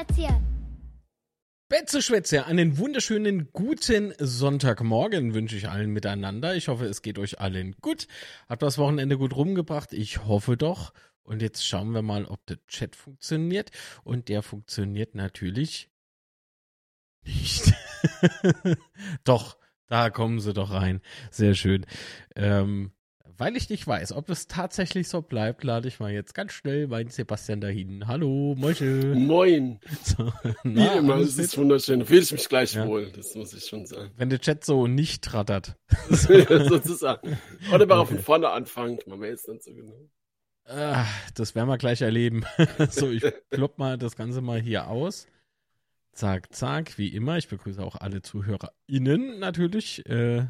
Betzeschwätzchen. Betzeschwätze, einen wunderschönen guten Sonntagmorgen wünsche ich allen miteinander. Ich hoffe, es geht euch allen gut. Habt das Wochenende gut rumgebracht? Ich hoffe doch. Und jetzt schauen wir mal, ob der Chat funktioniert. Und der funktioniert natürlich nicht. doch, da kommen sie doch rein. Sehr schön. Ähm, weil ich nicht weiß, ob es tatsächlich so bleibt, lade ich mal jetzt ganz schnell meinen Sebastian dahin. Hallo, Mosche. Moin. So, Wie na, immer, alles es ist wunderschön. Da fühle ich mich gleich Ja. wohl, das muss ich schon sagen. Wenn der Chat so nicht trattert. Ja, Sozusagen. Oder mal von vorne anfangen, man weiß nicht so genau. Ah, das werden wir gleich erleben. so, ich klopp mal das Ganze mal hier aus. Zack, zack, wie immer. Ich begrüße auch alle ZuhörerInnen natürlich äh,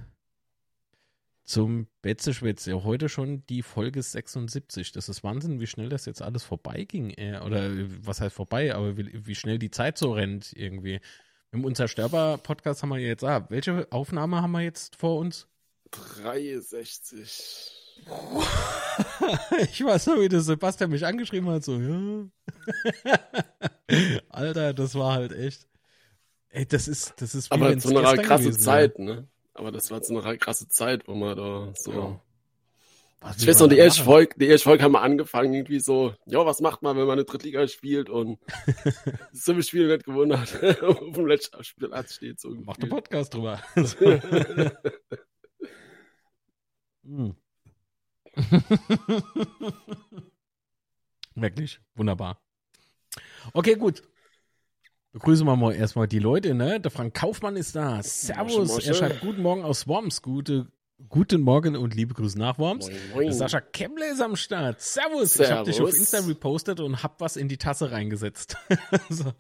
zum Betzeschwätze. Heute schon die Folge 76. Das ist Wahnsinn, wie schnell das jetzt alles vorbeiging. Äh, oder äh, was heißt vorbei, aber wie, wie schnell die Zeit so rennt irgendwie. Im Unzerstörbar-Podcast haben wir jetzt, ah, welche Aufnahme haben wir jetzt vor uns? 63. ich weiß noch, wie der Sebastian mich angeschrieben hat, so, ja. Alter, das war halt echt. Ey, das ist, das ist wie Aber zu einer gestern krasse gewesen Zeit, ne? Aber das war zu einer krasse Zeit, wo man da so. wäre. Was Ich weiß noch, die erste? Folge, die erste Folge haben wir angefangen, irgendwie so, ja, was macht man, wenn man eine Drittliga spielt und so ein Spiel nicht gewonnen hat. Auf dem letzten Spielplatz steht so. Macht einen Podcast drüber. Hm. Wirklich, wunderbar. Okay, gut. Begrüßen wir mal erstmal die Leute, ne? Der Frank Kaufmann ist da. Servus. Er schreibt Guten Morgen aus Worms. Gute, guten Morgen und liebe Grüße nach Worms. Moin, moin. Sascha Kemmler ist am Start. Servus. Ich habe dich auf Servus. Insta repostet und hab was in die Tasse reingesetzt. so.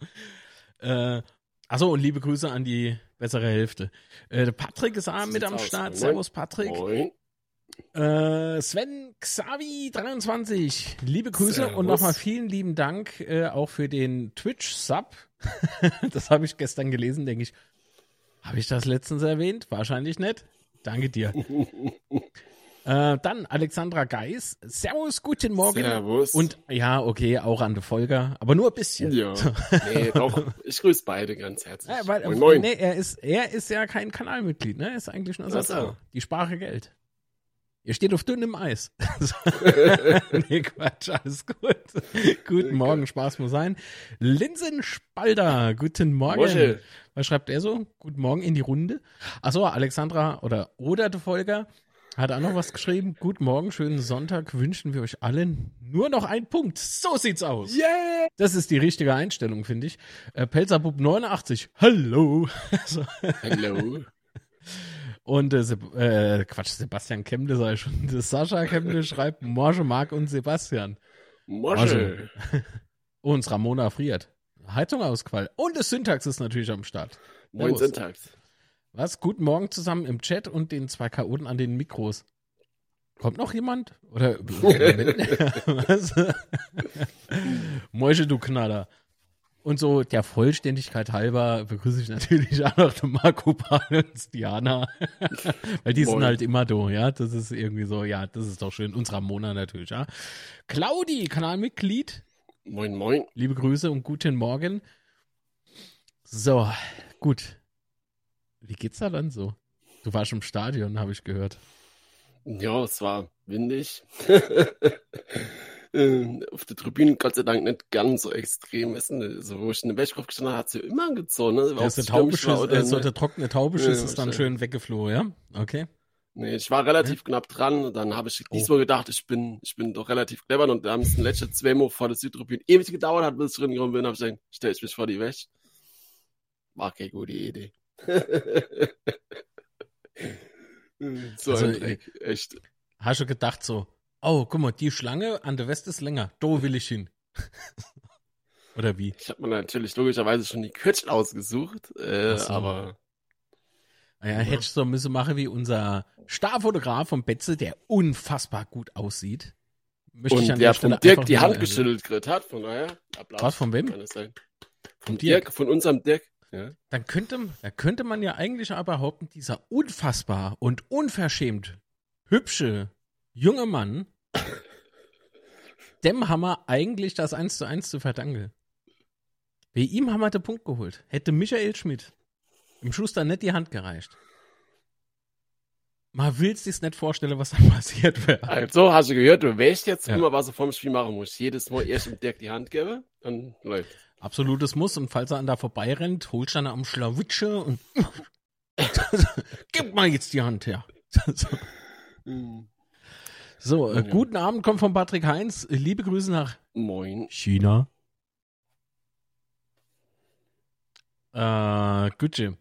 äh, achso, und liebe Grüße an die bessere Hälfte. Äh, der Patrick ist auch mit am aus. Start. Moin. Servus, Patrick. Moin. Äh, Sven Xavi 23, liebe Grüße Servus. und nochmal vielen lieben Dank äh, auch für den Twitch-Sub. das habe ich gestern gelesen, denke ich. Habe ich das letztens erwähnt? Wahrscheinlich nicht. Danke dir. äh, dann Alexandra Geis. Servus, guten Morgen. Servus. Und ja, okay, auch an der Folger, aber nur ein bisschen. Ja, nee, doch. Ich grüße beide ganz herzlich. Ja, weil, moin, moin. Nee, er ist, er ist ja kein Kanalmitglied, ne? Er ist eigentlich nur so. Die Sprache Geld. Ihr steht auf dünnem Eis. nee, Quatsch, alles gut. Guten Morgen, Spaß muss sein. Linsenspalter, guten Morgen. Mosche. Was schreibt er so? Guten Morgen in die Runde. Achso, Alexandra oder oder der Folger hat auch noch was geschrieben. Guten Morgen, schönen Sonntag wünschen wir euch allen nur noch einen Punkt. So sieht's aus. Yeah! Das ist die richtige Einstellung, finde ich. Äh, Pelzerbub 89. Hallo. Hallo. Und äh, Seb äh, Quatsch, Sebastian Kemble sei schon. Sascha Kemble schreibt Morge, Marc und Sebastian. Mosche. Und Ramona friert. Heizung ausquall. Und das Syntax ist natürlich am Start. Moin, Servus. Syntax. Was? Guten Morgen zusammen im Chat und den zwei Chaoten an den Mikros. Kommt noch jemand? Oder was? Mäusche, du Knaller. Und so der Vollständigkeit halber begrüße ich natürlich auch noch den Marco und Diana. Weil die sind Moin. halt immer da, ja. Das ist irgendwie so, ja, das ist doch schön. Und Ramona natürlich, ja. Claudi, Kanalmitglied. Moin, moin. Liebe Grüße und guten Morgen. So, gut. Wie geht's da dann so? Du warst im Stadion, habe ich gehört. Ja, es war windig. Ähm, Auf der Tribüne Gott sei Dank nicht ganz so extrem. Weißt du, so, wo ich in der Wäschkopf gestanden habe, hat sie immer gezogen. Ne? Ist oder äh, so der trockene Taubeschiss Ja, ist dann schön weggeflogen, ja? Okay. Nee, ich war relativ knapp dran. und Dann habe ich Oh. diesmal gedacht, ich bin, ich bin doch relativ clever. Und da haben es den letzten zweimal vor der Südtribüne ewig gedauert hat, bis ich drin gekommen bin. habe ich gesagt, stell ich mich vor die Wäsche. War keine gute Idee. so Also, ein Dreck, echt. Hast du gedacht so, oh, guck mal, die Schlange an der West ist länger, da will ich hin. Oder wie? Ich habe mir natürlich logischerweise schon die Kürzel ausgesucht, äh, so. aber Naja, hätte ich so müssen machen wie unser Starfotograf von Betze, der unfassbar gut aussieht. Möchte und ich an der der vom Stelle Dirk die Hand erwähnen. geschüttelt gekriegt hat, von daher Applaus. Was, von wem? Kann es sein. Vom Von Dirk. Dirk, von unserem Dirk. Ja. Dann könnte, da könnte man ja eigentlich aber behaupten, dieser unfassbar und unverschämt hübsche junge Mann, dem haben wir eigentlich das 1 zu 1 zu verdanken. Bei ihm haben wir den Punkt geholt. Hätte Michael Schmidt im Schuster nicht die Hand gereicht. Man will sich nicht vorstellen, was da passiert wäre. Also, hast du gehört, du weißt jetzt Ja. immer, was du vom Spiel machen musst. Jedes Mal erst dem Dirk die Hand geben, dann läuft. Absolutes Muss. Und falls er an da vorbeirennt, holst du dann am Schlawitsche und gib mal jetzt die Hand her. so, so äh, Ja. guten Abend kommt von Patrick Heinz. Liebe Grüße nach Moin. China. Äh, Gucci.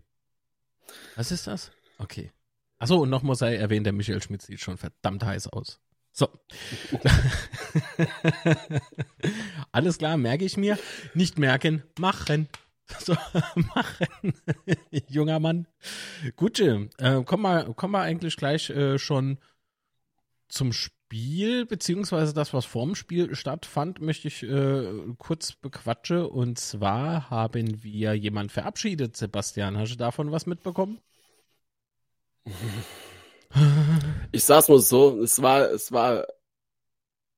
Was ist das? Okay. Achso, und nochmal sei erwähnt, der Michael Schmidt sieht schon verdammt heiß aus. So. Alles klar, merke ich mir. Nicht merken, machen. So, machen. Junger Mann. Gucci, äh, kommen wir, kommen wir eigentlich gleich äh, schon zum Spiel, beziehungsweise das, was vorm Spiel stattfand, möchte ich äh, kurz bequatsche. Und zwar haben wir jemand verabschiedet, Sebastian. Hast du davon was mitbekommen? Ich sag's mal so, es war, es war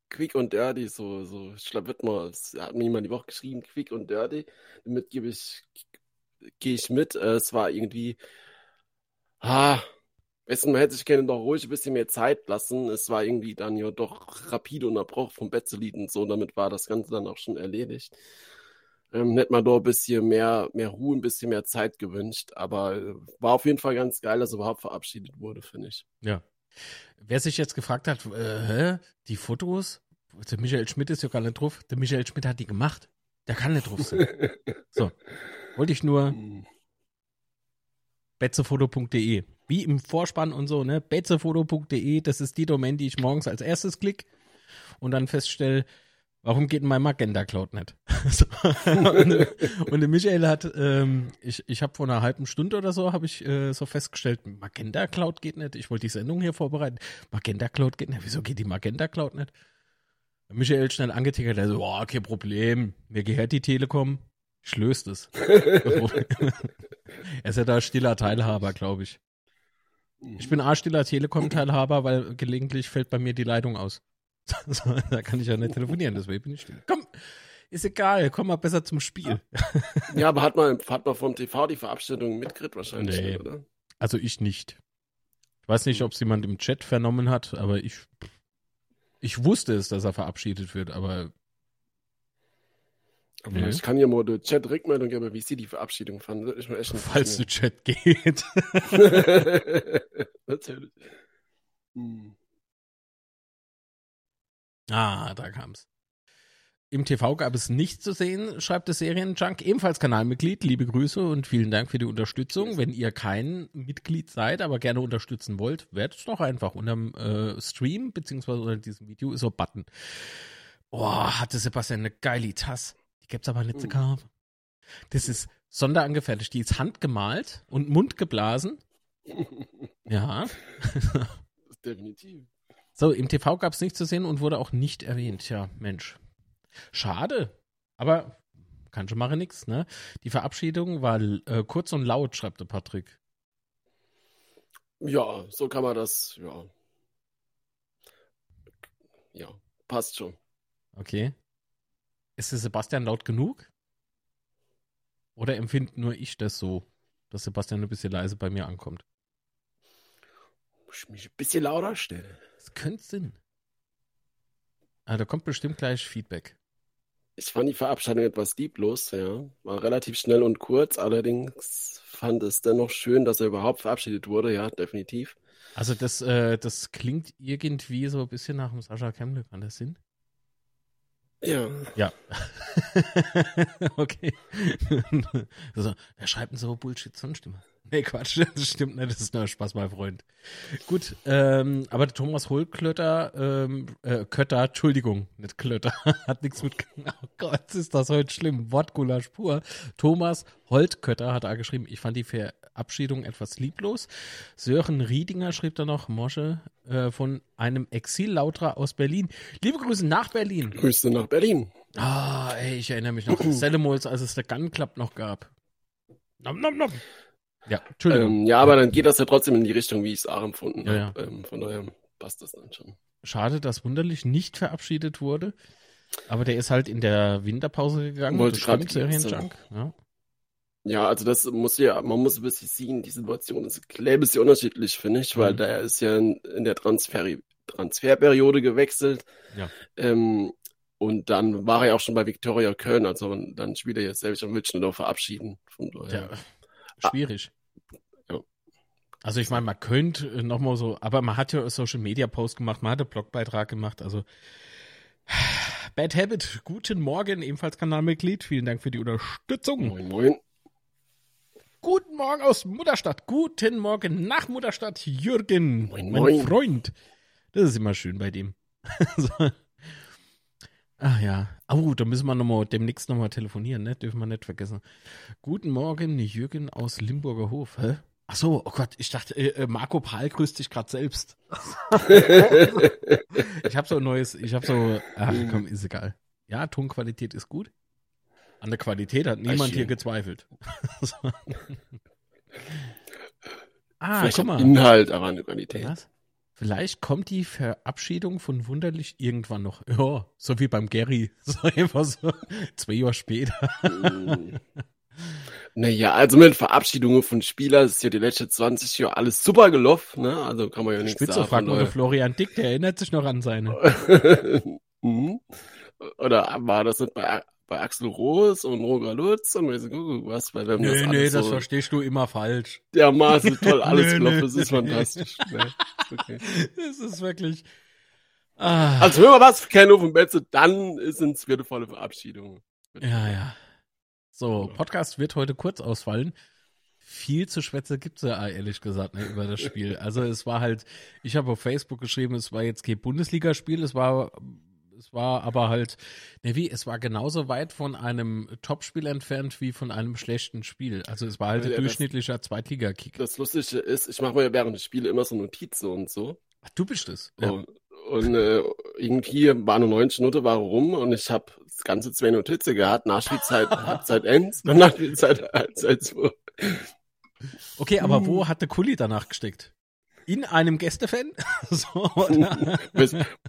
quick und dirty, so, so, ich glaube, wird mal, es hat mir jemand die Woche geschrieben, quick und dirty, damit gebe ich, gehe ich mit, Äh, es war irgendwie, ah, Man hätte sich gerne noch ruhig ein bisschen mehr Zeit lassen. Es war irgendwie dann ja doch rapide Unterbruch vom Betzelit und so. Damit war das Ganze dann auch schon erledigt. Ähm, hätte man da ein bisschen mehr, mehr Ruhe, ein bisschen mehr Zeit gewünscht. Aber äh, war auf jeden Fall ganz geil, dass er überhaupt verabschiedet wurde, finde ich. Ja. Wer sich jetzt gefragt hat, äh, hä, die Fotos, der Michael Schmidt ist ja gar nicht drauf. Der Michael Schmidt hat die gemacht. Der kann nicht drauf sein. so. Wollte ich nur Hm. betzefoto.de. Wie im Vorspann und so, ne? betzefoto.de, das ist die Domain, die ich morgens als erstes klick und dann feststelle, warum geht mein Magenta Cloud nicht? so. und, und Michael hat, ähm, ich, ich habe vor einer halben Stunde oder so, habe ich äh, so festgestellt, Magenta Cloud geht nicht. Ich wollte die Sendung hier vorbereiten. Magenta Cloud geht nicht. Wieso geht die Magenta Cloud nicht? Michael schnell angetickert, er so, boah, kein Problem. Mir gehört die Telekom. Ich löse das. er ist ja da stiller Teilhaber, glaube ich. Ich bin A stiller Telekom-Teilhaber, weil gelegentlich fällt bei mir die Leitung aus. Da kann ich ja nicht telefonieren, deswegen bin ich still. Komm, ist egal, komm mal besser zum Spiel. Ja, aber hat man, hat man vom TV die Verabschiedung mitgekriegt wahrscheinlich, Nee. oder? Also ich nicht. Ich weiß nicht, ob es jemand im Chat vernommen hat, aber ich, ich wusste es, dass er verabschiedet wird, aber Aber Nee. ich kann hier mal der Chat Rückmeldung geben, wie sie die Verabschiedung fanden. Ich mir echt falls du Chat geht. Natürlich. Hm. Ah, da kam's. Im TV gab es nichts zu sehen, schreibt der Serienjunk, ebenfalls Kanalmitglied. Liebe Grüße und vielen Dank für die Unterstützung. Wenn ihr kein Mitglied seid, aber gerne unterstützen wollt, werdet es doch einfach unterm äh, Stream, beziehungsweise unter diesem Video ist so ein Button. Boah, hatte Sebastian eine geile Tasse. Gibt's aber nicht zu kaufen. Das ist sonderangefertigt. Die ist handgemalt und mundgeblasen. Ja. Definitiv. So, im TV gab es nichts zu sehen und wurde auch nicht erwähnt. Ja, Mensch. Schade. Aber kann schon machen nix, ne? Die Verabschiedung war äh, kurz und laut, schreibt der Patrick. Ja, so kann man das, ja. Ja, passt schon. Okay. Ist der Sebastian laut genug? Oder empfindet nur ich das so, dass Sebastian ein bisschen leise bei mir ankommt? Muss ich mich ein bisschen lauter stellen. Das könnte Sinn. Ah, da kommt bestimmt gleich Feedback. Ich fand die Verabschiedung etwas lieblos, ja. War relativ schnell und kurz, allerdings fand es dennoch schön, dass er überhaupt verabschiedet wurde, ja, definitiv. Also das, äh, das klingt irgendwie so ein bisschen nach dem Sascha Kemble, kann das Sinn? Ja. Ja. okay. also, wer schreibt denn so Bullshit sonst immer? Nee, Quatsch, das stimmt nicht, das ist nur Spaß, mein Freund. Gut, ähm, aber der Thomas Hohlklötter, ähm, äh, Kötter, Entschuldigung, nicht Klötter, hat nichts mit, oh Gott, ist das heute schlimm, Wortgulasch pur. Thomas Holtkötter hat da geschrieben, ich fand die Verabschiedung etwas lieblos. Sören Riedinger schrieb da noch, Mosche, äh, von einem Exillauterer aus Berlin. Liebe Grüße nach Berlin. Grüße nach Berlin. Ah, ey, ich erinnere mich noch. Sellemols, als es der Gun Club noch gab. Nom, nom, nom. Ja. Ähm, ja, aber dann geht das ja trotzdem in die Richtung, wie ich es auch empfunden Ja, habe. Ähm, von daher passt das dann schon. Schade, dass Wunderlich nicht verabschiedet wurde. Aber der ist halt in der Winterpause gegangen. Wollte jetzt, Serienjunk. Ja. Ja, also das muss ja, man muss ein bisschen sehen, die Situation ist ein bisschen unterschiedlich, finde ich, weil Mhm. der ist ja in, in der Transfer, Transferperiode gewechselt. Ja. Ähm, und dann war er ja auch schon bei Viktoria Köln, also dann spielt er jetzt selbst und will noch verabschieden. Von daher. Ja, schwierig. Ja. Also ich meine, man könnte nochmal so, aber man hat ja Social Media Post gemacht, man hat einen Blogbeitrag gemacht, also Bad Habit, guten Morgen, ebenfalls Kanalmitglied, vielen Dank für die Unterstützung. Moin, moin. Guten Morgen aus Mutterstadt, guten Morgen nach Mutterstadt, Jürgen, Moin, mein moin. Freund. Das ist immer schön bei dem. so. Ach ja. Oh, da müssen wir noch mal, demnächst nochmal telefonieren, ne? Dürfen wir nicht vergessen. Guten Morgen, Jürgen aus Limburger Hof. Hä? Ach so, oh Gott, ich dachte, äh, äh, Marco Pahl grüßt dich gerade selbst. Ich habe so ein neues, ich habe so, ach komm, ist egal. Ja, Tonqualität ist gut. An der Qualität hat niemand hier gezweifelt. So. ah, Vielleicht guck mal. Inhalt, aber eine Qualität. Was? Vielleicht kommt die Verabschiedung von Wunderlich irgendwann noch. Ja, so wie beim Gary. So einfach so zwei Jahre später. Mm. Naja, also mit Verabschiedungen von Spielern ist ja die letzten 20 Jahre alles super gelaufen, ne? Also kann man ja nichts Spitze, sagen. fragt mal der Florian Dick, der erinnert sich noch an seine. Mhm. Oder war das nicht bei, bei Axel Roos und Roger Lutz und nicht was, bei wem das Nee, alles nee, das so verstehst du immer falsch. dermaßen toll alles gelaufen nee, ist, ist fantastisch. Nee, okay. Das ist wirklich. Ah, Also wenn wir was kennen auf dem Betze, dann sind es wieder volle Verabschiedungen. ja, ja. So, Podcast wird heute kurz ausfallen. Viel zu schwätze gibt's ja ehrlich gesagt ne, über das Spiel. Also es war halt, ich habe auf Facebook geschrieben, es war jetzt kein Bundesligaspiel, es war, es war aber halt, ne wie, es war genauso weit von einem Topspiel entfernt wie von einem schlechten Spiel. Also es war halt Ja, ein durchschnittlicher Zweitligakick. Das Lustige ist, ich mache mir ja während des Spiele immer so Notizen und so. Ach, du bist es. Ja. Und, und äh, irgendwie war nur 90 Minuten war rum und ich habe das ganze zwei Notizen gehabt. Nachspielzeit, Halbzeit Ends und Nachspielzeit Halbzeit 2. Okay, aber wo hat der Kuli danach gesteckt? In einem Gästefan? so,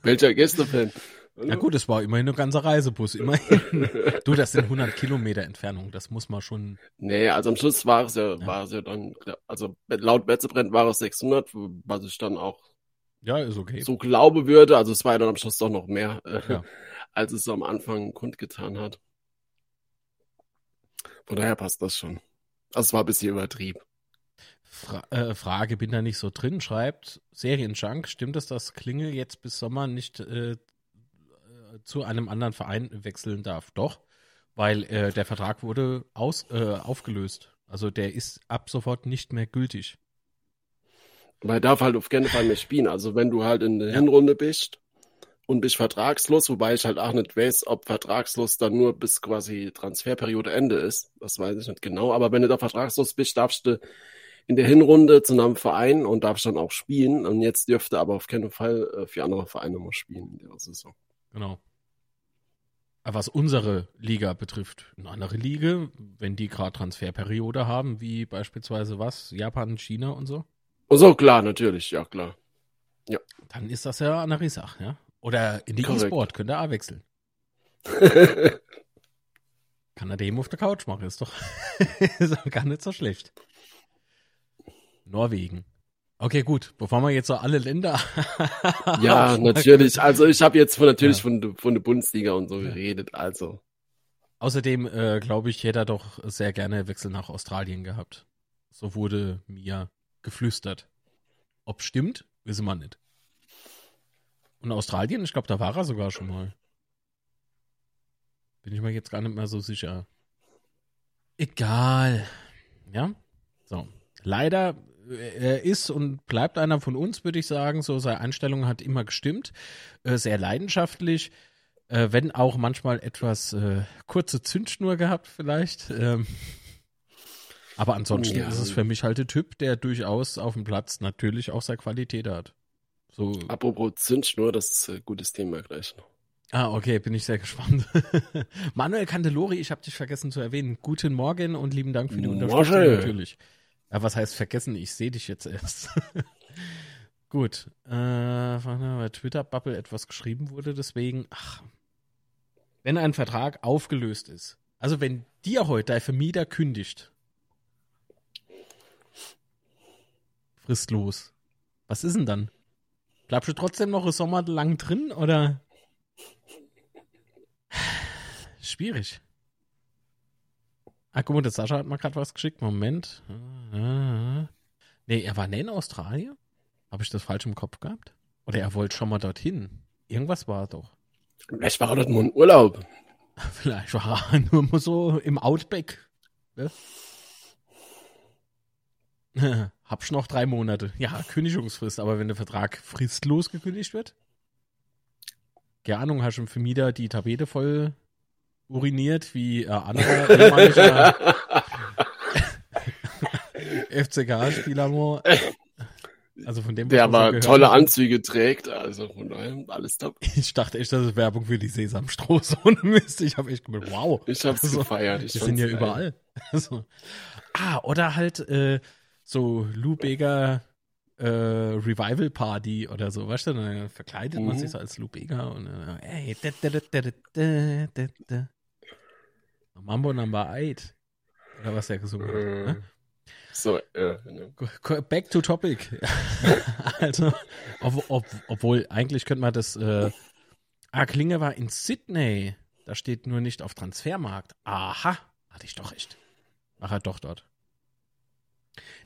Welcher Gästefan? Ja gut, es war immerhin ein ganzer Reisebus, immerhin. Du, das sind 100 Kilometer Entfernung, das muss man schon. Nee, also am Schluss war es ja, war es ja dann, also laut Betzebrennt war es 600, was ich dann auch Ja, ist okay. so glaube würde. Also es war ja dann am Schluss doch noch mehr, äh, Ja. als es so am Anfang kundgetan hat. Von daher passt das schon. Also es war ein bisschen übertrieben. Fra äh, Frage, bin da nicht so drin, schreibt Serienjunk, stimmt es, dass Klingel jetzt bis Sommer nicht äh, zu einem anderen Verein wechseln darf? Doch, weil äh, der Vertrag wurde aus, äh, aufgelöst. Also der ist ab sofort nicht mehr gültig. Weil er darf halt auf keinen Fall mehr spielen. Also wenn du halt in der Hinrunde bist und bist vertragslos, wobei ich halt auch nicht weiß, ob vertragslos dann nur bis quasi Transferperiode Ende ist. Das weiß ich nicht genau. Aber wenn du da vertragslos bist, darfst du in der Hinrunde zu einem Verein und darfst dann auch spielen. Und jetzt dürfte aber auf keinen Fall äh, für andere Vereine mal spielen in der Saison. Genau. Aber was unsere Liga betrifft, eine andere Liga, wenn die gerade Transferperiode haben, wie beispielsweise was, Japan, China und so, Und so, klar, natürlich, ja klar. dann ist das ja eine Sache, ja. Oder in die. E-Sport, könnt ihr auch wechseln. Kann er dem auf der Couch machen, ist doch, ist doch gar nicht so schlecht. Norwegen. Okay, gut, bevor wir jetzt so alle Länder. ja, natürlich. Also ich habe jetzt von natürlich Ja. von, der- von der Bundesliga und so geredet. Also Außerdem äh, glaube ich, hätte er doch sehr gerne Wechsel nach Australien gehabt. So wurde mir geflüstert. Ob stimmt, wissen wir nicht. Und Australien, ich glaube, da war er sogar schon mal. Bin ich mir jetzt gar nicht mehr so sicher. Egal. Ja, so. Leider er ist und bleibt einer von uns, würde ich sagen. So, seine Einstellung hat immer gestimmt. Äh, sehr leidenschaftlich. Äh, wenn auch manchmal etwas äh, kurze Zündschnur gehabt, vielleicht. Ähm, aber ansonsten Ja. ist es für mich halt der Typ, der durchaus auf dem Platz natürlich auch seine Qualität hat. So, apropos Zündschnur, das ist ein gutes Thema gleich noch. ah, okay, bin ich sehr gespannt. Manuel Candelori, ich habe dich vergessen zu erwähnen. Guten Morgen und lieben Dank für die. Unterstützung natürlich. Ja, was heißt vergessen? Ich sehe dich jetzt erst. Gut. Äh, bei Twitter-Bubble etwas geschrieben wurde, deswegen. Ach. wenn ein Vertrag aufgelöst ist, also wenn dir heute dein Vermieter kündigt, fristlos, was ist denn dann? Bleibst du trotzdem noch einen Sommer lang drin oder? Schwierig. Ah, guck mal, der Sascha hat mal gerade was geschickt. Moment. Nee, er war nicht in Australien? Habe ich das falsch im Kopf gehabt? Oder er wollte schon mal dorthin? Irgendwas war doch. Vielleicht war er dort nur in Urlaub. Vielleicht war er nur mal so im Outback. Ne? Hab's noch drei Monate. Ja, Kündigungsfrist, aber wenn der Vertrag fristlos gekündigt wird? Keine Ahnung, hast du im Vermieter die Tapete voll uriniert, wie äh, ehemaliger FCK-Spieler Also von dem Der aber tolle hat. Anzüge trägt, also von daher alles top. Ich dachte echt, das ist Werbung für die Sesamstrohsohne Mist. Ich habe echt gedacht, wow. Ich hab's also, gefeiert. Ich die sind ja geil. überall. Also, ah, oder halt äh, so Lou Bega äh, Revival Party oder so, weißt du, dann verkleidet mhm. man sich so als Lou Bega und äh, ey, da, da, da, da, da, da. Mambo Number 8. Oder was er gesungen hat. Äh, ne? So, ja, genau. Back to topic. also, ob, ob, obwohl, eigentlich könnte man das. Äh, ah, Klinge war in Sydney. Da steht nur nicht auf Transfermarkt. Aha, hatte ich doch recht. Ach, er doch dort.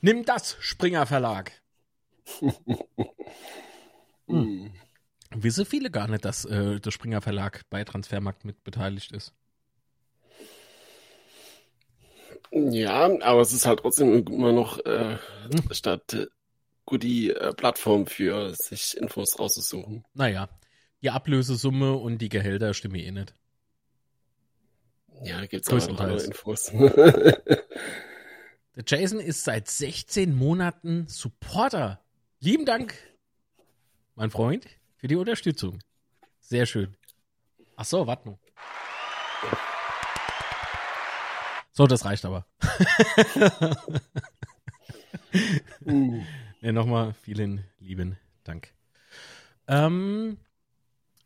Nimm das, Springer Verlag. hm. Wissen viele gar nicht, dass äh, der Springer Verlag bei Transfermarkt mit beteiligt ist. Ja, aber es ist halt trotzdem immer noch äh, statt äh, die äh, Plattform für sich Infos rauszusuchen. Naja, die Ablösesumme und die Gehälter stimmen eh nicht. Ja, da gibt es auch andere Infos. Der Jason ist seit 16 Monaten Supporter. Lieben Dank, mein Freund, für die Unterstützung. Sehr schön. Ach so, warte mal. So, das reicht aber. uh. ja, Nochmal vielen lieben Dank. Ähm,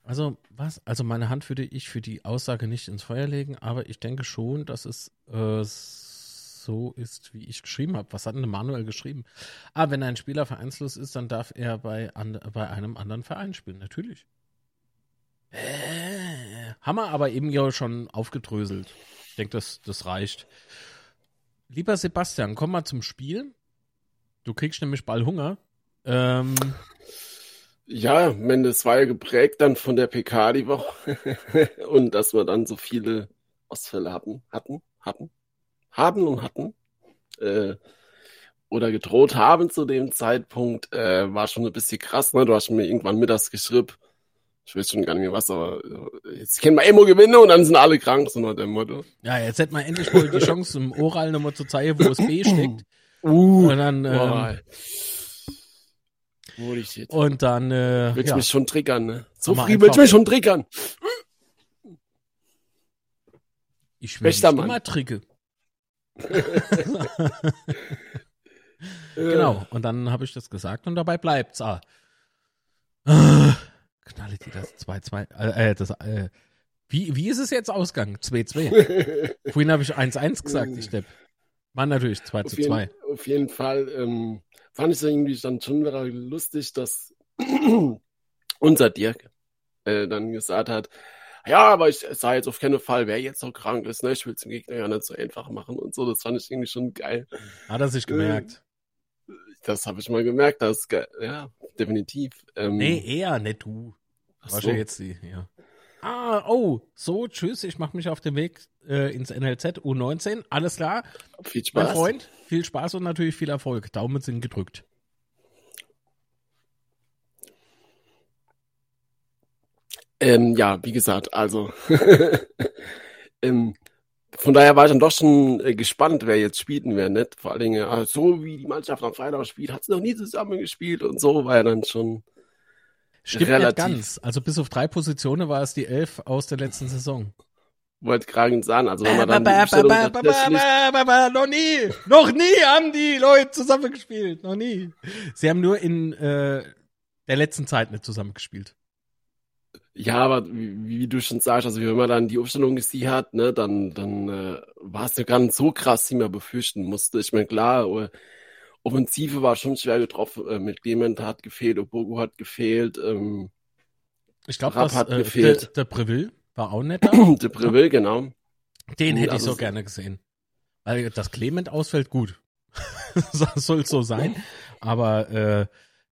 also, was? Also, meine Hand würde ich für die Aussage nicht ins Feuer legen, aber ich denke schon, dass es äh, so ist, wie ich geschrieben habe. Was hat denn Manuel geschrieben? Ah, wenn ein Spieler vereinslos ist, dann darf er bei, an, bei einem anderen Verein spielen. Natürlich. Äh, haben wir aber eben ja schon aufgedröselt. Denke, das, das reicht. Lieber Sebastian, komm mal zum Spiel. Du kriegst nämlich bald Hunger. Ähm, ja, Mendes war ja geprägt dann von der PK die Woche und dass wir dann so viele Ausfälle hatten, hatten, hatten, haben und hatten äh, oder gedroht haben zu dem Zeitpunkt, äh, war schon ein bisschen krass. Ne? Du hast mir irgendwann mittags geschrieben, ich weiß schon gar nicht mehr was, aber äh, jetzt kennen wir Emo gewinne und dann sind alle krank, so nach dem Motto. Ja, jetzt hätten wir endlich mal die Chance, im Oral nochmal zu zeigen, wo es B steckt. Uh, und dann, ähm, shit. Und dann, äh, Willst ja. mich schon triggern, ne? So viel willst du mich schon triggern. Ich will dich immer trigge. genau, und dann habe ich das gesagt und dabei bleibt's. Ah. Knallet die das 2-2. Äh, äh, das, äh, wie, wie ist es jetzt ausgegangen? 2-2. Vorhin habe ich 1-1 gesagt, ich Depp. War natürlich 2 zu 2. Auf jeden Fall ähm, fand ich es irgendwie dann schon wieder lustig, dass unser Dirk äh, dann gesagt hat, ja, aber ich sah jetzt auf keinen Fall, wer jetzt so krank ist, ne? Ich will es dem Gegner ja nicht so einfach machen und so. Das fand ich irgendwie schon geil. Hat er sich gemerkt? Äh, das habe ich mal gemerkt, das ist geil. Ja, definitiv. Ähm, nee, eher, nicht du. Ach War so. jetzt die, ja. Ah, oh, so, tschüss, ich mache mich auf den Weg äh, ins NLZ U19. Alles klar. Viel Spaß. Mein Freund, viel Spaß und natürlich viel Erfolg. Daumen sind gedrückt. Ähm, ja, wie gesagt, also ähm, von daher war ich dann doch schon äh, gespannt, wer jetzt spielt und wer nicht. Vor allen Dingen, äh, so wie die Mannschaft am Freitag spielt, hat sie noch nie zusammen gespielt und so war ja dann schon Stimmt relativ. nicht ganz. Also bis auf drei Positionen war es die elf aus der letzten Saison. Wollte gerade sagen, also wenn man dann noch nie, noch nie haben die Leute zusammengespielt, noch nie. Sie haben nur in äh, der letzten Zeit nicht zusammengespielt. Ja, aber wie, wie, du schon sagst, also wenn man dann die Aufstellung gesehen hat, ne, dann, dann äh, war es ja gar nicht so krass, wie man befürchten musste. Ich meine, klar, äh, Offensive war schon schwer getroffen. Äh, mit Clement hat gefehlt, Obogo hat gefehlt. Ähm, ich glaube, das hat äh, gefehlt. Der, der Breville war auch netter. der Breville, genau. Den hätte also, ich so gerne gesehen. Weil das Clement ausfällt, gut. soll so sein. Aber äh,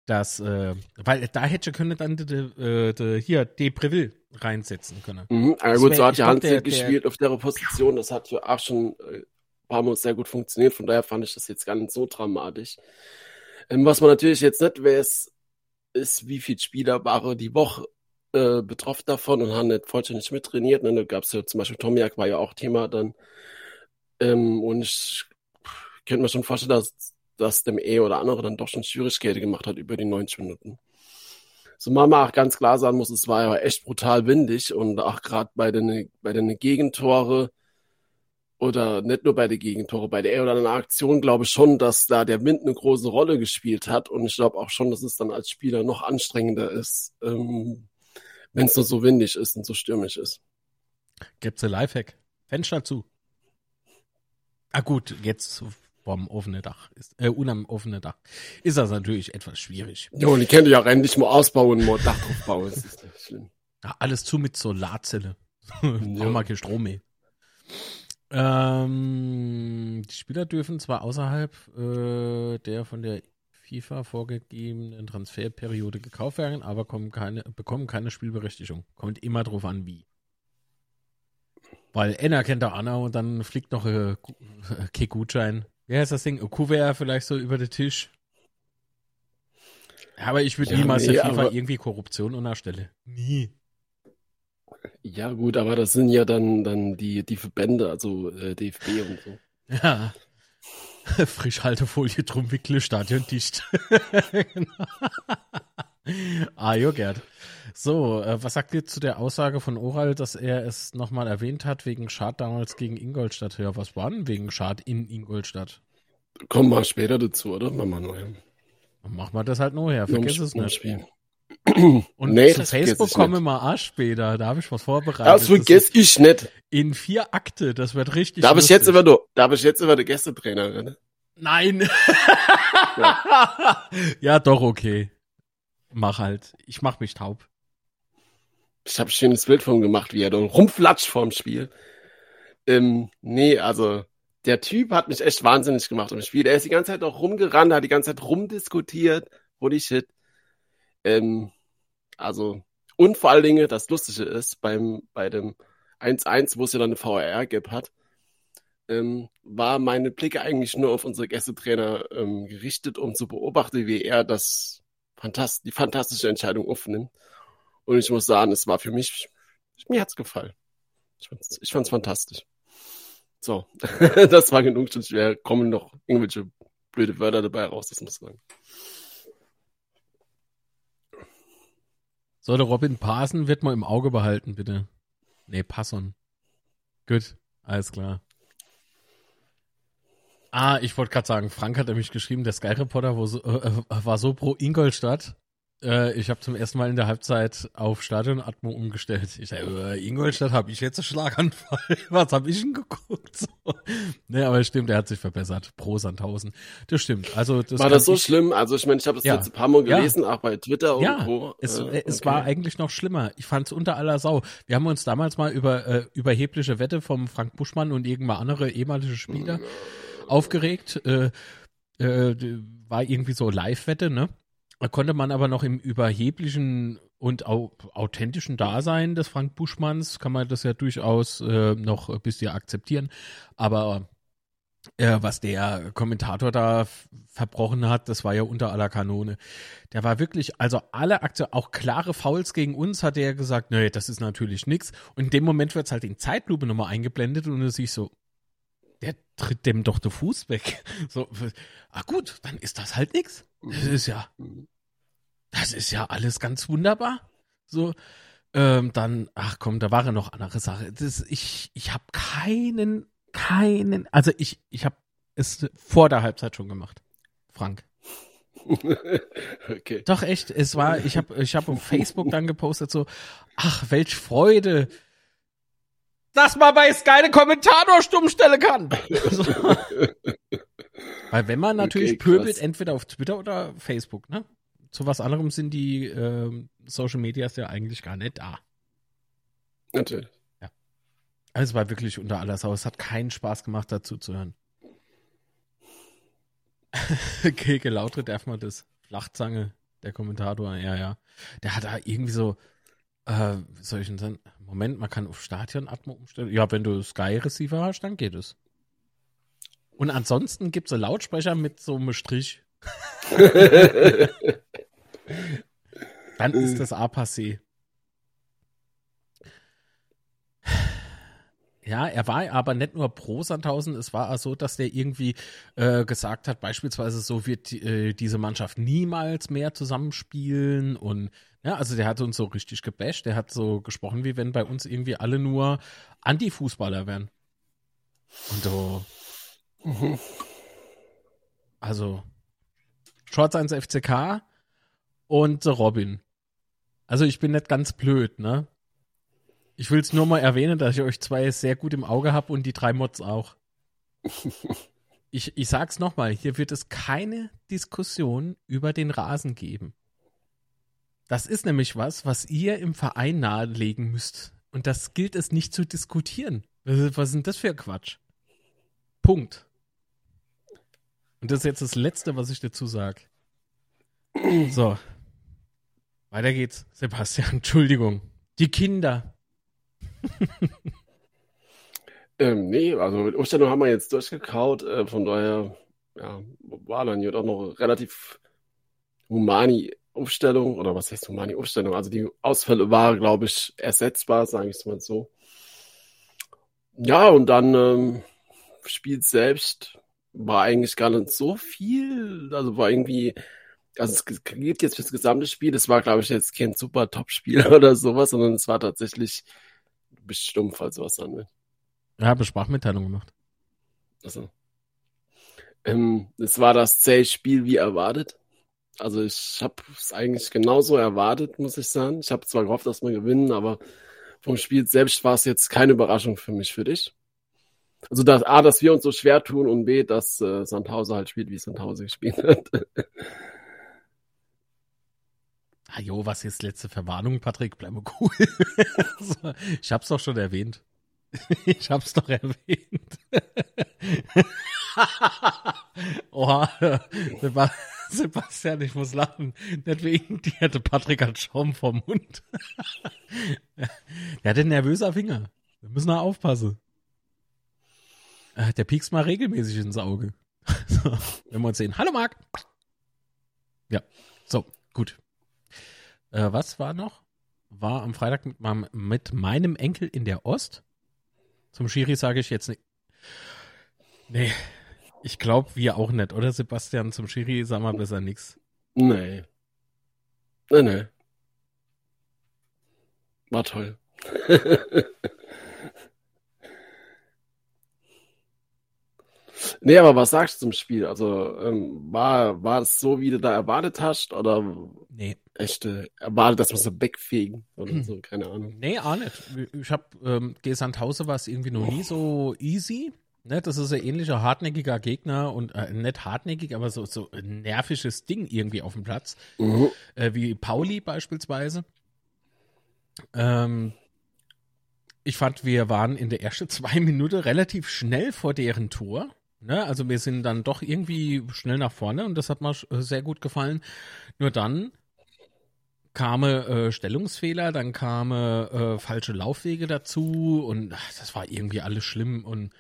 das, äh, weil da hätte können dann de, de, de, hier Depreville reinsetzen können. Mhm, aber gut, so hat ja Hans gespielt auf der Position. Das hat ja auch schon äh, paar Mal sehr gut funktioniert. Von daher fand ich das jetzt gar nicht so dramatisch. Ähm, was man natürlich jetzt nicht weiß, ist, wie viele Spieler waren die Woche äh, betroffen davon und haben nicht vollständig mittrainiert. Ne? Da gab es ja zum Beispiel Tomiak war ja auch Thema dann. Ähm, und ich könnte mir schon vorstellen, dass dass dem E oder andere dann doch schon Schwierigkeiten gemacht hat über die 90 Minuten. So man auch ganz klar sagen muss, es war ja echt brutal windig und auch gerade bei den, bei den Gegentore oder nicht nur bei den Gegentore, bei der oder anderen Aktion glaube ich schon, dass da der Wind eine große Rolle gespielt hat und ich glaube auch schon, dass es dann als Spieler noch anstrengender ist, ähm, wenn es nur so windig ist und so stürmisch ist. Gibt's ein Lifehack? Fenster zu. Ah gut, jetzt vom offenen Dach ist, äh, unterm offenen Dach, ist das natürlich etwas schwierig. Ja, und ich könnte ja endlich mal ausbauen, mal Dach drauf bauen, das ist nicht schlimm. Ja, alles zu mit Solarzelle. Auch mal kein Strom mehr. Ähm, die Spieler dürfen zwar außerhalb äh, der von der FIFA vorgegebenen Transferperiode gekauft werden, aber kommen keine, bekommen keine Spielberechtigung. Kommt immer drauf an, wie. Weil Enna kennt auch Anna und dann fliegt noch ein äh, Gutschein wie heißt das Ding? Kuvert vielleicht so über den Tisch. Aber ich würde ja, niemals nee, der FIFA irgendwie Korruption unterstellen. Nie. Ja, gut, aber das sind ja dann, dann die, die Verbände, also äh, DFB und so. Ja. Frischhaltefolie drum wickle, Stadion dicht. genau. ah, jo, Gerd. So, äh, was sagt ihr zu der Aussage von Oral, dass er es nochmal erwähnt hat, wegen Schad damals gegen Ingolstadt? Ja, was war denn wegen Schad in Ingolstadt? Kommen wir später dazu, oder? Machen wir neu. Dann machen wir das halt neu her, vergiss es nicht. Spiel. Und nee, zu Facebook kommen wir auch später, da habe ich was vorbereitet. Das vergesse ich nicht. In vier Akte, das wird richtig Darf lustig. ich jetzt über du, darf ich jetzt über die Gästetrainer reden? Nein. ja. ja, doch, okay. Mach halt. Ich mach mich taub. Ich habe ein schönes Bild von ihm gemacht, wie er da rumflatscht vorm Spiel. Ähm, nee, also der Typ hat mich echt wahnsinnig gemacht im Spiel. Er ist die ganze Zeit auch rumgerannt, hat die ganze Zeit rumdiskutiert. Holy shit. Ähm, also, und vor allen Dingen, das Lustige ist, beim, bei dem 1-1, wo es ja dann eine VRR gibt hat, ähm, war meine Blicke eigentlich nur auf unsere Gästetrainer ähm, gerichtet, um zu beobachten, wie er das fantast die fantastische Entscheidung aufnimmt. Und ich muss sagen, es war für mich, mir hat's gefallen. Ich fand's, ich fand's fantastisch. So, das war genug, schon schwer. Kommen noch irgendwelche blöde Wörter dabei raus, das muss man sagen. So, der Robin Parson wird mal im Auge behalten, bitte. Nee, Passon. Gut, alles klar. Ah, ich wollte gerade sagen, Frank hat nämlich geschrieben, der Sky Reporter war so, äh, äh war so pro Ingolstadt, äh, ich habe zum ersten Mal in der Halbzeit auf Stadionatmo umgestellt. Ich sage, über Ingolstadt habe ich jetzt einen Schlaganfall. Was habe ich denn geguckt? So. Nee, aber es stimmt, er hat sich verbessert. Pro Sandhausen. Das stimmt. Also das war das so ich, schlimm? Also ich meine, ich habe das ja. jetzt ein paar Mal gelesen, ja. auch bei Twitter und ja, Co. Es, äh, okay. es war eigentlich noch schlimmer. Ich fand es unter aller Sau. Wir haben uns damals mal über äh, überhebliche Wette vom Frank Buschmann und irgendwann andere ehemalige Spieler mhm. aufgeregt. Äh, äh, war irgendwie so Live-Wette, ne? Da konnte man aber noch im überheblichen und au authentischen Dasein des Frank Buschmanns, kann man das ja durchaus äh, noch ein bisschen akzeptieren. Aber äh, was der Kommentator da verbrochen hat, das war ja unter aller Kanone. Der war wirklich, also alle Aktionen, auch klare Fouls gegen uns, hat er gesagt, nee, das ist natürlich nix. Und in dem Moment wird es halt in Zeitlupe nochmal eingeblendet und du siehst so, der tritt dem doch den Fuß weg. So, ah gut, dann ist das halt nix. Das ist ja, das ist ja alles ganz wunderbar. So, ähm, dann, ach komm, da war ja noch andere Sache. Das, ich, ich habe keinen, keinen, also ich, ich habe es vor der Halbzeit schon gemacht, Frank. okay. Doch echt, es war, ich habe ich hab auf Facebook dann gepostet so, ach, welch Freude, dass man bei Sky den Kommentator stumm stellen kann. Weil wenn man natürlich okay, pöbelt, entweder auf Twitter oder Facebook, ne? Zu was anderem sind die äh, Social Medias ja eigentlich gar nicht da. Natürlich. Ja. Also es war wirklich unter aller Sau. Es hat keinen Spaß gemacht, dazu zu hören. Keke Lautre darf man das. Flachzange, der Kommentator, ja, ja. Der hat da irgendwie so, äh, soll ich denn sagen? Moment, man kann auf Stadion-Atmo umstellen. Ja, wenn du Sky-Receiver hast, dann geht es. Und ansonsten gibt es so Lautsprecher mit so einem Strich. dann ist das A passé. Ja, er war aber nicht nur pro Sandhausen, es war auch so, dass der irgendwie äh, gesagt hat, beispielsweise so wird äh, diese Mannschaft niemals mehr zusammenspielen und ja, also der hat uns so richtig gebasht, der hat so gesprochen, wie wenn bei uns irgendwie alle nur Anti-Fußballer wären. Und so. Mhm. Also, Shorts 1 FCK und Robin. Also ich bin nicht ganz blöd, ne? Ich will es nur mal erwähnen, dass ich euch zwei sehr gut im Auge habe und die drei Mods auch. Ich, ich sag's nochmal, hier wird es keine Diskussion über den Rasen geben. Das ist nämlich was, was ihr im Verein nahelegen müsst. Und das gilt es nicht zu diskutieren. Was denn das für Quatsch? Punkt. Und das ist jetzt das Letzte, was ich dazu sage. So. Weiter geht's. Sebastian, Entschuldigung. Die Kinder. ähm, nee, also mit Umstellung haben wir jetzt durchgekaut. Äh, von daher ja, war dann ja doch noch relativ humani Umstellung. Oder was heißt humani Umstellung? Also die Ausfälle waren, glaube ich, ersetzbar, sage ich es mal so. Ja, und dann ähm, Spiel selbst war eigentlich gar nicht so viel. Also war irgendwie, also es geht jetzt fürs gesamte Spiel. Es war, glaube ich, jetzt kein super Top-Spiel oder sowas, sondern es war tatsächlich bist stumpf, als was angeht. Ja, habe Sprachmitteilung gemacht. Also. Ähm, es war das zäh-Spiel wie erwartet. Also ich habe es eigentlich genauso erwartet, muss ich sagen. Ich habe zwar gehofft, dass wir gewinnen, aber vom Spiel selbst war es jetzt keine Überraschung für mich, für dich. Also dass A, dass wir uns so schwer tun und B, dass äh, Sandhausen halt spielt, wie Sandhausen gespielt hat. Ah jo, was ist letzte Verwarnung, Patrick? Bleib mal cool. ich hab's doch schon erwähnt. Ich hab's doch erwähnt. Oha, Sebastian, ich muss lachen. Nicht wegen dir, der Patrick hat Schaum vom Mund. Der hat einen nervöser Finger. Wir müssen da aufpassen. Äh, der piekst mal regelmäßig ins Auge. Wenn wir uns sehen. Hallo Marc. Ja, so, gut. Äh, was war noch? War am Freitag mit, meinem, mit meinem Enkel in der Ost. Zum Schiri sage ich jetzt nicht. Nee, ich glaube, wir auch nicht, oder Sebastian? Zum Schiri sagen wir besser nichts. Nee. Nee, nee. War toll. Nee, aber was sagst du zum Spiel? Also, ähm, war, war es so, wie du da erwartet hast? Oder nee. echte erwartet, dass wir so wegfegen oder so, keine Ahnung. Nee, auch nicht. Ich hab, ähm, gegen Sandhausen war es irgendwie noch nie so easy. Ne, das ist ein ähnlicher hartnäckiger Gegner und äh, nicht hartnäckig, aber so, so ein nervisches Ding irgendwie auf dem Platz. Mhm. Äh, wie Pauli beispielsweise. Ähm, ich fand, wir waren in der ersten zwei Minuten relativ schnell vor deren Tor. Ne? Also wir sind dann doch irgendwie schnell nach vorne und das hat mir sehr gut gefallen. Nur dann kamen äh, Stellungsfehler, dann kamen äh, falsche Laufwege dazu und ach, das war irgendwie alles schlimm und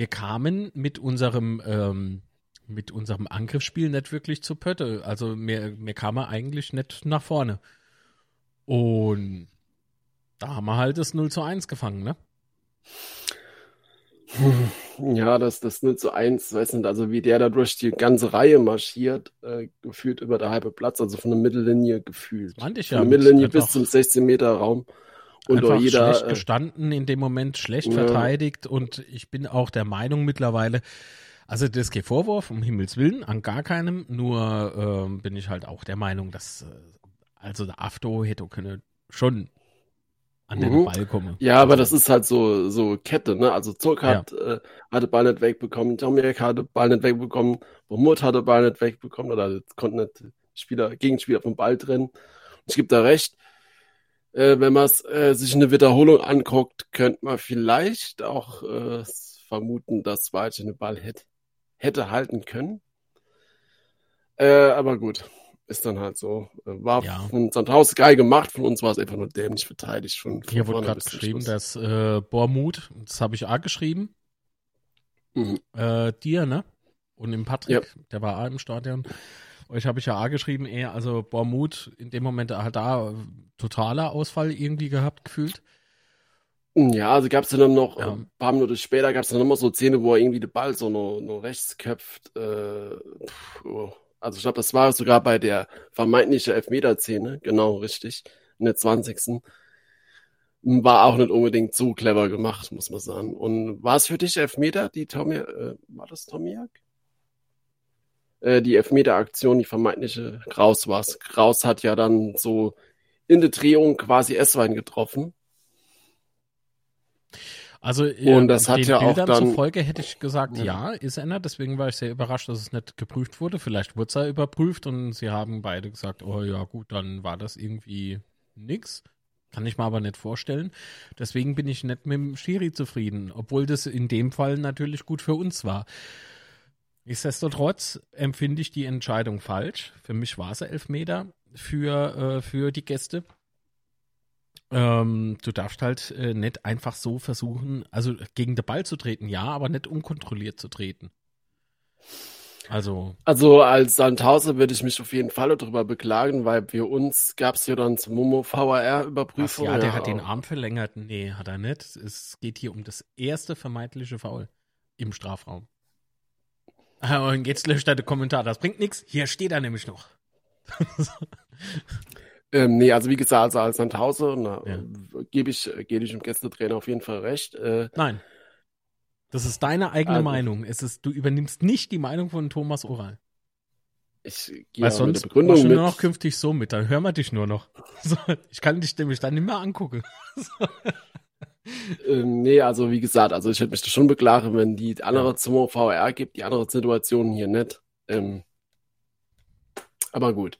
wir kamen mit unserem ähm, mit unserem Angriffsspiel nicht wirklich zu Pötte. Also mir, mir kam er eigentlich nicht nach vorne. Und da haben wir halt das 0 zu 1 gefangen, ne? Ja, das, das 0 zu 1, weiß nicht, also wie der da durch die ganze Reihe marschiert, äh, gefühlt über der halbe Platz, also von der Mittellinie gefühlt. Das meinte ich ja. Von der Mittellinie bis zum 16 Meter Raum. Und einfach jeder, schlecht äh, gestanden, in dem Moment schlecht ja. verteidigt und ich bin auch der Meinung mittlerweile, Also das ist kein Vorwurf, um Himmels Willen, an gar keinem. Nur ähm, bin ich halt auch der Meinung, dass äh, also der Afto hätte können schon an den Mhm. Ball kommen. Ja, aber das ist halt so, so Kette, ne? Also Zuck hat, äh, hat den Ball nicht wegbekommen, Tomiak hat den Ball nicht wegbekommen, Bomut hat den Ball nicht wegbekommen oder konnten nicht Spieler, Gegenspieler vom Ball trennen. Ich gebe da recht. Äh, wenn man äh, sich eine Wiederholung anguckt, könnte man vielleicht auch äh, vermuten, dass Weidchen den Ball hätte, hätte halten können. Äh, aber gut, ist dann halt so. War Ja. von Sandhaus geil gemacht, von uns war es einfach nur dämlich verteidigt. Von, von Hier wurde gerade geschrieben, Schluss. dass äh, Bormut, das habe ich auch geschrieben, Mhm. äh, dir, ne? Und im Patrick, der war auch im Stadion. Euch habe ich ja auch geschrieben, eher, also Bormut in dem Moment halt da totaler Ausfall irgendwie gehabt, gefühlt. Ja, also gab es dann noch, Ja. ein paar Minuten später gab es dann noch mal so Szene, wo er irgendwie den Ball so nur, nur rechts köpft. Äh, oh. Also ich glaube, das war sogar bei der vermeintlichen Elfmeter-Szene, genau richtig, in der 20. War auch nicht unbedingt so clever gemacht, muss man sagen. Und war es für dich Elfmeter, die Tommy, äh, war das Tomiak? Äh, die Elfmeter-Aktion, die vermeintliche, Kraus war's. Kraus hat ja dann so in der Drehung quasi Esswein getroffen. Also äh, Und das hat den ja auch Bildern dann- zufolge hätte ich gesagt, Ja. ist ändert. Deswegen war ich sehr überrascht, dass es nicht geprüft wurde. Vielleicht wurde es ja überprüft und sie haben beide gesagt, oh ja gut, dann war das irgendwie nix. Kann ich mir aber nicht vorstellen. Deswegen bin ich nicht mit dem Schiri zufrieden, obwohl das in dem Fall natürlich gut für uns war. Nichtsdestotrotz empfinde ich die Entscheidung falsch. Für mich war es ein Elfmeter für, äh, für die Gäste. Ähm, du darfst halt äh, nicht einfach so versuchen, also gegen den Ball zu treten, ja, aber nicht unkontrolliert zu treten. Also, Also als Sandhauser würde ich mich auf jeden Fall darüber beklagen, weil für uns gab es ja dann zum Momo ach VAR-Überprüfung. ja, der hat den Arm verlängert. Nee, hat er nicht. Es geht hier um das erste vermeintliche Foul im Strafraum. Und jetzt löscht er den Kommentar. Das bringt nichts. Hier steht er nämlich noch. Ähm, nee, also wie gesagt, also als Sandhauser, na, Ja. gebe ich, gebe ich dem Gästetrainer auf jeden Fall recht. Äh, Nein. Das ist deine eigene Also- Meinung. Es ist, du übernimmst nicht die Meinung von Thomas Oral. ich gehe Weil ja mit sonst der nur noch künftig so mit, dann hören wir dich nur noch. So, ich kann dich nämlich dann nicht mehr angucken. Ähm, nee, also wie gesagt, also ich hätte mich da schon beklagen, wenn die andere zum VAR gibt, die andere Situation hier nicht. Ähm, aber gut.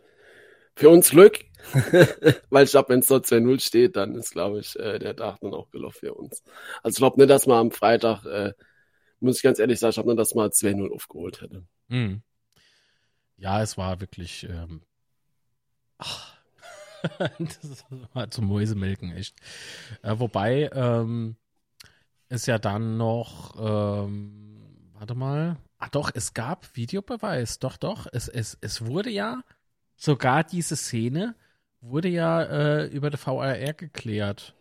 Für uns Glück, weil ich glaube, wenn es dort 2-0 steht, dann ist, glaube ich, äh, der Tag dann auch gelaufen für uns. Also ich glaube nicht, dass man am Freitag, äh, muss ich ganz ehrlich sagen, ich glaube nicht, dass man 2-0 aufgeholt hätte. Hm. Ja, es war wirklich. Ähm, ach, das war zum Mäusemelken, echt. Äh, wobei ähm, es ja dann noch. Ähm, warte mal. Ah, doch, es gab Videobeweis. Doch, doch. Es, es, es wurde ja sogar diese Szene wurde ja äh, über der VAR geklärt.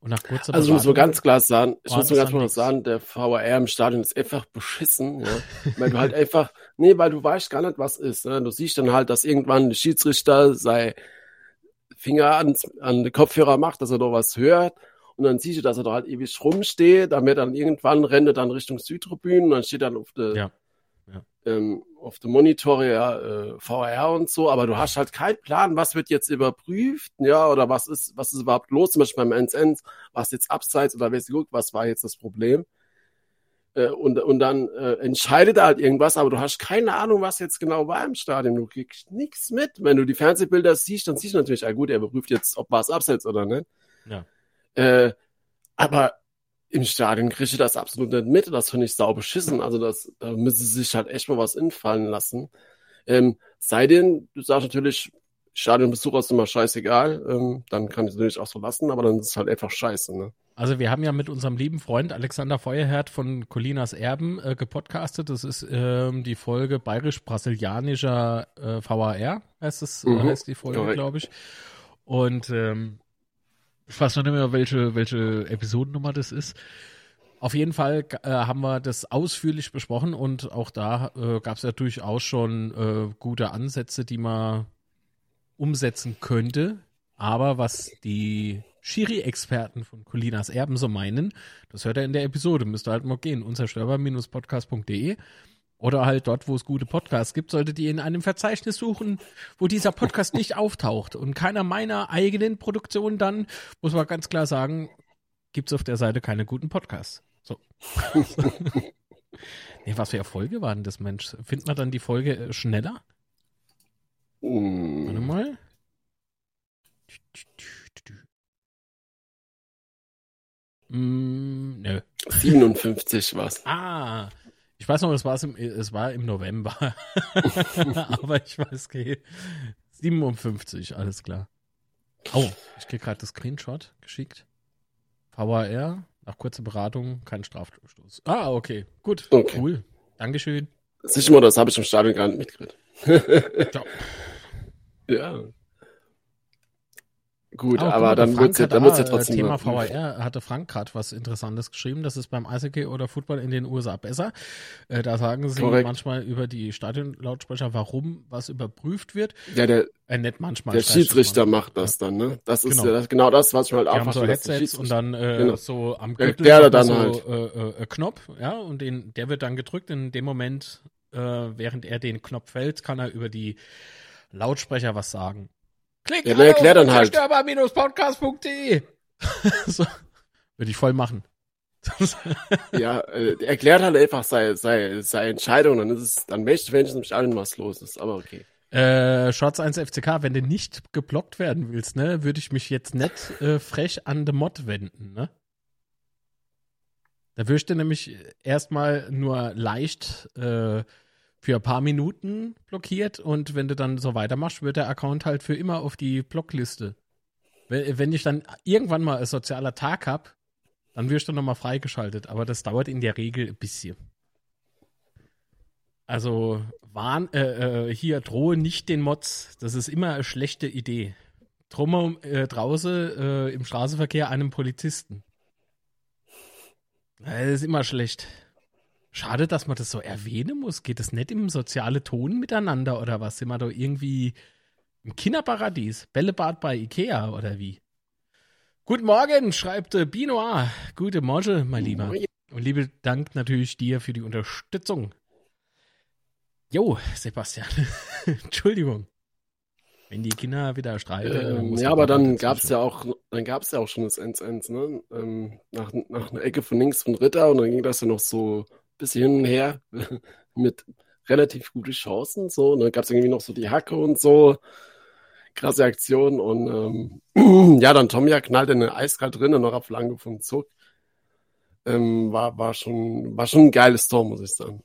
Und nach kurzer Also ich muss mal ganz klar sagen, ich muss mal ganz klar sagen, der VAR im Stadion ist einfach beschissen, ja. Weil du halt einfach, nee, weil du weißt gar nicht, was ist. Ne? Du siehst dann halt, dass irgendwann der Schiedsrichter sei Finger ans, an den Kopfhörer macht, dass er doch was hört. Und dann siehst du, dass er da halt ewig rumsteht, damit dann irgendwann rennt er dann Richtung Südtribünen und dann steht dann auf der Ja. Ähm, auf dem Monitor ja äh, VR und so, aber du hast halt keinen Plan, was wird jetzt überprüft, ja, oder was ist, was ist überhaupt los, zum Beispiel beim 1-1, was jetzt abseits oder wer guckt, was war jetzt das Problem? Äh, und, und dann äh, entscheidet er halt irgendwas, aber du hast keine Ahnung, was jetzt genau war im Stadion. Du kriegst nichts mit. Wenn du die Fernsehbilder siehst, dann siehst du natürlich, ah gut, er überprüft jetzt, ob war es abseits oder nicht. Ja. Äh, aber im Stadion kriegst du das absolut nicht mit. Das finde ich sau beschissen. Also das, da müssen sie sich halt echt mal was infallen lassen. Ähm, sei denn, du sagst natürlich, Stadionbesucher ist immer scheißegal, ähm, dann kann ich es natürlich auch so lassen, aber dann ist es halt einfach scheiße, ne? Also wir haben ja mit unserem lieben Freund Alexander Feuerherd von Colinas Erben äh, gepodcastet. Das ist ähm, die Folge bayerisch-brasilianischer äh, VAR, heißt es, äh, Mhm, heißt die Folge, glaube ich. Und ähm, ich weiß noch nicht mehr, welche, welche Episodennummer das ist. Auf jeden Fall äh, haben wir das ausführlich besprochen und auch da äh, gab es ja durchaus schon äh, gute Ansätze, die man umsetzen könnte. Aber was die Schiri-Experten von Colinas Erben so meinen, das hört er in der Episode, müsst ihr halt mal gehen, unzerstörbar-podcast.de oder halt dort, wo es gute Podcasts gibt, solltet ihr in einem Verzeichnis suchen, wo dieser Podcast nicht auftaucht und keiner meiner eigenen Produktionen dann, muss man ganz klar sagen, gibt's auf der Seite keine guten Podcasts. So. nee, was für Erfolge waren das, Mensch? Findet man dann die Folge äh, schneller? Mm. Warte mal. Mm, nö. 57 was. Ah, ich weiß noch, es war, im, es war im November. Aber ich weiß, okay. 57, alles klar. Oh, ich krieg gerade das Screenshot geschickt. VAR, nach kurzer Beratung, kein Strafstoß. Ah, okay, gut, Okay. cool. Dankeschön. Sicher mal, das habe ich im Stadion gar nicht mitgekriegt. Ciao. Ja. Gut, guck aber mal, der dann Frank wird's ja, dann da, wird's ja äh, trotzdem. Thema VAR hatte Frank gerade was Interessantes geschrieben. Das ist beim Eishockey oder Football in den USA besser. Äh, da sagen sie Korrekt. manchmal über die Stadionlautsprecher, warum was überprüft wird. Ja, der, Äh, nicht manchmal. der es Schiedsrichter mal. macht das dann, ne? Das ist Genau. ja das, genau das, was ich halt haben so der Headsets und dann äh, Genau. so am Der Gürtel er hat man dann so äh, äh, Knopf, ja, und den, der wird dann gedrückt. In dem Moment, äh, während er den Knopf fällt, kann er über die Lautsprecher was sagen. Klick Ja, der erklärt dann halt. podcast.de so, würde ich voll machen. Ja, äh, erklärt halt einfach seine, seine, seine Entscheidung, dann ist es, dann möchte ich im Stadion was los ist, aber okay. Äh, Shots 1 FCK, wenn du nicht geblockt werden willst, ne, würde ich mich jetzt nicht äh, frech an the Mod wenden, ne? Da wirst du nämlich erstmal nur leicht äh, für ein paar Minuten blockiert und wenn du dann so weitermachst, wird der Account halt für immer auf die Blockliste. Wenn, ich dann irgendwann mal ein sozialer Tag hab, dann wirst du nochmal freigeschaltet, aber das dauert in der Regel ein bisschen. Also warn, äh, äh, hier drohe nicht den Mods. Das ist immer eine schlechte Idee. Drum äh, draußen äh, im Straßenverkehr einem Polizisten. Das ist immer schlecht. Schade, dass man das so erwähnen muss. Geht das nicht im soziale Ton miteinander oder was? Sind wir da irgendwie im Kinderparadies? Bällebad bei Ikea oder wie? Guten Morgen, schreibt äh, Binoir. Gute Morgen, mein Lieber. Und liebe Dank natürlich dir für die Unterstützung. Jo, Sebastian. Entschuldigung. Wenn die Kinder wieder streiten. Ähm, ja, aber dann dazwischen. gab's ja auch, dann gab's ja auch schon das 1-1, ne? Ähm, nach, nach einer Ecke von links von Ritter und dann ging das ja noch so bisschen hin und her mit relativ guten Chancen, so. Und dann gab's irgendwie noch so die Hacke und so. Krasse Aktion und ähm, ja, dann Tomja knallt in den Eiskalt drin und noch ab Flanke vom Zug. Ähm, war, war schon, war schon ein geiles Tor, muss ich sagen.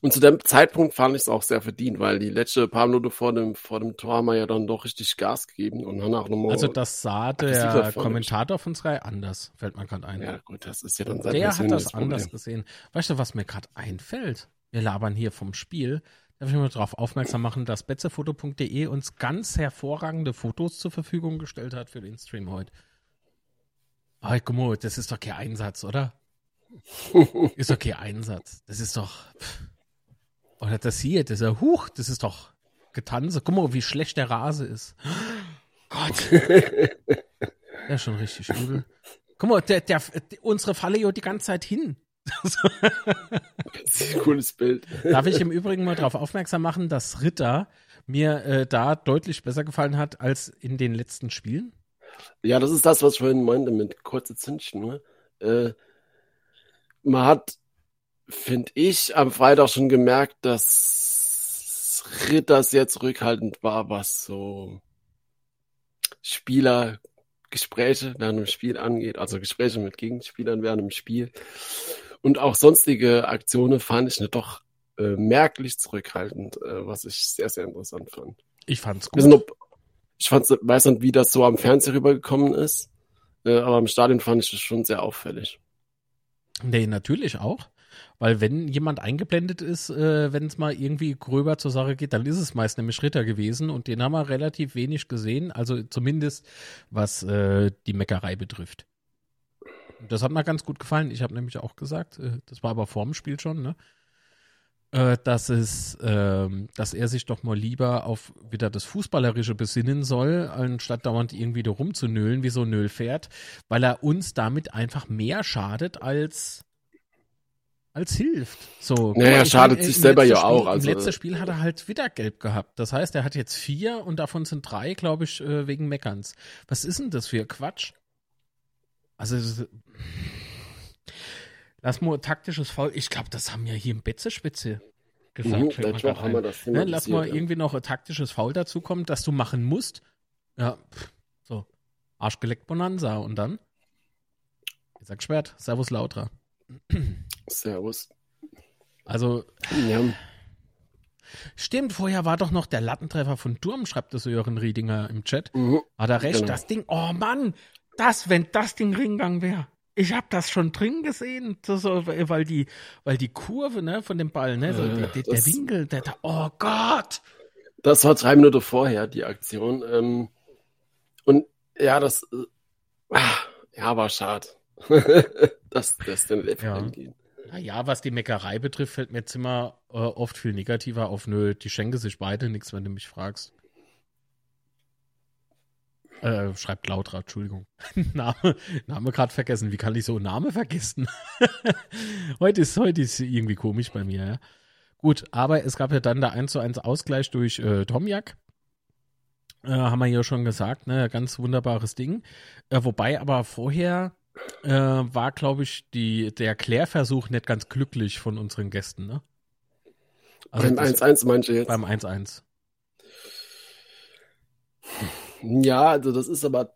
Und zu dem Zeitpunkt fand ich es auch sehr verdient, weil die letzte paar Minuten vor dem, vor dem Tor haben wir ja dann doch richtig Gas gegeben und danach nochmal. Also das sah der Kommentator von Sky anders, fällt mir gerade ein. ja, gut, das ist ja dann sein der hat das anders Problem. gesehen. Weißt du, was mir gerade einfällt? Wir labern hier vom Spiel. Darf ich mal darauf aufmerksam machen, dass betzefoto.de uns ganz hervorragende Fotos zur Verfügung gestellt hat für den Stream heute. Ah, guck mal, das ist doch kein Einsatz, oder? Ist doch kein Einsatz. Das ist doch. pff. Oder das hier, das ist ja, huch, das ist doch Getanze. Guck mal, wie schlecht der Rase ist. Gott. Ist schon richtig übel. Guck mal, der, der, unsere falle ja die ganze Zeit hin. Cooles Bild. Darf ich im Übrigen mal darauf aufmerksam machen, dass Ritter mir äh, da deutlich besser gefallen hat als in den letzten Spielen? Ja, das ist das, was ich vorhin meinte mit kurze Zündchen. Ne? Äh, man hat, finde ich, am Freitag schon gemerkt, dass Ritter sehr zurückhaltend war, was so Spielergespräche während dem Spiel angeht, also Gespräche mit Gegenspielern während dem Spiel. Und auch sonstige Aktionen fand ich ne, doch äh, merklich zurückhaltend, äh, was ich sehr, sehr interessant fand. Ich fand's Ich gut. weiß nicht, ich fand's, weiß nicht, wie das so am Fernseher rübergekommen ist, äh, aber im Stadion fand ich das schon sehr auffällig. Nee, natürlich auch. Weil wenn jemand eingeblendet ist, äh, wenn es mal irgendwie gröber zur Sache geht, dann ist es meist nämlich Ritter gewesen und den haben wir relativ wenig gesehen, also zumindest was äh, die Meckerei betrifft. Das hat mir ganz gut gefallen. Ich habe nämlich auch gesagt, äh, das war aber vorm Spiel schon, ne? äh, dass es, ähm, dass er sich doch mal lieber auf wieder das Fußballerische besinnen soll, anstatt dauernd irgendwie da rumzunölen wie so ein Nöllpferd, weil er uns damit einfach mehr schadet als als hilft. So, naja, er schadet meine, sich selber ja Spiel, auch. Also, Im letzten Spiel hat er halt wieder gelb gehabt. Das heißt, er hat jetzt vier und davon sind drei, glaube ich, äh, wegen Meckerns. Was ist denn das für Quatsch? Also, lass mal taktisches Foul. Ich glaube, das haben ja hier im Betze-Spitze gesagt. Mhm, haben wir das ne, lass mal ja. irgendwie noch ein taktisches Foul dazu kommen, das du machen musst. Ja, so. Arschgeleckt Bonanza. Und dann? Ich sag Schwert. Servus Lautra. Servus. Also. Ja. Stimmt, vorher war doch noch der Lattentreffer von Durm, schreibt das Jörn Riedinger im Chat. Mhm, Hat er recht, genau. das Ding, oh Mann, das, wenn das Ding ringegangen wäre. Ich habe das schon drin gesehen, so, weil die, weil die Kurve ne, von dem Ball, ne, so, äh, der, der Winkel, der, der, oh Gott. Das war drei Minuten vorher, die Aktion. Ähm, und ja, das, äh, ja, war schade. dass das dann ja. gehen. Naja, was die Meckerei betrifft, fällt mir jetzt immer äh, oft viel negativer auf. Nö, die schenken sich beide nichts, wenn du mich fragst. Äh, schreibt Lautra, Entschuldigung. Name, Name gerade vergessen. Wie kann ich so einen Namen vergessen? heute, ist, heute ist irgendwie komisch bei mir, ja. Gut, aber es gab ja dann der 1 zu 1 Ausgleich durch äh, Tomjak. Äh, haben wir ja schon gesagt, ne? Ganz wunderbares Ding. Äh, wobei aber vorher äh, war, glaube ich, die, der Klärversuch nicht ganz glücklich von unseren Gästen, ne? Also beim 1-1 manche jetzt. Beim 1-1. Ja, also das ist aber.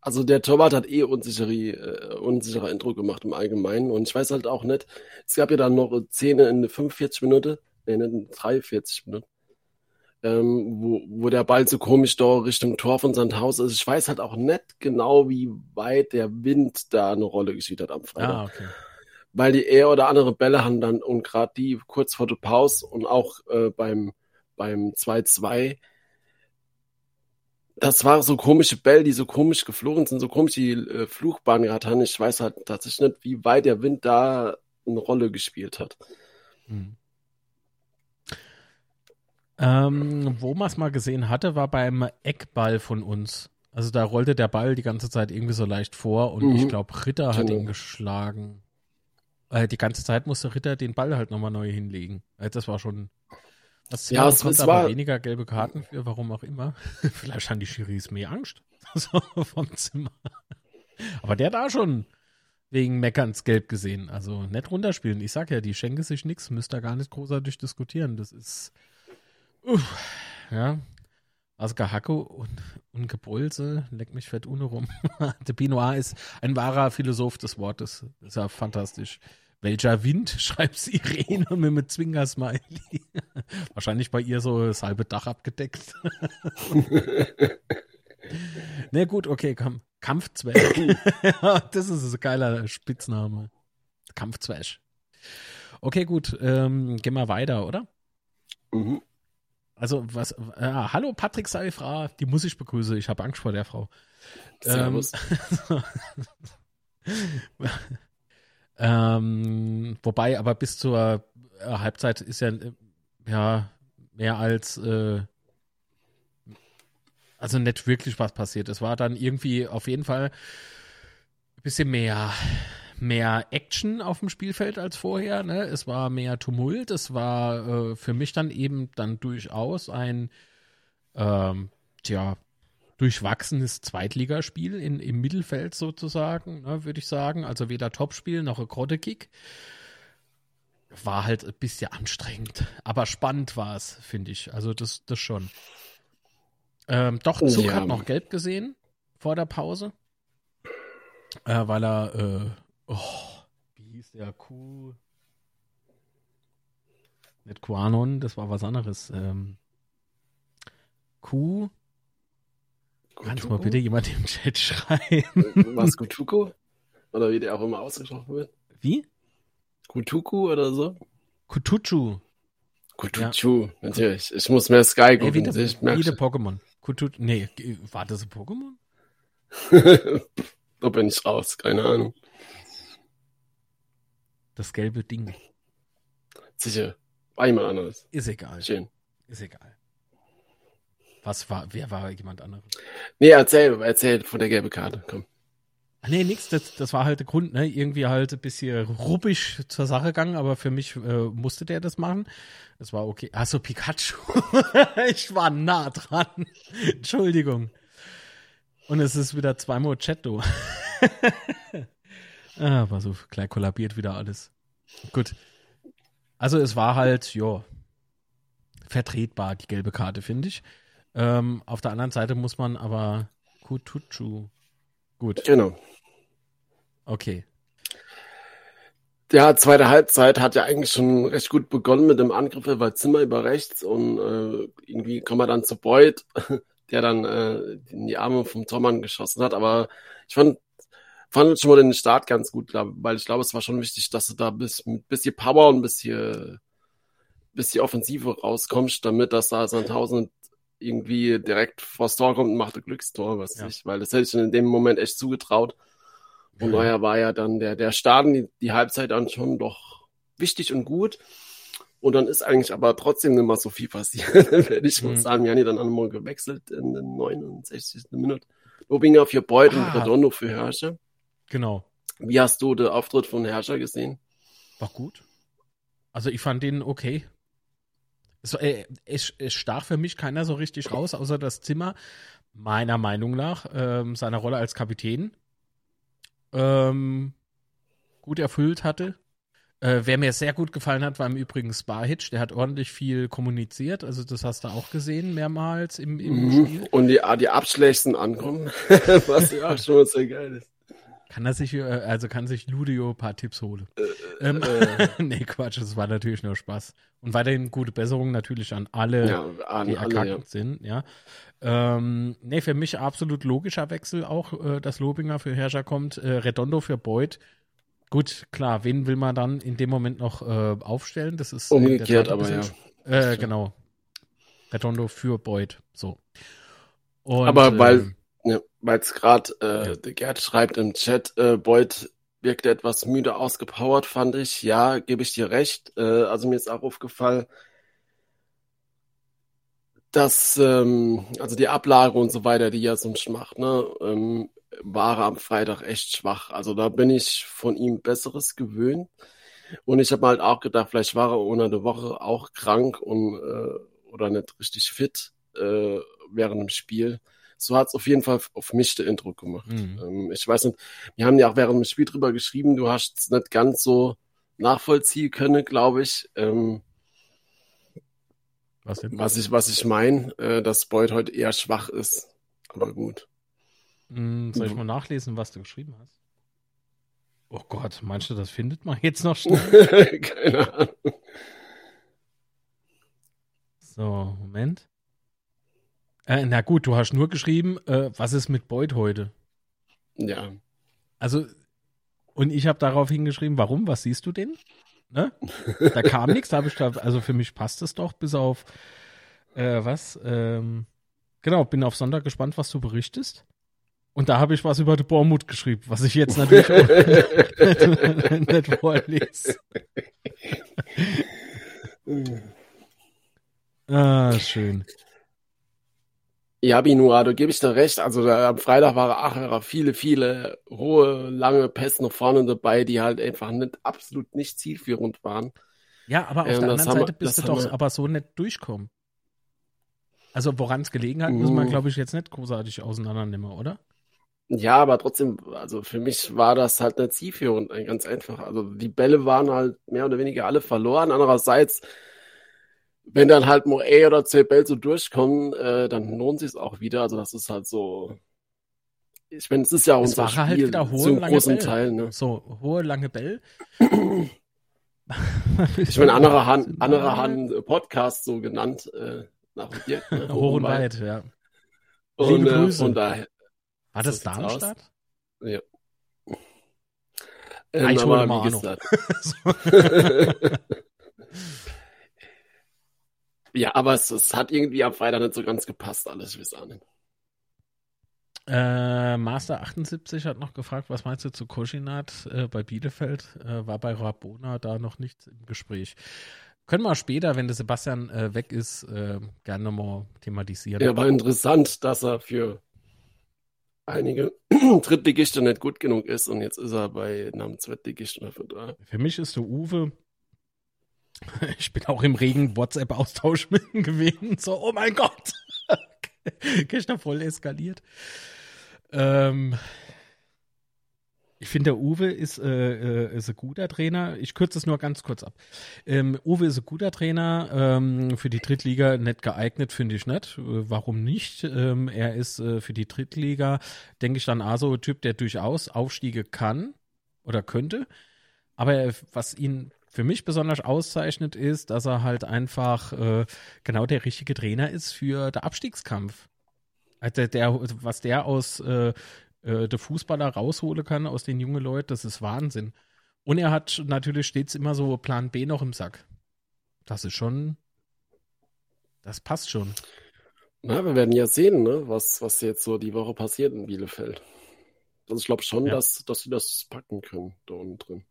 Also der Torwart hat eh unsichere, äh, unsicherer Eindruck gemacht im Allgemeinen. Und ich weiß halt auch nicht, es gab ja dann noch Szene in 45 Minuten, nee, in 43 Minuten, ähm, wo, wo der Ball so komisch da Richtung Tor von Sandhausen ist. Ich weiß halt auch nicht genau, wie weit der Wind da eine Rolle gespielt hat am Freitag. Ah, okay. Weil die eher oder andere Bälle haben dann und gerade die kurz vor der Pause und auch äh, beim, beim 2-2 das war so komische Bälle, die so komisch geflogen sind, so komische äh, Fluchbahnen gehabt haben. Ich weiß halt tatsächlich nicht, wie weit der Wind da eine Rolle gespielt hat. Hm. Ähm, wo man es mal gesehen hatte, war beim Eckball von uns. Also da rollte der Ball die ganze Zeit irgendwie so leicht vor und mhm. ich glaube, Ritter hat genau. ihn geschlagen. Äh, die ganze Zeit musste Ritter den Ball halt nochmal neu hinlegen. Äh, das war schon. Das ja, es, es war weniger gelbe Karten für, warum auch immer. Vielleicht haben die Schiris mehr Angst. so vom Zimmer. Aber der da schon wegen Meckerns gelb gesehen. Also nicht runterspielen. Ich sag ja, die schenken sich nichts, müsst ihr gar nicht großartig diskutieren. Das ist Uff, ja. Also Gehacke und, und Gebrülse, leck mich fett ohne rum. Der Pinoir ist ein wahrer Philosoph des Wortes. Das ist ja fantastisch. Welcher Wind, schreibt Irene mit einem Zwingersmiley. Wahrscheinlich bei ihr so das halbe Dach abgedeckt. Na nee, gut, okay, komm. Kampfzwerg. das ist ein geiler Spitzname. Kampfzwerg. Okay, gut. Ähm, gehen wir weiter, oder? Mhm. Also was, äh, hallo Patrick Seifra, die muss ich begrüßen, ich habe Angst vor der Frau. Servus. Ähm, ähm, wobei, aber bis zur äh, Halbzeit ist ja, ja mehr als, äh, also nicht wirklich was passiert. Es war dann irgendwie auf jeden Fall ein bisschen mehr mehr Action auf dem Spielfeld als vorher. Ne? Es war mehr Tumult. Es war äh, für mich dann eben dann durchaus ein ähm, tja, durchwachsenes Zweitligaspiel in, im Mittelfeld sozusagen, ne, würde ich sagen. Also weder Topspiel noch Grottekick. War halt ein bisschen anstrengend. Aber spannend war es, finde ich. Also das, das schon. Ähm, doch, Zug ja. hat noch gelb gesehen vor der Pause. Äh, weil er äh, Oh, wie hieß der? Q. Nicht Quanon, das war was anderes. Ähm, Q. Kannst du mal bitte jemand im Chat schreiben? Was, Kutuku? Oder wie der auch immer ausgesprochen wird? Wie? Kutuku oder so? Kutuchu. Kutuchu, ja. natürlich. Ich muss mehr Sky gucken. Ey, wie, der Pokémon. Kutuchu, nee, war das ein Pokémon? da bin ich raus, keine Ahnung. Das gelbe Ding. Sicher. War jemand anderes. Ist egal. Schön. Ist egal. Was war, wer war jemand anderes? Nee, erzähl, erzähl von der gelben Karte. Komm. Nee, nix, das, das war halt der Grund, ne? Irgendwie halt ein bisschen ruppig zur Sache gegangen, aber für mich äh, musste der das machen. Das war okay. Achso, Pikachu. ich war nah dran. Entschuldigung. Und es ist wieder zweimal Chatto. ah, war so gleich kollabiert wieder alles. Gut. Also es war halt, ja, vertretbar, die gelbe Karte, finde ich. Ähm, auf der anderen Seite muss man aber Kutucu. Gut. Genau. Okay. Ja, zweite Halbzeit hat ja eigentlich schon recht gut begonnen mit dem Angriff über Zimmer über rechts und äh, irgendwie kommen wir dann zu Beuth, der dann äh, in die Arme vom Tormann geschossen hat. Aber ich fand, fand schon mal den Start ganz gut, glaub, weil ich glaube, es war schon wichtig, dass du da bis, mit bisschen Power und bisschen, bisschen Offensive rauskommst, damit dass da Sandhausen irgendwie direkt vors Tor kommt und macht ein Glückstor, was ja. ich, weil das hätte ich in dem Moment echt zugetraut. Und ja. daher war ja dann der, der Start die, die Halbzeit dann schon doch wichtig und gut. Und dann ist eigentlich aber trotzdem nicht mal so viel passiert. ich muss mhm. sagen, wir haben ja dann einmal gewechselt in den 69. Minute. Lobinger für Beuth ah. und Redondo für Herrscher. Genau. Wie hast du den Auftritt von Herrscher gesehen? War gut. Also ich fand den okay. So, äh, es, es stach für mich keiner so richtig raus, außer das Zimmer, meiner Meinung nach, ähm, seiner Rolle als Kapitän ähm, gut erfüllt hatte. Äh, wer mir sehr gut gefallen hat, war im Übrigen Sparhitch. Der hat ordentlich viel kommuniziert. Also das hast du auch gesehen mehrmals im, im mhm. Spiel. Und die, die Abschlägsten ankommen, was ja schon sehr geil ist. Kann er sich, äh, also kann sich Ludio ein paar Tipps holen. Äh, ähm, äh. nee, Quatsch, das war natürlich nur Spaß. Und weiterhin gute Besserung natürlich an alle, ja, an die erkrankt ja. sind, ja. Ähm, nee, für mich absolut logischer Wechsel auch, äh, dass Lobinger für Herrscher kommt, äh, Redondo für Beuth. Gut, klar, wen will man dann in dem Moment noch äh, aufstellen? Das ist umgekehrt, aber ja. Äh, genau. Redondo für Beuth, so. Und, aber weil ähm, ja, weil es gerade, äh. Gerd schreibt im Chat, äh, Beuth wirkte etwas müde ausgepowert, fand ich. Ja, gebe ich dir recht. Äh, also mir ist auch aufgefallen, dass, ähm, also die Ablage und so weiter, die er sonst macht, ne, ähm, war am Freitag echt schwach. Also da bin ich von ihm Besseres gewöhnt. Und ich habe halt auch gedacht, vielleicht war er ohne eine Woche auch krank und äh, oder nicht richtig fit äh, während dem Spiel so hat es auf jeden Fall auf mich den Eindruck gemacht. Mhm. Ähm, ich weiß nicht, wir haben ja auch während dem Spiel drüber geschrieben, du hast es nicht ganz so nachvollziehen können, glaube ich. Ähm, was, was ich, was ich meine, äh, dass Boyd heute eher schwach ist. Aber gut. Mhm, soll ich mal nachlesen, was du geschrieben hast? Oh Gott, meinst du, das findet man jetzt noch schnell? Keine Ahnung. So, Moment. Äh, na gut, du hast nur geschrieben, äh, was ist mit Boyd heute? Ja. Also, und ich habe darauf hingeschrieben, warum? Was siehst du denn? Ne? Da kam nichts, habe ich da, also für mich passt es doch, bis auf äh, was? Ähm, genau, bin auf Sonntag gespannt, was du berichtest. Und da habe ich was über die Bormut geschrieben, was ich jetzt natürlich auch nicht, nicht vorlese. ah, schön. Ja, Binua, du gebe ich dir recht. Also da, am Freitag waren Acherer viele, viele hohe, lange Pässe nach vorne dabei, die halt einfach nicht, absolut nicht zielführend waren. Ja, aber auf ähm, der anderen Seite wir, bist du doch wir... aber so nicht durchkommen. Also woran es gelegen hat, müssen wir, mm. glaube ich, jetzt nicht großartig auseinandernehmen, oder? Ja, aber trotzdem, also für mich war das halt nicht zielführend, ganz einfach. Also die Bälle waren halt mehr oder weniger alle verloren. Andererseits wenn dann halt Moe oder Zebel so durchkommen, äh, dann lohnt sich auch wieder. Also das ist halt so. Ich meine, es ist ja unser Spiel halt wieder hohe, zum großen Bell. Teil. Ne? So, hohe, lange Bell. ich meine, andere Han, andere Han Podcast so genannt äh, nach dir. Ne? Hoch und weit, ja. Und, Liebe äh, Grüße. Von daher, War das so Darmstadt? Ja. Ähm, ich aber wie gesagt. Ja, aber es, es hat irgendwie am Freitag nicht so ganz gepasst, alles, weiß auch nicht. Äh, Master 78 hat noch gefragt, was meinst du zu Koschinat äh, bei Bielefeld? Äh, war bei Rabona da noch nichts im Gespräch? Können wir später, wenn der Sebastian äh, weg ist, äh, gerne nochmal thematisieren. Ja, war interessant, dass er für einige Drittligisten nicht gut genug ist und jetzt ist er bei einem Zweitligisten dafür da. Für mich ist der Uwe, ich bin auch im regen WhatsApp-Austausch mit ihm gewesen, so, oh mein Gott, gestern voll eskaliert. Ähm, ich finde, der Uwe ist, äh, äh, ist ein guter Trainer. Ich kürze es nur ganz kurz ab. Ähm, Uwe ist ein guter Trainer. Ähm, für die Drittliga nicht geeignet, finde ich nicht. Äh, warum nicht? Ähm, er ist äh, für die Drittliga, denke ich dann, auch so ein Typ, der durchaus Aufstiege kann oder könnte. Aber er, was ihn für mich besonders auszeichnet, ist, dass er halt einfach äh, genau der richtige Trainer ist für den Abstiegskampf. Also der, was der aus äh, äh, der Fußballer rausholen kann aus den jungen Leuten, das ist Wahnsinn. Und er hat natürlich stets immer so Plan B noch im Sack. Das ist schon, das passt schon. Na, wir werden ja sehen, ne, was, was jetzt so die Woche passiert in Bielefeld. Also ich glaube schon, ja. dass, dass sie das packen können, da unten drin.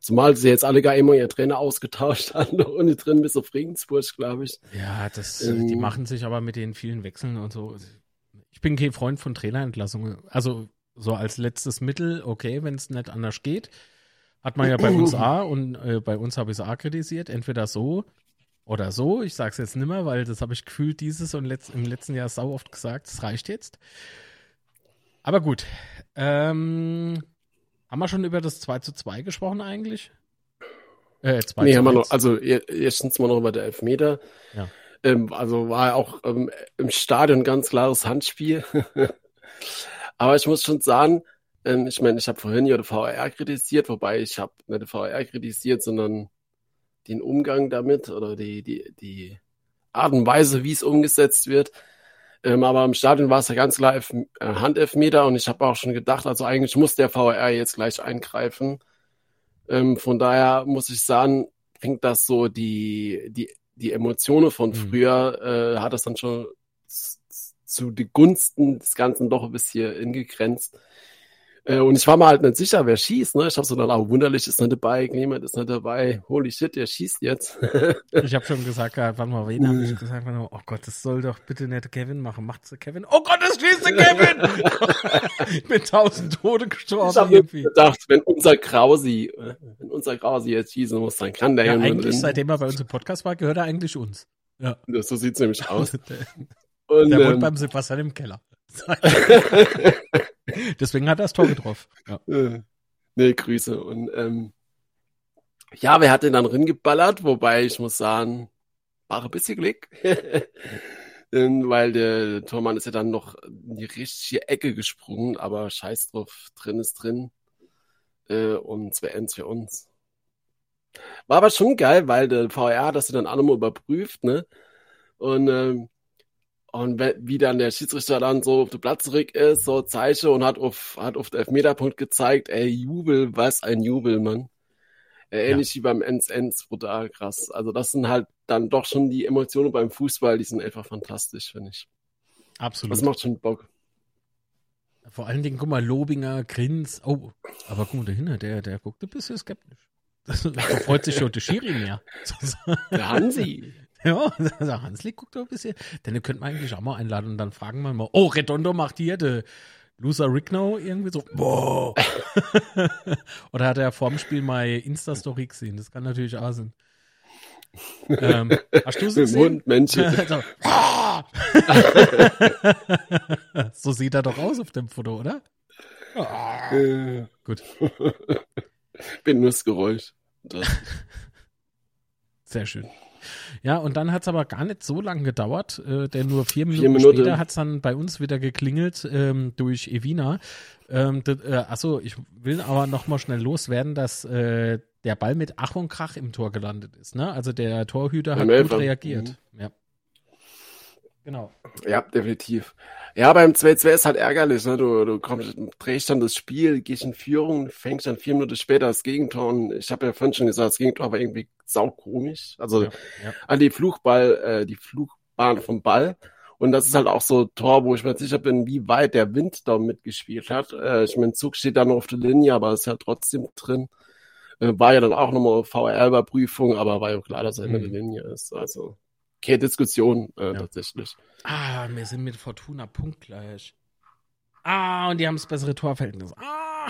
Zumal sie jetzt alle gar immer ihr Trainer ausgetauscht haben, unten drin bis auf Regensburg, glaube ich. Ja, das, ähm, die machen sich aber mit den vielen Wechseln und so ich bin kein Freund von Trainerentlassungen. Also so als letztes Mittel, okay, wenn es nicht anders geht. Hat man ja bei uns A und äh, bei uns habe ich es A kritisiert. Entweder so oder so. Ich sage es jetzt nicht mehr, weil das habe ich gefühlt dieses und letzt, im letzten Jahr sau oft gesagt. Das reicht jetzt. Aber gut. Ähm, haben wir schon über das 2 zu 2 gesprochen eigentlich? Äh, 2 nee, haben wir noch. Also erstens mal noch über der Elfmeter. Ja. Ähm, also war auch ähm, im Stadion ganz klares Handspiel. Aber ich muss schon sagen, ähm, ich meine, ich habe vorhin ja die VR kritisiert, wobei ich habe nicht die VR kritisiert, sondern den Umgang damit oder die, die, die Art und Weise, wie es umgesetzt wird. Ähm, aber im Stadion war es ja ganz klar äh, Handelfmeter und ich habe auch schon gedacht, also eigentlich muss der VR jetzt gleich eingreifen. Ähm, von daher muss ich sagen, bringt das so die, die die Emotionen von mhm. früher äh, hat das dann schon zu den Gunsten des Ganzen doch ein bisschen ingegrenzt. Äh, und ich war mir halt nicht sicher, wer schießt. Ne? Ich habe so dann auch wunderlich ist nicht dabei, niemand ist nicht dabei. Holy shit, der schießt jetzt. ich habe schon gesagt, wann mal wen habe ich gesagt, oh Gott, das soll doch bitte nicht Kevin machen. Macht's Kevin. Oh Gott, das schießt der Kevin! ich bin tausend Tode gestorben. Ich habe gedacht, wenn unser Krausi, wenn unser Krausi jetzt schießen muss, dann kann der ja, eigentlich, drin. seitdem er bei uns im Podcast war, gehört er eigentlich uns. Ja. Das, so sieht's nämlich aus. Und, der ähm, wohnt beim Sebastian im Keller. Deswegen hat er das Tor getroffen. Ja. Nee, Grüße. Und ähm, ja, wer hat den dann ringeballert? Wobei ich muss sagen, war ein bisschen Glück. Weil der Tormann ist ja dann noch in die richtige Ecke gesprungen, aber scheiß drauf, drin ist drin. Äh, und 2-1 für uns. War aber schon geil, weil der VR hat das dann alle mal überprüft, ne? Und ähm, und wie dann der Schiedsrichter dann so auf den Platz zurück ist, so Zeichen und hat auf, hat auf den Elfmeterpunkt gezeigt, ey, Jubel, was ein Jubel, Mann. Äh, ähnlich ja. wie beim Ends Ends, brutal krass. Also das sind halt dann doch schon die Emotionen beim Fußball, die sind einfach fantastisch, finde ich. Absolut. Das macht schon Bock. Vor allen Dingen, guck mal, Lobinger, Grins, oh, aber guck mal dahinter, der, der guckt ein bisschen skeptisch. Das, da freut sich schon der Schiri mehr. Der Hansi. Ja, der Hansli guckt doch ein bisschen. Denn könnte man eigentlich auch mal einladen und dann fragen wir mal, oh, Redondo macht hier der Loser Ricknow irgendwie so, boah. Oder hat er vor dem Spiel mal Insta-Story gesehen? Das kann natürlich auch sein. ähm, hast du sie gesehen? Männchen. so, so sieht er doch aus auf dem Foto, oder? äh, Gut. Bin nur das Geräusch. Das. Sehr schön. Ja, und dann hat es aber gar nicht so lange gedauert, äh, denn nur vier Minuten, vier Minuten. später hat es dann bei uns wieder geklingelt ähm, durch Evina. Ähm, äh, achso, ich will aber noch mal schnell loswerden, dass äh, der Ball mit Ach und Krach im Tor gelandet ist. Ne? Also der Torhüter hat gut reagiert. Mhm. Ja. Genau. Ja, definitiv. Ja, beim 2-2 ist halt ärgerlich, ne? Du, du kommst, drehst dann das Spiel, gehst in Führung, fängst dann vier Minuten später das Gegentor und ich habe ja vorhin schon gesagt, das Gegentor war irgendwie saukomisch. Also ja, ja. an die Flugball, äh, die Flugbahn vom Ball. Und das ist halt auch so ein Tor, wo ich mir sicher bin, wie weit der Wind da mitgespielt hat. Äh, ich mein, Zug steht da noch auf der Linie, aber ist halt trotzdem drin. Äh, war ja dann auch nochmal VR-Überprüfung, aber war ja klar, dass er in der Mhm. Linie ist. Also keine Diskussion äh, Ja. tatsächlich. Ah, wir sind mit Fortuna punktgleich. Ah, und die haben das bessere Torverhältnis. Ah!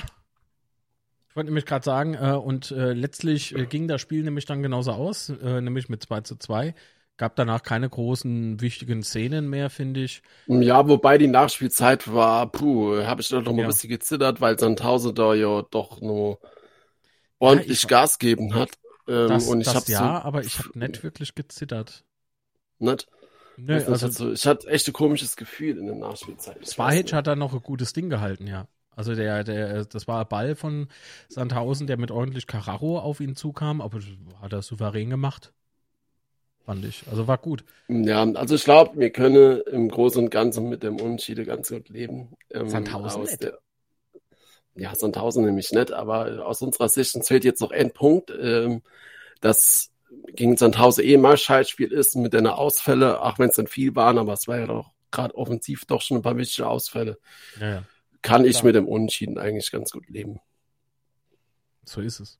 Ich wollte nämlich gerade sagen, äh, und äh, letztlich äh, ging das Spiel nämlich dann genauso aus, äh, nämlich mit 2 zu 2. Gab danach keine großen wichtigen Szenen mehr, finde ich. Ja, wobei die Nachspielzeit war, puh, habe ich doch noch mal Ja. ein bisschen gezittert, weil Sandhausen da ja doch nur ordentlich ich- Gas geben hat. Ähm, Das, und ich das ja, so, aber ich habe nicht wirklich gezittert. Nicht, nicht, also also, ich hatte echt ein komisches Gefühl in der Nachspielzeit. Nicht. hat da noch ein gutes Ding gehalten, ja. Also der, der, das war ein Ball von Sandhausen, der mit ordentlich Carraro auf ihn zukam, aber hat er souverän gemacht. Fand ich. Also war gut. Ja, also ich glaube, wir können im Großen und Ganzen mit dem Unentschieden ganz gut leben. Ähm, Sandhausen aus nicht. der, ja, Sandhausen nämlich nicht, aber aus unserer Sicht uns fehlt jetzt noch ein Punkt, ähm, dass gegen Sandhausen eh mal Scheißspiel ist mit den Ausfälle, auch wenn es dann viel waren, aber es war ja doch gerade offensiv doch schon ein paar wichtige Ausfälle. Ja. Kann ich Klar. mit dem Unentschieden eigentlich ganz gut leben. So ist es.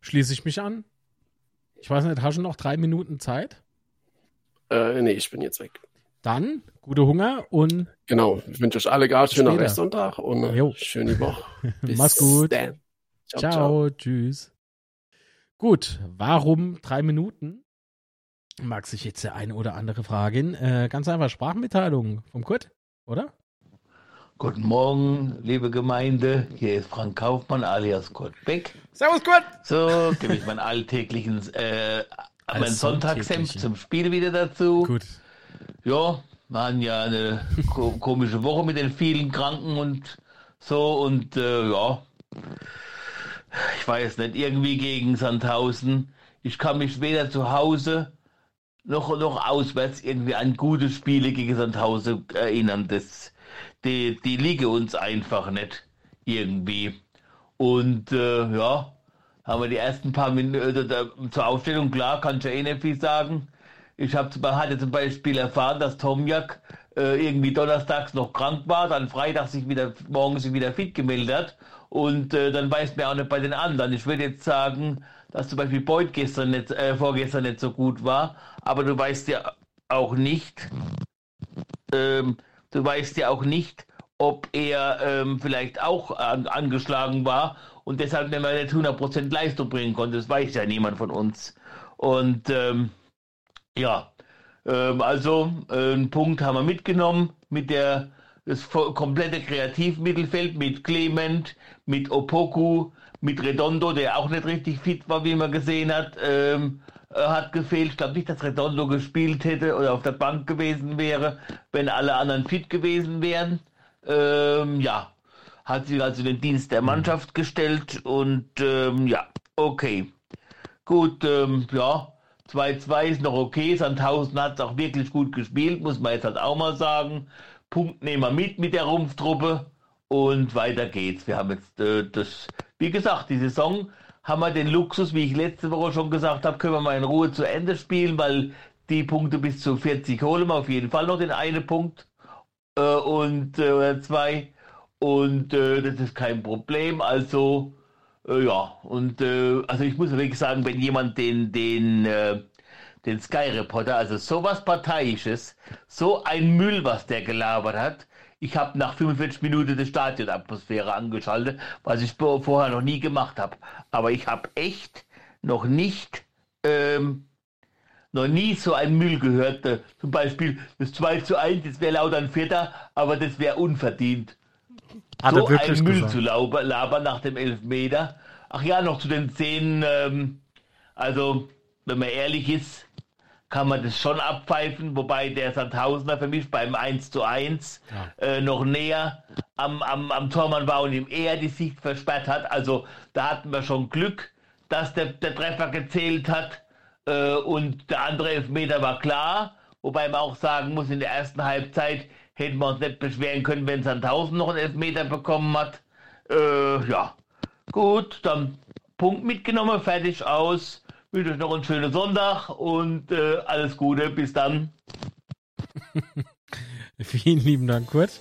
Schließe ich mich an. Ich weiß nicht, hast du noch drei Minuten Zeit? Äh, nee, ich bin jetzt weg. Dann gute Hunger und Genau, ich wünsche euch alle gar schönen. Restsonntag und Jo. schöne Woche. Bis mach's gut. dann. Ciao, tschüss. Gut, warum drei Minuten? Mag sich jetzt der eine oder andere fragen. Äh, ganz einfach Sprachmitteilung vom Kurt, oder? Guten Morgen, liebe Gemeinde. Hier ist Frank Kaufmann alias Kurt Beck. Servus Kurt! So, gebe ich meinen alltäglichen, äh, Als meinen sonntäglichen. zum Spiel wieder dazu. Gut. Ja, waren ja eine ko komische Woche mit den vielen Kranken und so und äh, ja, ich weiß nicht, irgendwie gegen Sandhausen. Ich kann mich weder zu Hause noch, noch auswärts irgendwie an gute Spiele gegen Sandhausen erinnern. Das, die, die liegen uns einfach nicht irgendwie. Und äh, ja, haben wir die ersten paar Minuten äh, zur Aufstellung, klar, kann ich ja eh nicht viel sagen. Ich hab, hatte zum Beispiel erfahren, dass Tomjak äh, irgendwie donnerstags noch krank war, dann freitags sich wieder, morgens sich wieder fit gemeldet hat. Und äh, dann weiß man auch nicht bei den anderen. Ich würde jetzt sagen, dass zum Beispiel Beuth gestern nicht, äh, vorgestern nicht so gut war, aber du weißt ja auch nicht, ähm, du weißt ja auch nicht, ob er ähm, vielleicht auch an, angeschlagen war und deshalb nicht mehr nicht 100% Leistung bringen konnte. Das weiß ja niemand von uns. Und ähm, ja, ähm, also äh, einen Punkt haben wir mitgenommen mit der das komplette Kreativmittelfeld mit Clement, mit Opoku, mit Redondo, der auch nicht richtig fit war, wie man gesehen hat, ähm, äh, hat gefehlt. Ich glaube nicht, dass Redondo gespielt hätte oder auf der Bank gewesen wäre, wenn alle anderen fit gewesen wären. Ähm, ja, hat sich also den Dienst der Mannschaft gestellt und ähm, ja, okay. Gut, ähm, ja, 2-2 ist noch okay. Sandhausen hat es auch wirklich gut gespielt, muss man jetzt halt auch mal sagen. Punkt nehmen wir mit mit der Rumpftruppe und weiter geht's. Wir haben jetzt äh, das, wie gesagt, die Saison haben wir den Luxus, wie ich letzte Woche schon gesagt habe, können wir mal in Ruhe zu Ende spielen, weil die Punkte bis zu 40 holen wir auf jeden Fall noch den einen Punkt äh, und äh, oder zwei und äh, das ist kein Problem. Also äh, ja, und äh, also ich muss wirklich sagen, wenn jemand den, den, den Sky Reporter, also sowas Parteiisches, so ein Müll, was der gelabert hat. Ich habe nach 45 Minuten die Stadionatmosphäre angeschaltet, was ich vor- vorher noch nie gemacht habe. Aber ich habe echt noch nicht, ähm, noch nie so einen Müll gehört. Äh, zum Beispiel das 2 zu 1, das wäre lauter ein Vierter, aber das wäre unverdient Hat so er wirklich ein Müll gesagt? zu lauber, labern nach dem Elfmeter. Ach ja, noch zu den Szenen, ähm, also wenn man ehrlich ist, kann man das schon abpfeifen, wobei der Sandhausener für mich beim 1 zu 1 äh, noch näher am, am, am Tormann war und ihm eher die Sicht versperrt hat. Also da hatten wir schon Glück, dass der, der Treffer gezählt hat äh, und der andere Elfmeter war klar. Wobei man auch sagen muss, in der ersten Halbzeit hätten wir uns nicht beschweren können, wenn Sandhausen noch einen Elfmeter bekommen hat. Äh, ja, gut, dann Punkt mitgenommen, fertig aus. Wünsche euch noch einen schönen Sonntag und äh, alles Gute. Bis dann. Vielen lieben Dank, Kurt.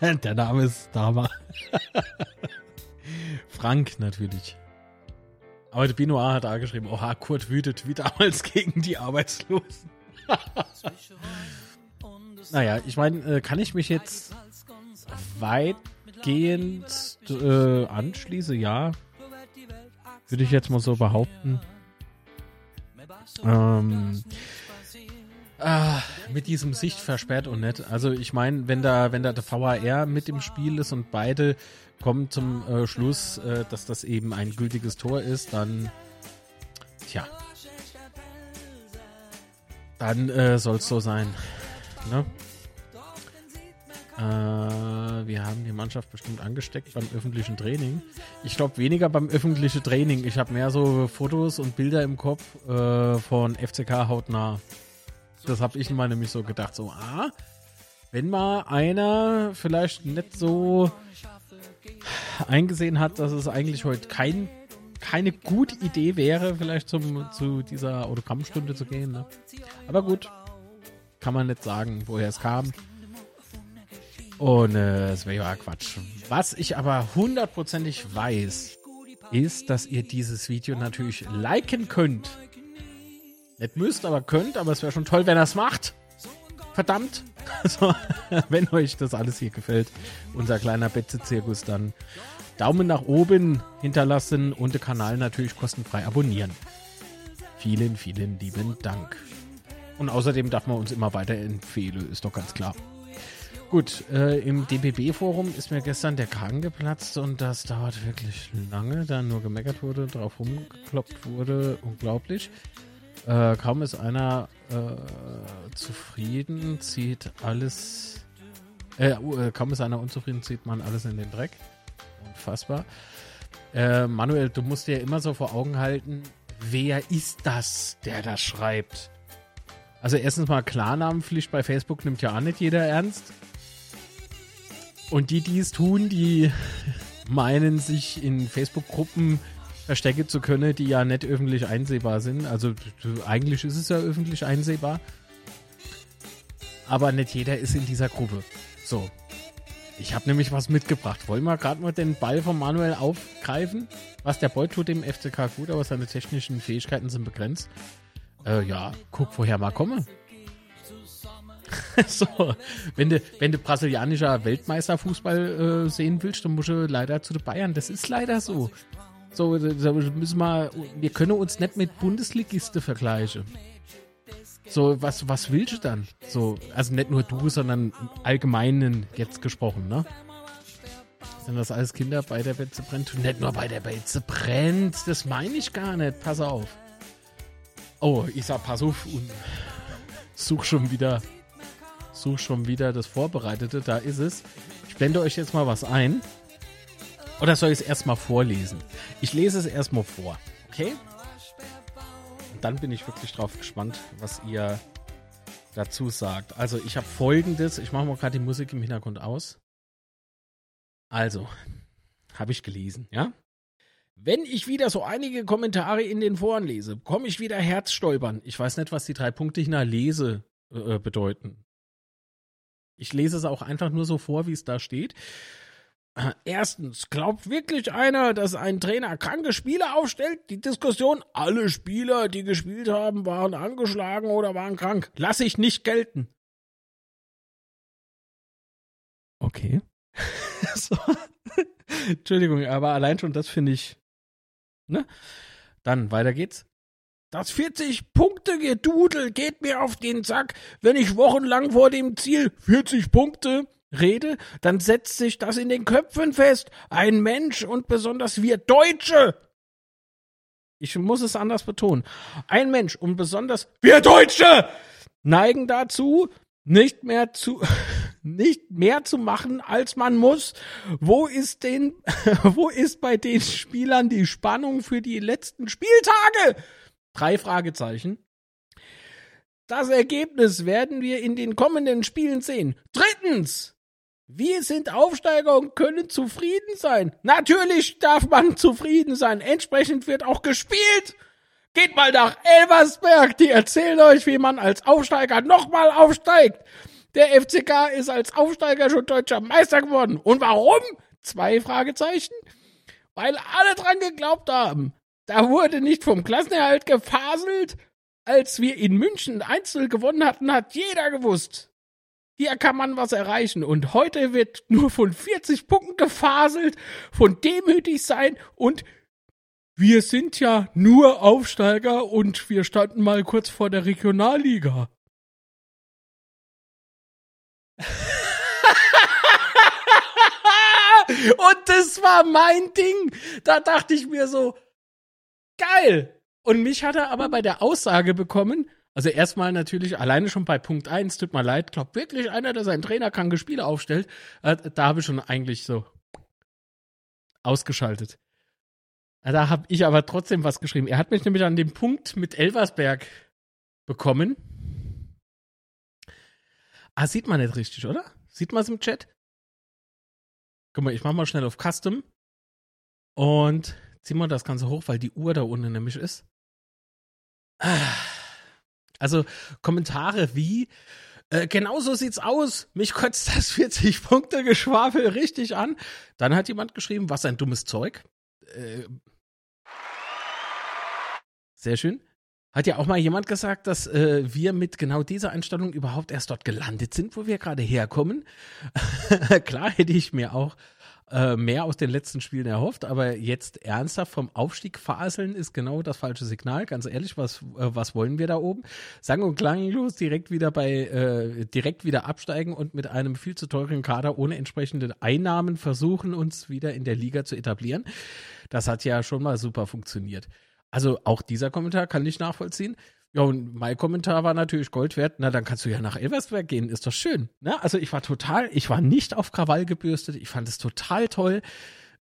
Der Name ist Dama. Frank natürlich. Aber der Binoir hat da geschrieben, oha, Kurt wütet wie damals gegen die Arbeitslosen. naja, ich meine, äh, kann ich mich jetzt weitgehend äh, anschließen? Ja. Würde ich jetzt mal so behaupten. Ähm, Ah, mit diesem Sicht versperrt und nett. Also ich meine, wenn da, wenn da der VAR mit im Spiel ist und beide kommen zum äh, Schluss, äh, dass das eben ein gültiges Tor ist, dann tja. Dann äh, soll es so sein. Ne? Äh, wir haben die Mannschaft bestimmt angesteckt beim öffentlichen Training. Ich glaube weniger beim öffentlichen Training. Ich habe mehr so Fotos und Bilder im Kopf äh, von FCK hautnah. Das habe ich mal nämlich so gedacht, so, ah, wenn mal einer vielleicht nicht so eingesehen hat, dass es eigentlich heute kein, keine gute Idee wäre, vielleicht zum, zu dieser Autogrammstunde zu gehen. Ne? Aber gut, kann man nicht sagen, woher es kam. Und äh, es wäre ja Quatsch. Was ich aber hundertprozentig weiß, ist, dass ihr dieses Video natürlich liken könnt. Nicht müsst, aber könnt, aber es wäre schon toll, wenn er es macht. Verdammt. Also, wenn euch das alles hier gefällt, unser kleiner Betze-Zirkus, dann Daumen nach oben hinterlassen und den Kanal natürlich kostenfrei abonnieren. Vielen, vielen lieben Dank. Und außerdem darf man uns immer weiterempfehlen, ist doch ganz klar. Gut, äh, im DBB-Forum ist mir gestern der Kragen geplatzt und das dauert wirklich lange, da nur gemeckert wurde, drauf rumgekloppt wurde. Unglaublich. Äh, kaum ist einer äh, zufrieden, zieht alles. Äh, uh, kaum ist einer unzufrieden, zieht man alles in den Dreck. Unfassbar. Äh, Manuel, du musst dir immer so vor Augen halten, wer ist das, der das schreibt? Also erstens mal Klarnamenpflicht bei Facebook nimmt ja auch nicht jeder ernst. Und die, die es tun, die meinen, sich in Facebook-Gruppen verstecken zu können, die ja nicht öffentlich einsehbar sind. Also eigentlich ist es ja öffentlich einsehbar. Aber nicht jeder ist in dieser Gruppe. So. Ich habe nämlich was mitgebracht. Wollen wir gerade mal den Ball von Manuel aufgreifen? Was der Boy tut dem FCK gut, aber seine technischen Fähigkeiten sind begrenzt. Äh, ja, guck, woher mal komme. so, wenn du, wenn du brasilianischer Weltmeisterfußball äh, sehen willst, dann musst du leider zu den Bayern. Das ist leider so. So, müssen wir, wir können uns nicht mit Bundesligisten vergleichen. So, was, was willst du dann? So, also nicht nur du, sondern im Allgemeinen jetzt gesprochen, ne? Sind das alles Kinder bei der Betze brennt? Nicht nur bei der Betze brennt, das meine ich gar nicht. Pass auf. Oh, ich sag, pass auf und such schon wieder, such schon wieder das Vorbereitete. Da ist es. Ich blende euch jetzt mal was ein. Oder soll ich es erstmal vorlesen? Ich lese es erstmal vor, okay? Und dann bin ich wirklich drauf gespannt, was ihr dazu sagt. Also, ich habe folgendes, ich mache mal gerade die Musik im Hintergrund aus. Also, habe ich gelesen, ja? Wenn ich wieder so einige Kommentare in den Foren lese, komme ich wieder Herzstolpern. Ich weiß nicht, was die drei Punkte hinter lese äh, bedeuten. Ich lese es auch einfach nur so vor, wie es da steht. Erstens, glaubt wirklich einer, dass ein Trainer kranke Spieler aufstellt? Die Diskussion, alle Spieler, die gespielt haben, waren angeschlagen oder waren krank. Lass ich nicht gelten. Okay. so. Entschuldigung, aber allein schon das finde ich. Ne? Dann weiter geht's. Das 40-Punkte-Gedudel geht mir auf den Sack, wenn ich wochenlang vor dem Ziel 40 Punkte rede, dann setzt sich das in den Köpfen fest. Ein Mensch und besonders wir Deutsche. Ich muss es anders betonen. Ein Mensch und besonders wir Deutsche neigen dazu, nicht mehr zu, nicht mehr zu machen, als man muss. Wo ist den, wo ist bei den Spielern die Spannung für die letzten Spieltage? Drei Fragezeichen. Das Ergebnis werden wir in den kommenden Spielen sehen. Drittens, wir sind Aufsteiger und können zufrieden sein. Natürlich darf man zufrieden sein. Entsprechend wird auch gespielt. Geht mal nach Elversberg. Die erzählen euch, wie man als Aufsteiger nochmal aufsteigt. Der FCK ist als Aufsteiger schon deutscher Meister geworden. Und warum? Zwei Fragezeichen. Weil alle dran geglaubt haben. Da wurde nicht vom Klassenerhalt gefaselt. Als wir in München Einzel gewonnen hatten, hat jeder gewusst. Hier kann man was erreichen. Und heute wird nur von 40 Punkten gefaselt, von demütig sein und wir sind ja nur Aufsteiger und wir standen mal kurz vor der Regionalliga. und das war mein Ding. Da dachte ich mir so, geil. Und mich hat er aber bei der Aussage bekommen, also erstmal natürlich alleine schon bei Punkt 1, tut mir leid, glaubt wirklich einer, der seinen Trainer kranke Spiele aufstellt. Äh, da habe ich schon eigentlich so ausgeschaltet. Da habe ich aber trotzdem was geschrieben. Er hat mich nämlich an dem Punkt mit Elversberg bekommen. Ah, sieht man nicht richtig, oder? Sieht man es im Chat? Guck mal, ich mach mal schnell auf Custom und zieh mal das Ganze hoch, weil die Uhr da unten nämlich ist. Also Kommentare wie, äh, genau so sieht's aus. Mich kotzt das 40 Punkte Geschwafel richtig an. Dann hat jemand geschrieben, was ein dummes Zeug. Äh, sehr schön. Hat ja auch mal jemand gesagt, dass äh, wir mit genau dieser Einstellung überhaupt erst dort gelandet sind, wo wir gerade herkommen. Klar hätte ich mir auch äh, mehr aus den letzten Spielen erhofft, aber jetzt ernsthaft vom Aufstieg faseln ist genau das falsche Signal. Ganz ehrlich, was, äh, was wollen wir da oben? Sang und klanglos direkt wieder bei, äh, direkt wieder absteigen und mit einem viel zu teuren Kader ohne entsprechende Einnahmen versuchen, uns wieder in der Liga zu etablieren. Das hat ja schon mal super funktioniert. Also auch dieser Kommentar kann ich nachvollziehen. Ja, und mein Kommentar war natürlich Gold wert. Na, dann kannst du ja nach Elversberg gehen, ist doch schön. Ne? Also ich war total, ich war nicht auf Krawall gebürstet. Ich fand es total toll,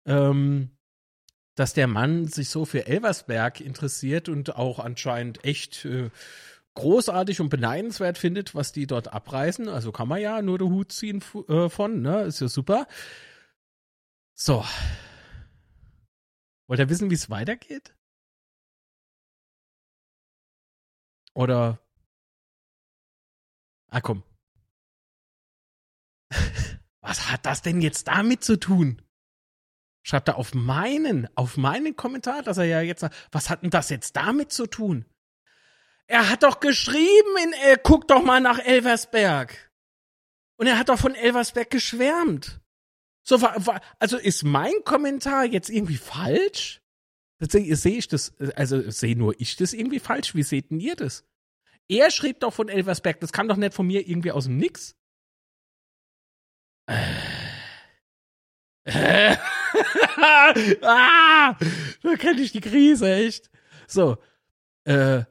ähm, dass der Mann sich so für Elversberg interessiert und auch anscheinend echt äh, großartig und beneidenswert findet, was die dort abreißen. Also kann man ja nur den Hut ziehen äh, von, ne? Ist ja super. So. Wollt ihr wissen, wie es weitergeht? Oder. Ah, komm. Was hat das denn jetzt damit zu tun? Schreibt er auf meinen, auf meinen Kommentar, dass er ja jetzt sagt, was hat denn das jetzt damit zu tun? Er hat doch geschrieben in, äh, guck doch mal nach Elversberg. Und er hat doch von Elversberg geschwärmt. So, also ist mein Kommentar jetzt irgendwie falsch? Sehe seh ich das, also sehe nur ich das irgendwie falsch? Wie seht denn ihr das? Er schrieb doch von Elversberg, das kam doch nicht von mir irgendwie aus dem Nix. Äh. Äh. ah, da kenne ich die Krise, echt. So, äh,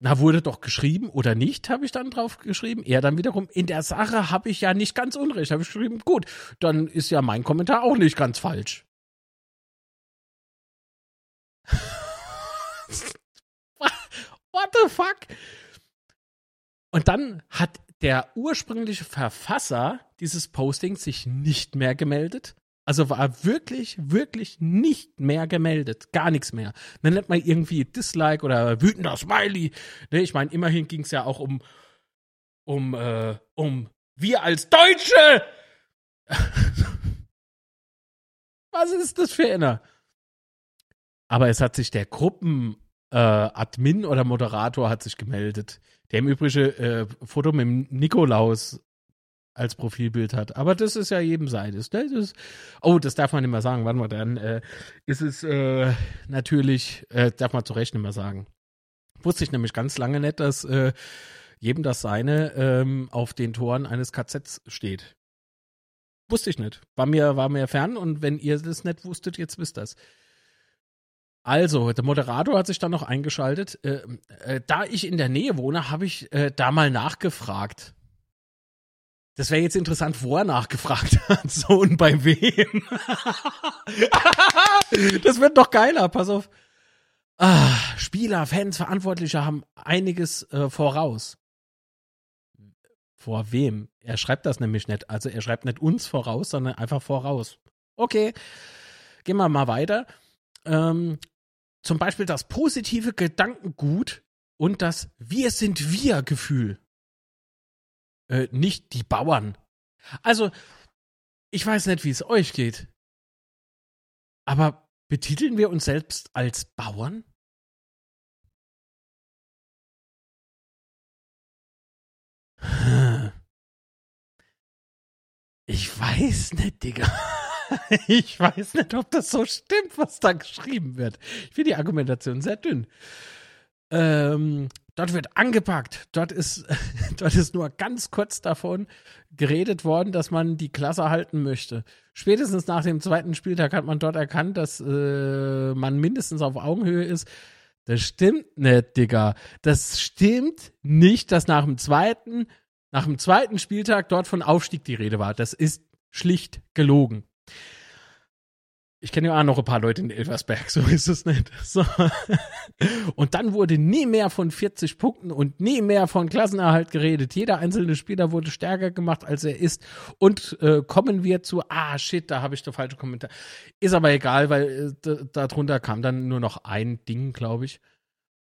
na, wurde doch geschrieben oder nicht, habe ich dann drauf geschrieben. Er dann wiederum, in der Sache habe ich ja nicht ganz unrecht, habe ich geschrieben, gut, dann ist ja mein Kommentar auch nicht ganz falsch. What the fuck? Und dann hat der ursprüngliche Verfasser dieses Postings sich nicht mehr gemeldet. Also war wirklich, wirklich nicht mehr gemeldet. Gar nichts mehr. Dann nennt man irgendwie Dislike oder wütender Smiley. Ne, ich meine, immerhin ging es ja auch um, um, äh, um wir als Deutsche. Was ist das für einer? Aber es hat sich der Gruppen äh, Admin oder Moderator hat sich gemeldet, der im Übrigen äh, Foto mit dem Nikolaus als Profilbild hat. Aber das ist ja jedem seines. Das ist, oh, das darf man nicht mehr sagen. Warte mal, dann äh, ist es äh, natürlich, äh, darf man zu Recht nicht mehr sagen. Wusste ich nämlich ganz lange nicht, dass äh, jedem das seine ähm, auf den Toren eines KZs steht. Wusste ich nicht. War mir, war mir fern und wenn ihr das nicht wusstet, jetzt wisst das. Also, der Moderator hat sich dann noch eingeschaltet. Äh, äh, da ich in der Nähe wohne, habe ich äh, da mal nachgefragt. Das wäre jetzt interessant, wo er nachgefragt hat. So und bei wem. das wird noch geiler, pass auf. Ah, Spieler, Fans, Verantwortliche haben einiges äh, voraus. Vor wem? Er schreibt das nämlich nicht. Also er schreibt nicht uns voraus, sondern einfach voraus. Okay, gehen wir mal weiter. Ähm, zum Beispiel das positive Gedankengut und das Wir sind wir Gefühl. Äh, nicht die Bauern. Also, ich weiß nicht, wie es euch geht. Aber Betiteln wir uns selbst als Bauern? Ich weiß nicht, Digga. Ich weiß nicht, ob das so stimmt, was da geschrieben wird. Ich finde die Argumentation sehr dünn. Ähm, dort wird angepackt. Dort ist, dort ist nur ganz kurz davon geredet worden, dass man die Klasse halten möchte. Spätestens nach dem zweiten Spieltag hat man dort erkannt, dass äh, man mindestens auf Augenhöhe ist. Das stimmt nicht, Digga. Das stimmt nicht, dass nach dem zweiten nach dem zweiten Spieltag dort von Aufstieg die Rede war. Das ist schlicht gelogen. Ich kenne ja auch noch ein paar Leute in Elversberg, so ist es nicht. So. Und dann wurde nie mehr von 40 Punkten und nie mehr von Klassenerhalt geredet. Jeder einzelne Spieler wurde stärker gemacht, als er ist. Und äh, kommen wir zu, ah shit, da habe ich der falsche Kommentar. Ist aber egal, weil äh, darunter kam dann nur noch ein Ding, glaube ich.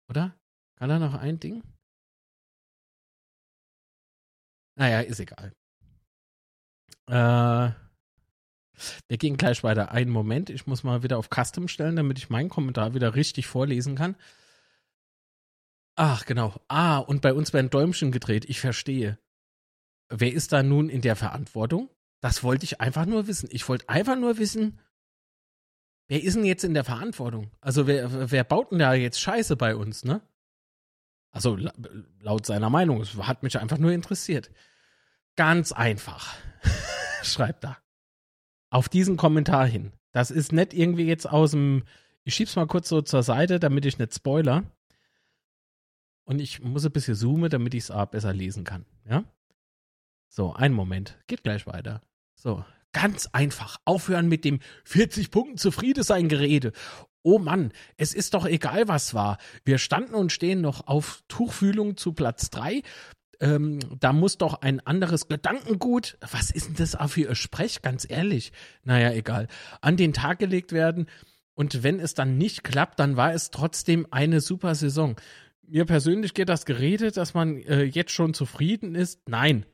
Oder? Kann da noch ein Ding? Naja, ist egal. Äh, wir gehen gleich weiter. Einen Moment, ich muss mal wieder auf Custom stellen, damit ich meinen Kommentar wieder richtig vorlesen kann. Ach, genau. Ah, und bei uns werden Däumchen gedreht. Ich verstehe. Wer ist da nun in der Verantwortung? Das wollte ich einfach nur wissen. Ich wollte einfach nur wissen, wer ist denn jetzt in der Verantwortung? Also wer, wer baut denn da jetzt Scheiße bei uns, ne? Also laut seiner Meinung. Es hat mich einfach nur interessiert. Ganz einfach. Schreibt da. Auf diesen Kommentar hin. Das ist nicht irgendwie jetzt aus dem. Ich schieb's mal kurz so zur Seite, damit ich nicht spoiler. Und ich muss ein bisschen zoomen, damit ich es besser lesen kann. Ja? So, einen Moment. Geht gleich weiter. So, ganz einfach. Aufhören mit dem 40 Punkten zufrieden sein Gerede oh Mann, es ist doch egal, was war. Wir standen und stehen noch auf Tuchfühlung zu Platz drei. Ähm, da muss doch ein anderes Gedankengut, was ist denn das für ihr Sprech, ganz ehrlich? Naja, egal, an den Tag gelegt werden. Und wenn es dann nicht klappt, dann war es trotzdem eine super Saison. Mir persönlich geht das Gerede, dass man äh, jetzt schon zufrieden ist. Nein.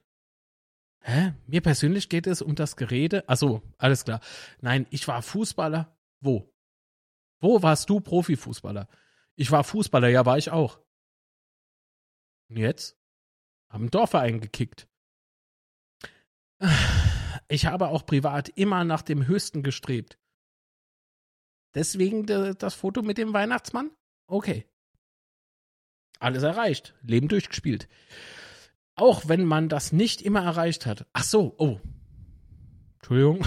Hä? Mir persönlich geht es um das Gerede. Achso, alles klar. Nein, ich war Fußballer. Wo? Wo warst du Profifußballer? Ich war Fußballer, ja, war ich auch. Und jetzt? Haben Dorfverein gekickt. Ich habe auch privat immer nach dem Höchsten gestrebt. Deswegen das Foto mit dem Weihnachtsmann? Okay. Alles erreicht. Leben durchgespielt. Auch wenn man das nicht immer erreicht hat. Ach so, oh. Entschuldigung.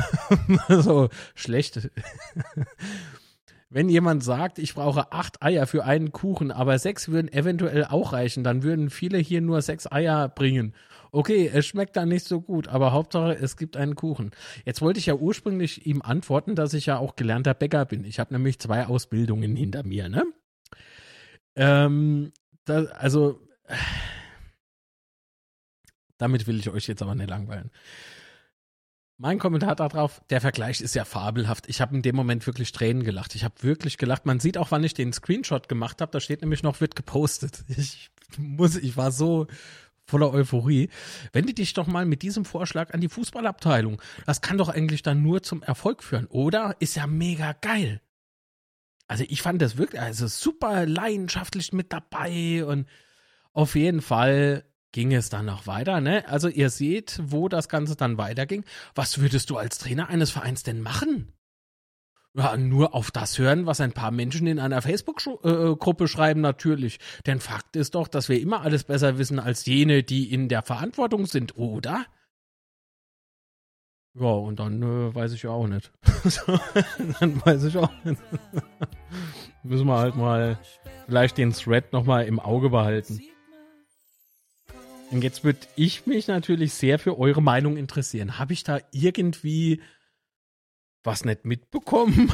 so schlecht. Wenn jemand sagt, ich brauche acht Eier für einen Kuchen, aber sechs würden eventuell auch reichen, dann würden viele hier nur sechs Eier bringen. Okay, es schmeckt dann nicht so gut, aber Hauptsache, es gibt einen Kuchen. Jetzt wollte ich ja ursprünglich ihm antworten, dass ich ja auch gelernter Bäcker bin. Ich habe nämlich zwei Ausbildungen hinter mir, ne? Ähm, da, also, damit will ich euch jetzt aber nicht langweilen. Mein Kommentar darauf, der Vergleich ist ja fabelhaft. Ich habe in dem Moment wirklich Tränen gelacht. Ich habe wirklich gelacht. Man sieht auch, wann ich den Screenshot gemacht habe. Da steht nämlich noch, wird gepostet. Ich muss, ich war so voller Euphorie. Wende dich doch mal mit diesem Vorschlag an die Fußballabteilung. Das kann doch eigentlich dann nur zum Erfolg führen, oder? Ist ja mega geil. Also ich fand das wirklich, also super leidenschaftlich mit dabei und auf jeden Fall ging es dann noch weiter, ne? Also ihr seht, wo das Ganze dann weiterging. Was würdest du als Trainer eines Vereins denn machen? Ja, nur auf das hören, was ein paar Menschen in einer Facebook-Gruppe schreiben, natürlich. Denn Fakt ist doch, dass wir immer alles besser wissen als jene, die in der Verantwortung sind, oder? Ja, und dann äh, weiß ich ja auch nicht. dann weiß ich auch nicht. Müssen wir halt mal vielleicht den Thread nochmal im Auge behalten. Und jetzt würde ich mich natürlich sehr für eure Meinung interessieren. Habe ich da irgendwie was nicht mitbekommen?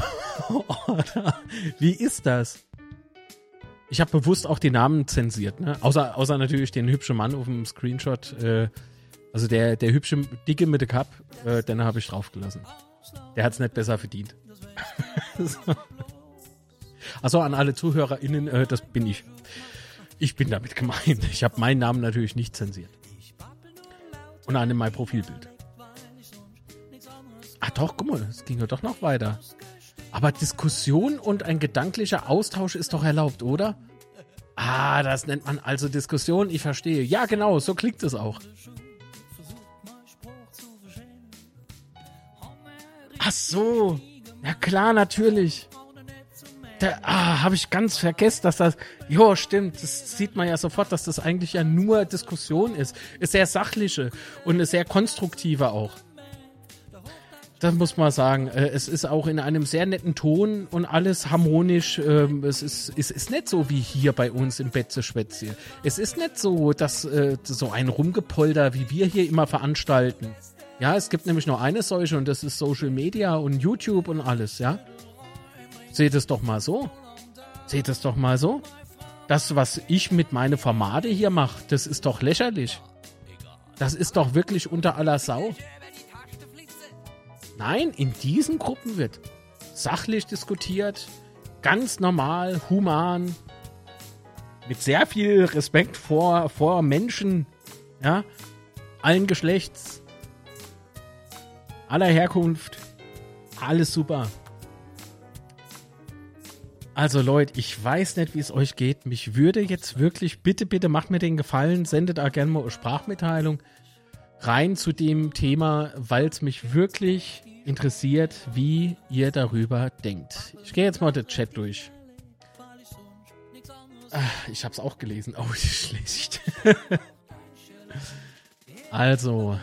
Oder wie ist das? Ich habe bewusst auch die Namen zensiert, ne? Außer, außer natürlich den hübschen Mann auf dem Screenshot. Äh, also der, der hübsche Dicke mit der Cup, äh, den habe ich draufgelassen. Der hat es nicht besser verdient. so. Also an alle ZuhörerInnen, äh, das bin ich. Ich bin damit gemeint. Ich habe meinen Namen natürlich nicht zensiert. Und an mein Profilbild. Ah doch, guck mal, es ging ja doch noch weiter. Aber Diskussion und ein gedanklicher Austausch ist doch erlaubt, oder? Ah, das nennt man also Diskussion, ich verstehe. Ja, genau, so klingt es auch. Ach so. Ja klar, natürlich. Da ah, habe ich ganz vergessen, dass das. Jo, stimmt. Das sieht man ja sofort, dass das eigentlich ja nur Diskussion ist. Ist sehr sachliche und eine sehr konstruktive auch. Das muss man sagen. Äh, es ist auch in einem sehr netten Ton und alles harmonisch. Ähm, es ist, es ist nicht so wie hier bei uns im Betze-Schwätze. Es ist nicht so, dass äh, so ein Rumgepolter, wie wir hier immer veranstalten. Ja, es gibt nämlich nur eine solche und das ist Social Media und YouTube und alles, ja. Seht es doch mal so. Seht es doch mal so. Das, was ich mit meinen Formate hier mache, das ist doch lächerlich. Das ist doch wirklich unter aller Sau. Nein, in diesen Gruppen wird sachlich diskutiert, ganz normal, human, mit sehr viel Respekt vor, vor Menschen, ja, allen Geschlechts, aller Herkunft, alles super. Also Leute, ich weiß nicht, wie es euch geht. Mich würde jetzt wirklich, bitte, bitte macht mir den Gefallen, sendet da gerne mal eine Sprachmitteilung rein zu dem Thema, weil es mich wirklich interessiert, wie ihr darüber denkt. Ich gehe jetzt mal den Chat durch. Ach, ich habe es auch gelesen. Oh, schlecht. also.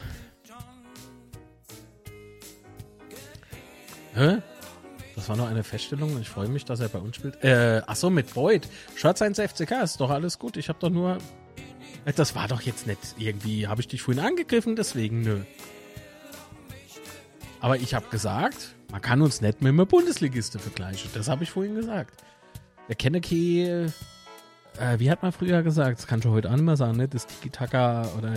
Hä? Das war noch eine Feststellung. Ich freue mich, dass er bei uns spielt. Äh, achso, mit Boyd. Schaut sein FCK, ist doch alles gut. Ich habe doch nur. Äh, das war doch jetzt nicht irgendwie. Habe ich dich vorhin angegriffen, deswegen nö. Aber ich habe gesagt, man kann uns nicht mit einem Bundesligiste vergleichen. Das habe ich vorhin gesagt. Der Kenneke, äh, wie hat man früher gesagt? Das kann ich heute mehr sagen, ne? Das Tiki-Taka oder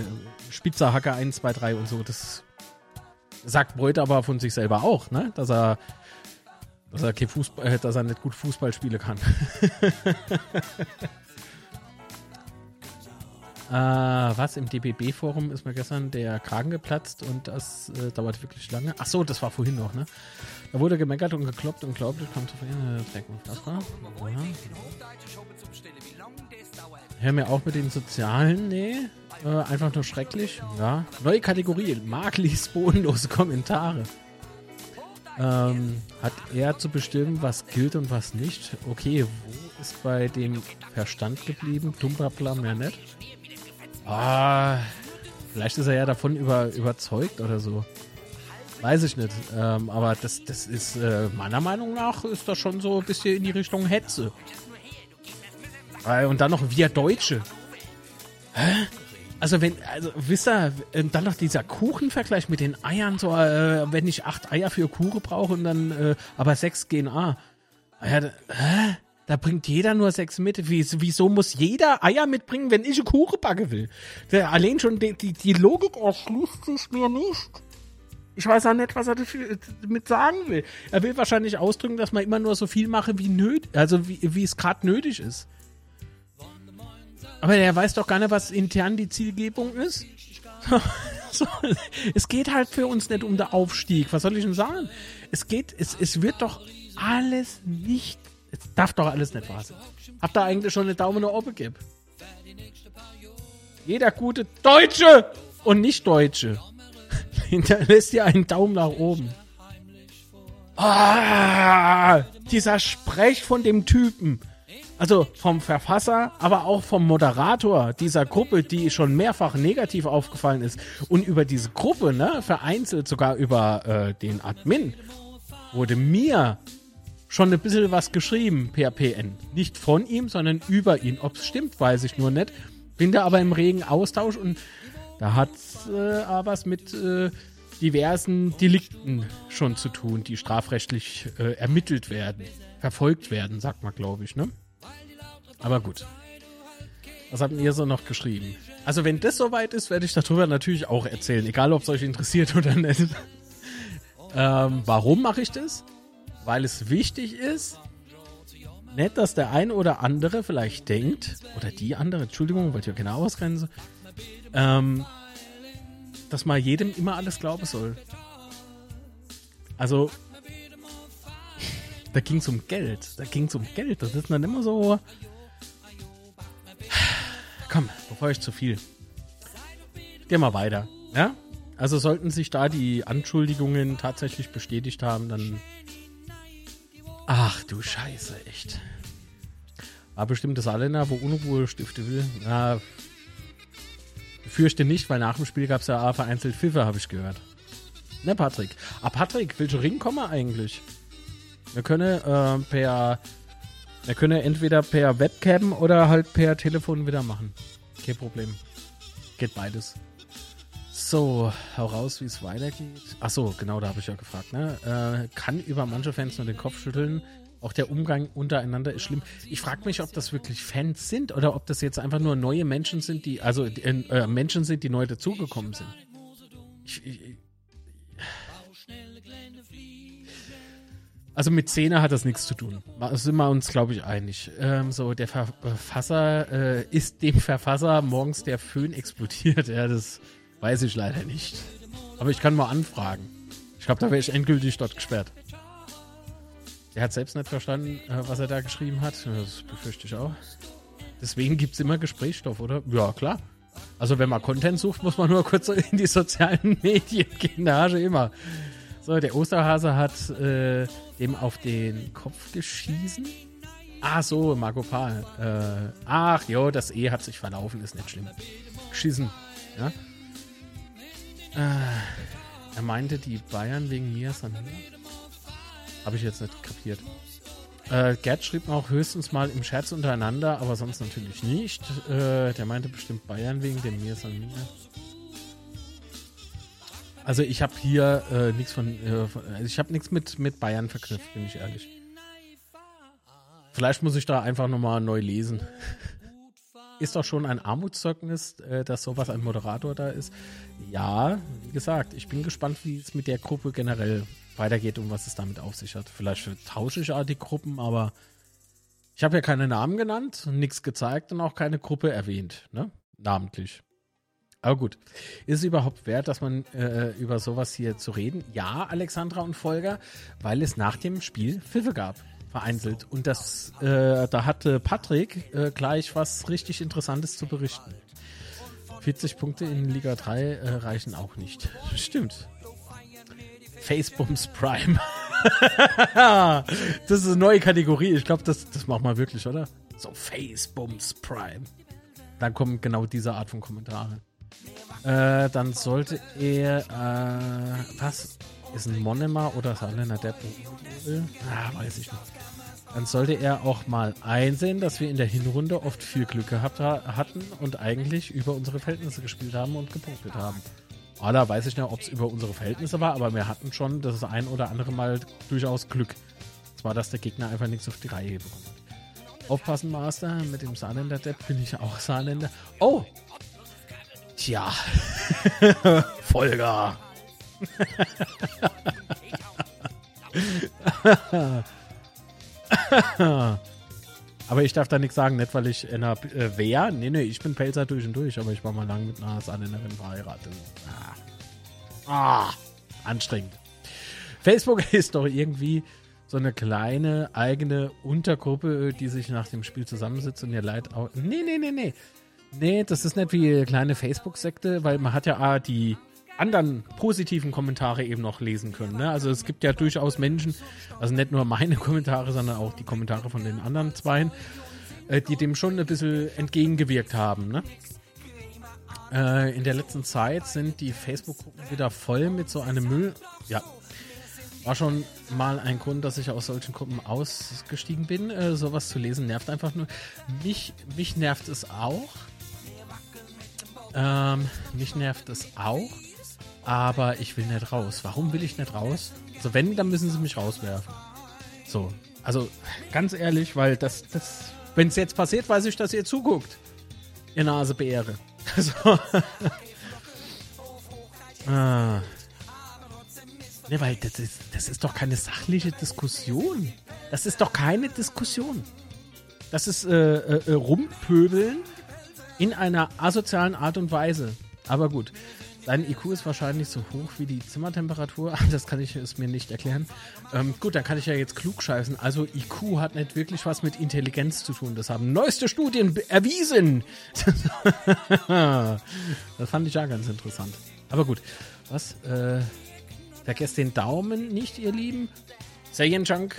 Spitzerhacker 1, 2, 3 und so. Das sagt Beuth aber von sich selber auch, ne? Dass er dass er, kein Fußball, äh, dass er nicht gut Fußball spielen kann. äh, was? Im DBB-Forum ist mir gestern der Kragen geplatzt und das äh, dauert wirklich lange. Ach so, das war vorhin noch, ne? Da wurde gemeckert und gekloppt und glaubt, ich komme zu verlieren. Ja. Hör mir auf mit den Sozialen, nee. Äh, einfach nur schrecklich. Ja. Neue Kategorie. Liest bodenlose Kommentare. Ähm, hat er zu bestimmen, was gilt und was nicht? Okay, wo ist bei dem Verstand geblieben? Dumbrabla mehr nicht. Ah, vielleicht ist er ja davon über, überzeugt oder so. Weiß ich nicht. Ähm, aber das, das ist äh, meiner Meinung nach ist das schon so ein bisschen in die Richtung Hetze. Äh, und dann noch wir Deutsche. Hä? Also wenn, also wisst ihr, dann noch dieser Kuchenvergleich mit den Eiern, so äh, wenn ich acht Eier für Kuchen brauche und dann äh, aber sechs gehen A. Ja, da, hä? da bringt jeder nur sechs mit. Wie, wieso muss jeder Eier mitbringen, wenn ich eine Kuchen backen will? Der, allein schon die, die, die Logik erschließt sich mir nicht. Ich weiß auch nicht, was er damit sagen will. Er will wahrscheinlich ausdrücken, dass man immer nur so viel mache, wie nötig, also wie es gerade nötig ist. Aber der weiß doch gar nicht, was intern die Zielgebung ist. so, es geht halt für uns nicht um den Aufstieg. Was soll ich denn sagen? Es geht, es, es wird doch alles nicht, es darf doch alles nicht wahr sein. Habt ihr eigentlich schon eine Daumen nach oben gegeben? Jeder gute Deutsche und Nicht-Deutsche hinterlässt ja einen Daumen nach oben. Ah, dieser Sprech von dem Typen. Also vom Verfasser, aber auch vom Moderator dieser Gruppe, die schon mehrfach negativ aufgefallen ist. Und über diese Gruppe, ne, vereinzelt sogar über äh, den Admin, wurde mir schon ein bisschen was geschrieben per PN. Nicht von ihm, sondern über ihn. Ob es stimmt, weiß ich nur nicht. Bin da aber im regen Austausch und da hat es äh, was mit äh, diversen Delikten schon zu tun, die strafrechtlich äh, ermittelt werden, verfolgt werden, sagt man, glaube ich, ne? Aber gut. Was habt ihr so noch geschrieben? Also wenn das soweit ist, werde ich darüber natürlich auch erzählen, egal ob es euch interessiert oder nicht. ähm, warum mache ich das? Weil es wichtig ist, nicht, dass der eine oder andere vielleicht denkt, oder die andere, Entschuldigung, weil ich ja genau ausgrenze, ähm, dass man jedem immer alles glauben soll. Also, Da ging es um Geld. Da ging es um Geld. Das ist dann immer so. Komm, bevor ich zu viel. Geh mal weiter. Ja? Also sollten sich da die Anschuldigungen tatsächlich bestätigt haben, dann. Ach du Scheiße, echt. War bestimmt das Alena, wo Unruhe stifte will. Na, fürchte nicht, weil nach dem Spiel gab es ja vereinzelt Pfiffe, habe ich gehört. Ne, Patrick? Ah, Patrick, welcher Ring kommen wir eigentlich? Wir können äh, per. Wir können entweder per Webcam oder halt per Telefon wieder machen. Kein Problem. Geht beides. So, hau raus, wie es weitergeht. Ach so, genau, da habe ich ja gefragt. Ne? Äh, kann über manche Fans nur den Kopf schütteln. Auch der Umgang untereinander ist schlimm. Ich frage mich, ob das wirklich Fans sind oder ob das jetzt einfach nur neue Menschen sind, die also äh, Menschen sind, die neu dazugekommen sind. Ich, ich, Also mit Szene hat das nichts zu tun. Da sind wir uns, glaube ich, einig. Ähm, so, der Verfasser äh, ist dem Verfasser morgens der Föhn explodiert. Ja, das weiß ich leider nicht. Aber ich kann mal anfragen. Ich glaube, da wäre ich endgültig dort gesperrt. Der hat selbst nicht verstanden, äh, was er da geschrieben hat. Das befürchte ich auch. Deswegen gibt es immer Gesprächsstoff, oder? Ja, klar. Also wenn man Content sucht, muss man nur kurz in die sozialen Medien gehen. Da immer. So, der Osterhase hat äh, dem auf den Kopf geschießen. Ah, so, Marco Paul. Äh, ach, jo, das E hat sich verlaufen, ist nicht schlimm. Geschissen, ja. Äh, er meinte, die Bayern wegen mir sanieren. Habe ich jetzt nicht kapiert. Äh, Gerd schrieb auch höchstens mal im Scherz untereinander, aber sonst natürlich nicht. Äh, der meinte bestimmt Bayern wegen dem mir sanieren. Also ich habe hier äh, nichts von, äh, von, also ich habe nichts mit, mit Bayern verknüpft, bin ich ehrlich. Vielleicht muss ich da einfach nochmal neu lesen. ist doch schon ein Armutszeugnis, äh, dass sowas ein Moderator da ist. Ja, wie gesagt, ich bin gespannt, wie es mit der Gruppe generell weitergeht und was es damit auf sich hat. Vielleicht tausche ich auch die Gruppen, aber ich habe ja keine Namen genannt, nichts gezeigt und auch keine Gruppe erwähnt, ne? Namentlich. Aber gut, ist es überhaupt wert, dass man äh, über sowas hier zu reden? Ja, Alexandra und Folger, weil es nach dem Spiel Pfiffe gab, vereinzelt. Und das, äh, da hatte Patrick äh, gleich was richtig Interessantes zu berichten. 40 Punkte in Liga 3 äh, reichen auch nicht. Stimmt. Facebums Prime. das ist eine neue Kategorie. Ich glaube, das, das machen wir wirklich, oder? So, Facebums Prime. Dann kommen genau diese Art von Kommentaren. Äh, dann sollte er, äh, was? Ist ein Monema oder Salena Depp? Ah, weiß ich nicht. Dann sollte er auch mal einsehen, dass wir in der Hinrunde oft viel Glück gehabt ha hatten und eigentlich über unsere Verhältnisse gespielt haben und gepunktet haben. Ah, da weiß ich nicht, ob es über unsere Verhältnisse war, aber wir hatten schon das ein oder andere Mal durchaus Glück. Zwar, dass der Gegner einfach nichts auf die Reihe bekommen hat. Aufpassen, Master, mit dem Saarländer-Depp bin ich auch Saarländer. Oh, Tja, Folger. aber ich darf da nichts sagen, nicht weil ich in einer äh, wer? Nee, nee, ich bin Pelzer durch und durch, aber ich war mal lang mit einer Saarländerin verheiratet. Ah. ah, anstrengend. Facebook ist doch irgendwie so eine kleine eigene Untergruppe, die sich nach dem Spiel zusammensitzt und ihr Leid auch. Nee, nee, nee, nee. Nee, das ist nicht wie eine kleine Facebook-Sekte, weil man hat ja die anderen positiven Kommentare eben noch lesen können. Ne? Also es gibt ja durchaus Menschen, also nicht nur meine Kommentare, sondern auch die Kommentare von den anderen Zweien, äh, die dem schon ein bisschen entgegengewirkt haben. Ne? Äh, in der letzten Zeit sind die Facebook-Gruppen wieder voll mit so einem Müll. Ja, war schon mal ein Grund, dass ich aus solchen Gruppen ausgestiegen bin. Äh, sowas zu lesen nervt einfach nur. Mich, mich nervt es auch, ähm, mich nervt es auch, aber ich will nicht raus. Warum will ich nicht raus? Also wenn, dann müssen sie mich rauswerfen. So, also ganz ehrlich, weil das, das, wenn es jetzt passiert, weiß ich, dass ihr zuguckt. Ihr Nasebeere. Also, ah. Ne, weil das ist, das ist doch keine sachliche Diskussion. Das ist doch keine Diskussion. Das ist äh, äh, äh rumpöbeln in einer asozialen Art und Weise. Aber gut. Dein IQ ist wahrscheinlich so hoch wie die Zimmertemperatur. Das kann ich es mir nicht erklären. Ähm, gut, dann kann ich ja jetzt klug scheißen. Also IQ hat nicht wirklich was mit Intelligenz zu tun. Das haben neueste Studien erwiesen. das fand ich ja ganz interessant. Aber gut, was? Äh, vergesst den Daumen nicht, ihr Lieben. Saiyan Junk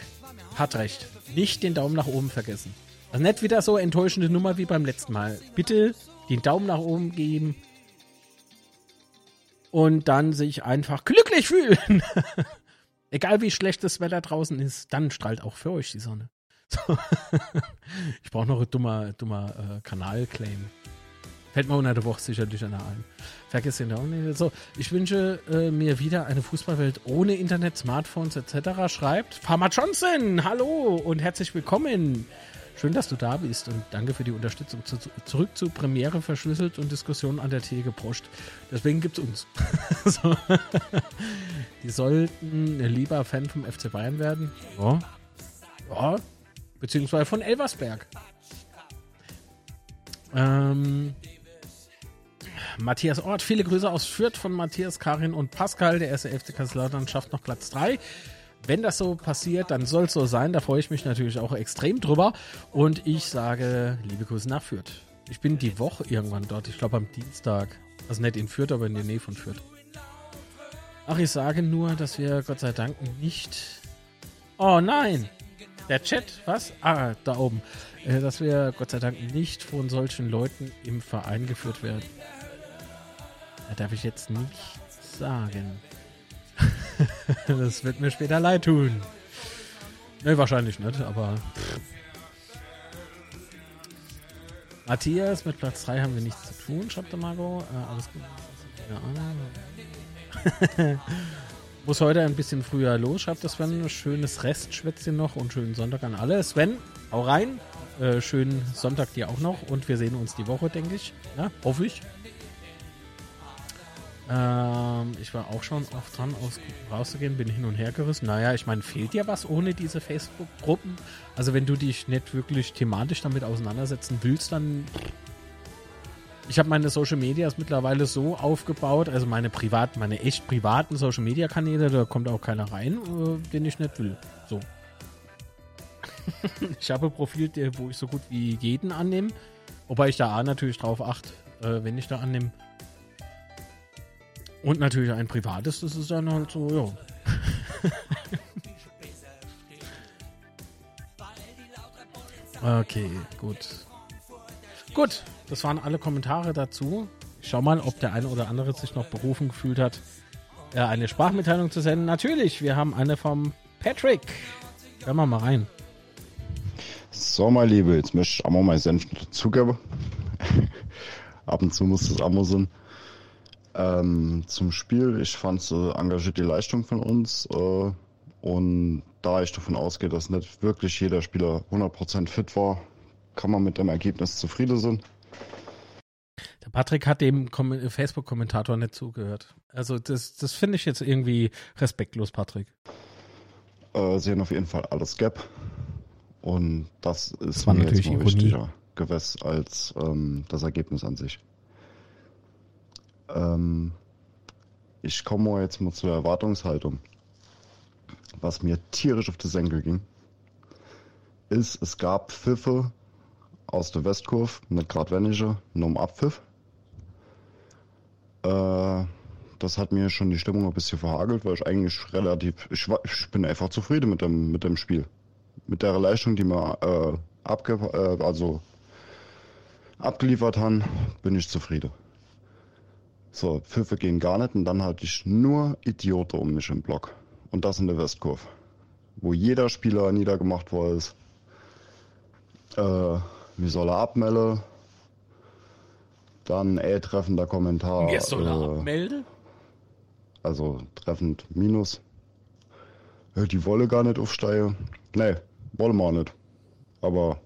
hat recht. Nicht den Daumen nach oben vergessen. Also nicht wieder so enttäuschende Nummer wie beim letzten Mal. Bitte den Daumen nach oben geben und dann sich einfach glücklich fühlen. Egal wie schlecht das Wetter draußen ist, dann strahlt auch für euch die Sonne. So. ich brauche noch ein dummer, dummer äh, Kanalclaim. Fällt mir unter der Woche sicherlich einer ein. Vergiss den auch nicht. So, ich wünsche äh, mir wieder eine Fußballwelt ohne Internet, Smartphones etc. Schreibt Farmer Johnson, hallo und herzlich willkommen. Schön, dass du da bist und danke für die Unterstützung. Zu, zurück zu Premiere verschlüsselt und Diskussionen an der Theke geproscht. Deswegen gibt es uns. so. Die sollten lieber Fan vom FC Bayern werden. Ja. Ja. Beziehungsweise von Elversberg. Ähm, Matthias Ort, viele Grüße aus Fürth von Matthias, Karin und Pascal. Der erste FC Kaiserslautern schafft noch Platz 3. Wenn das so passiert, dann soll es so sein. Da freue ich mich natürlich auch extrem drüber. Und ich sage, liebe Grüße nach Fürth. Ich bin die Woche irgendwann dort. Ich glaube am Dienstag. Also nicht in Fürth, aber in der Nähe von Fürth. Ach, ich sage nur, dass wir Gott sei Dank nicht. Oh nein! Der Chat, was? Ah, da oben. Äh, dass wir Gott sei Dank nicht von solchen Leuten im Verein geführt werden. Da darf ich jetzt nicht sagen. das wird mir später leid tun. Ne, wahrscheinlich nicht, aber. Matthias, mit Platz 3 haben wir nichts zu tun, schreibt der Margot. Äh, alles gut. Ja. Muss heute ein bisschen früher los, schreibt der Sven. Schönes Restschwätzchen noch und schönen Sonntag an alle. Sven, hau rein. Äh, schönen Sonntag dir auch noch und wir sehen uns die Woche, denke ich. Ja, hoffe ich. Ähm, ich war auch schon oft dran, aus, rauszugehen, bin hin und her gerissen. Naja, ich meine, fehlt dir was ohne diese Facebook-Gruppen? Also wenn du dich nicht wirklich thematisch damit auseinandersetzen willst, dann... Ich habe meine Social Medias mittlerweile so aufgebaut, also meine privaten, meine echt privaten Social Media Kanäle, da kommt auch keiner rein, äh, den ich nicht will. So. ich habe ein Profil, wo ich so gut wie jeden annehme, wobei ich da natürlich drauf achte, äh, wenn ich da annehme, und natürlich ein privates, das ist dann halt so, ja. Okay, gut. Gut, das waren alle Kommentare dazu. Ich schau mal, ob der eine oder andere sich noch berufen gefühlt hat, äh, eine Sprachmitteilung zu senden. Natürlich, wir haben eine vom Patrick. Hören wir mal rein. So, mein Liebe, jetzt möchte ich auch mal meinen Senf dazugeben. Ab und zu muss das sein. Ähm, zum Spiel, ich fand äh, engagiert die Leistung von uns äh, und da ich davon ausgehe, dass nicht wirklich jeder Spieler 100% fit war, kann man mit dem Ergebnis zufrieden sein. Der Patrick hat dem Facebook-Kommentator nicht zugehört. Also das, das finde ich jetzt irgendwie respektlos, Patrick. Äh, sie haben auf jeden Fall alles Gap und das ist das war mir natürlich jetzt mal wichtiger gewesen als ähm, das Ergebnis an sich. Ähm, ich komme jetzt mal zur Erwartungshaltung. Was mir tierisch auf die Senkel ging, ist, es gab Pfiffe aus der Westkurve, nicht gerade wenige, nur um Abpfiff. Äh, das hat mir schon die Stimmung ein bisschen verhagelt, weil ich eigentlich relativ, ich, ich bin einfach zufrieden mit dem, mit dem Spiel. Mit der Leistung, die wir äh, abge, äh, also abgeliefert haben, bin ich zufrieden. So, Pfiffe gehen gar nicht und dann hatte ich nur Idioten um mich im Block. Und das in der Westkurve. Wo jeder Spieler niedergemacht worden ist. Äh, wie soll er abmelden? Dann äh, treffender Kommentar. Wie soll er äh, abmelden? Also treffend Minus. Äh, die wolle gar nicht aufsteigen. Nee, wollen wir auch nicht. Aber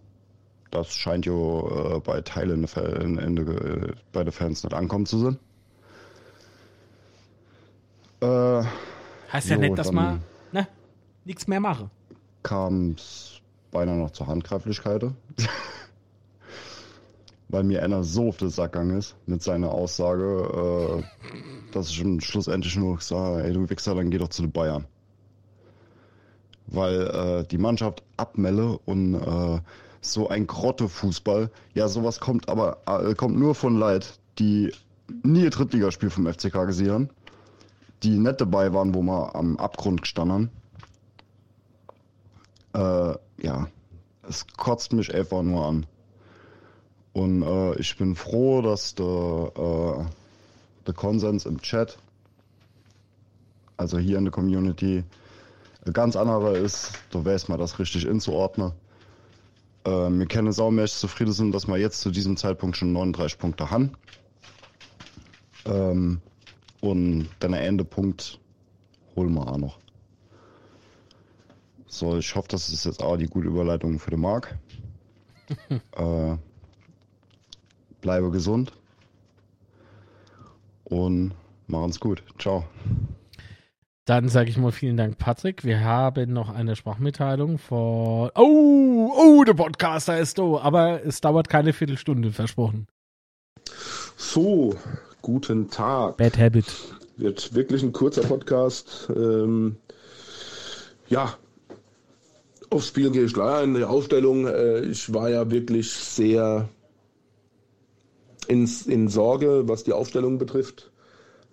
das scheint ja äh, bei Teilen in, in, in, äh, bei den Fans nicht ankommen zu sein. Äh, heißt ja jo, nicht, dass man ne, nichts mehr mache. Kam es beinahe noch zur Handgreiflichkeit. weil mir einer so auf den Sack gegangen ist mit seiner Aussage, äh, dass ich schon schlussendlich nur sage, ey du Wichser, dann geh doch zu den Bayern. Weil äh, die Mannschaft abmelle und äh, so ein Grottefußball, ja sowas kommt aber äh, kommt nur von Leid, die nie ein Drittligaspiel vom FCK gesehen haben, die nicht dabei waren, wo wir am Abgrund gestanden haben. Äh, ja, es kotzt mich einfach nur an. Und äh, ich bin froh, dass der, äh, der Konsens im Chat, also hier in der Community, ganz anderer ist. Da weiß man das richtig inzuordnen. Äh, wir können saumäßig zufrieden sind, dass wir jetzt zu diesem Zeitpunkt schon 39 Punkte haben. Ähm, und dann Endepunkt holen wir auch noch. So, ich hoffe, das ist jetzt auch die gute Überleitung für den Marc. äh, bleibe gesund und machen's gut. Ciao. Dann sage ich mal vielen Dank, Patrick. Wir haben noch eine Sprachmitteilung von. Oh, oh, der Podcaster ist da, aber es dauert keine Viertelstunde, versprochen. So, guten Tag. Bad Habit. Wird wirklich ein kurzer Podcast. Ähm, ja, aufs Spiel gehe ich gleich ein. Die Aufstellung, äh, ich war ja wirklich sehr in, in Sorge, was die Aufstellung betrifft.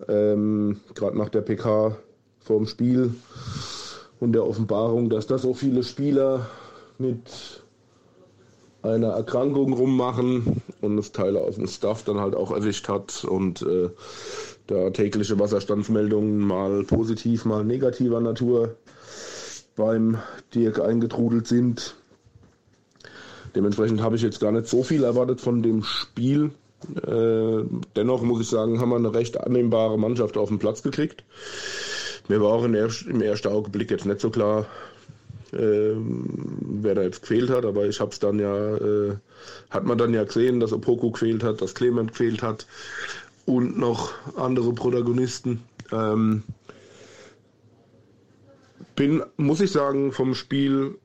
Ähm, Gerade nach der PK vorm Spiel und der Offenbarung, dass da so viele Spieler mit einer Erkrankung rummachen und das Teile aus dem Staff dann halt auch erwischt hat und äh, da tägliche Wasserstandsmeldungen mal positiv, mal negativer Natur beim Dirk eingetrudelt sind. Dementsprechend habe ich jetzt gar nicht so viel erwartet von dem Spiel. Äh, dennoch muss ich sagen, haben wir eine recht annehmbare Mannschaft auf den Platz gekriegt. Mir war auch im ersten Augenblick jetzt nicht so klar, wer da jetzt gefehlt hat, aber ich habe es dann ja, äh, hat man dann ja gesehen, dass Opoku gefehlt hat, dass Clement gefehlt hat und noch andere Protagonisten. Ähm, bin, muss ich sagen, vom Spiel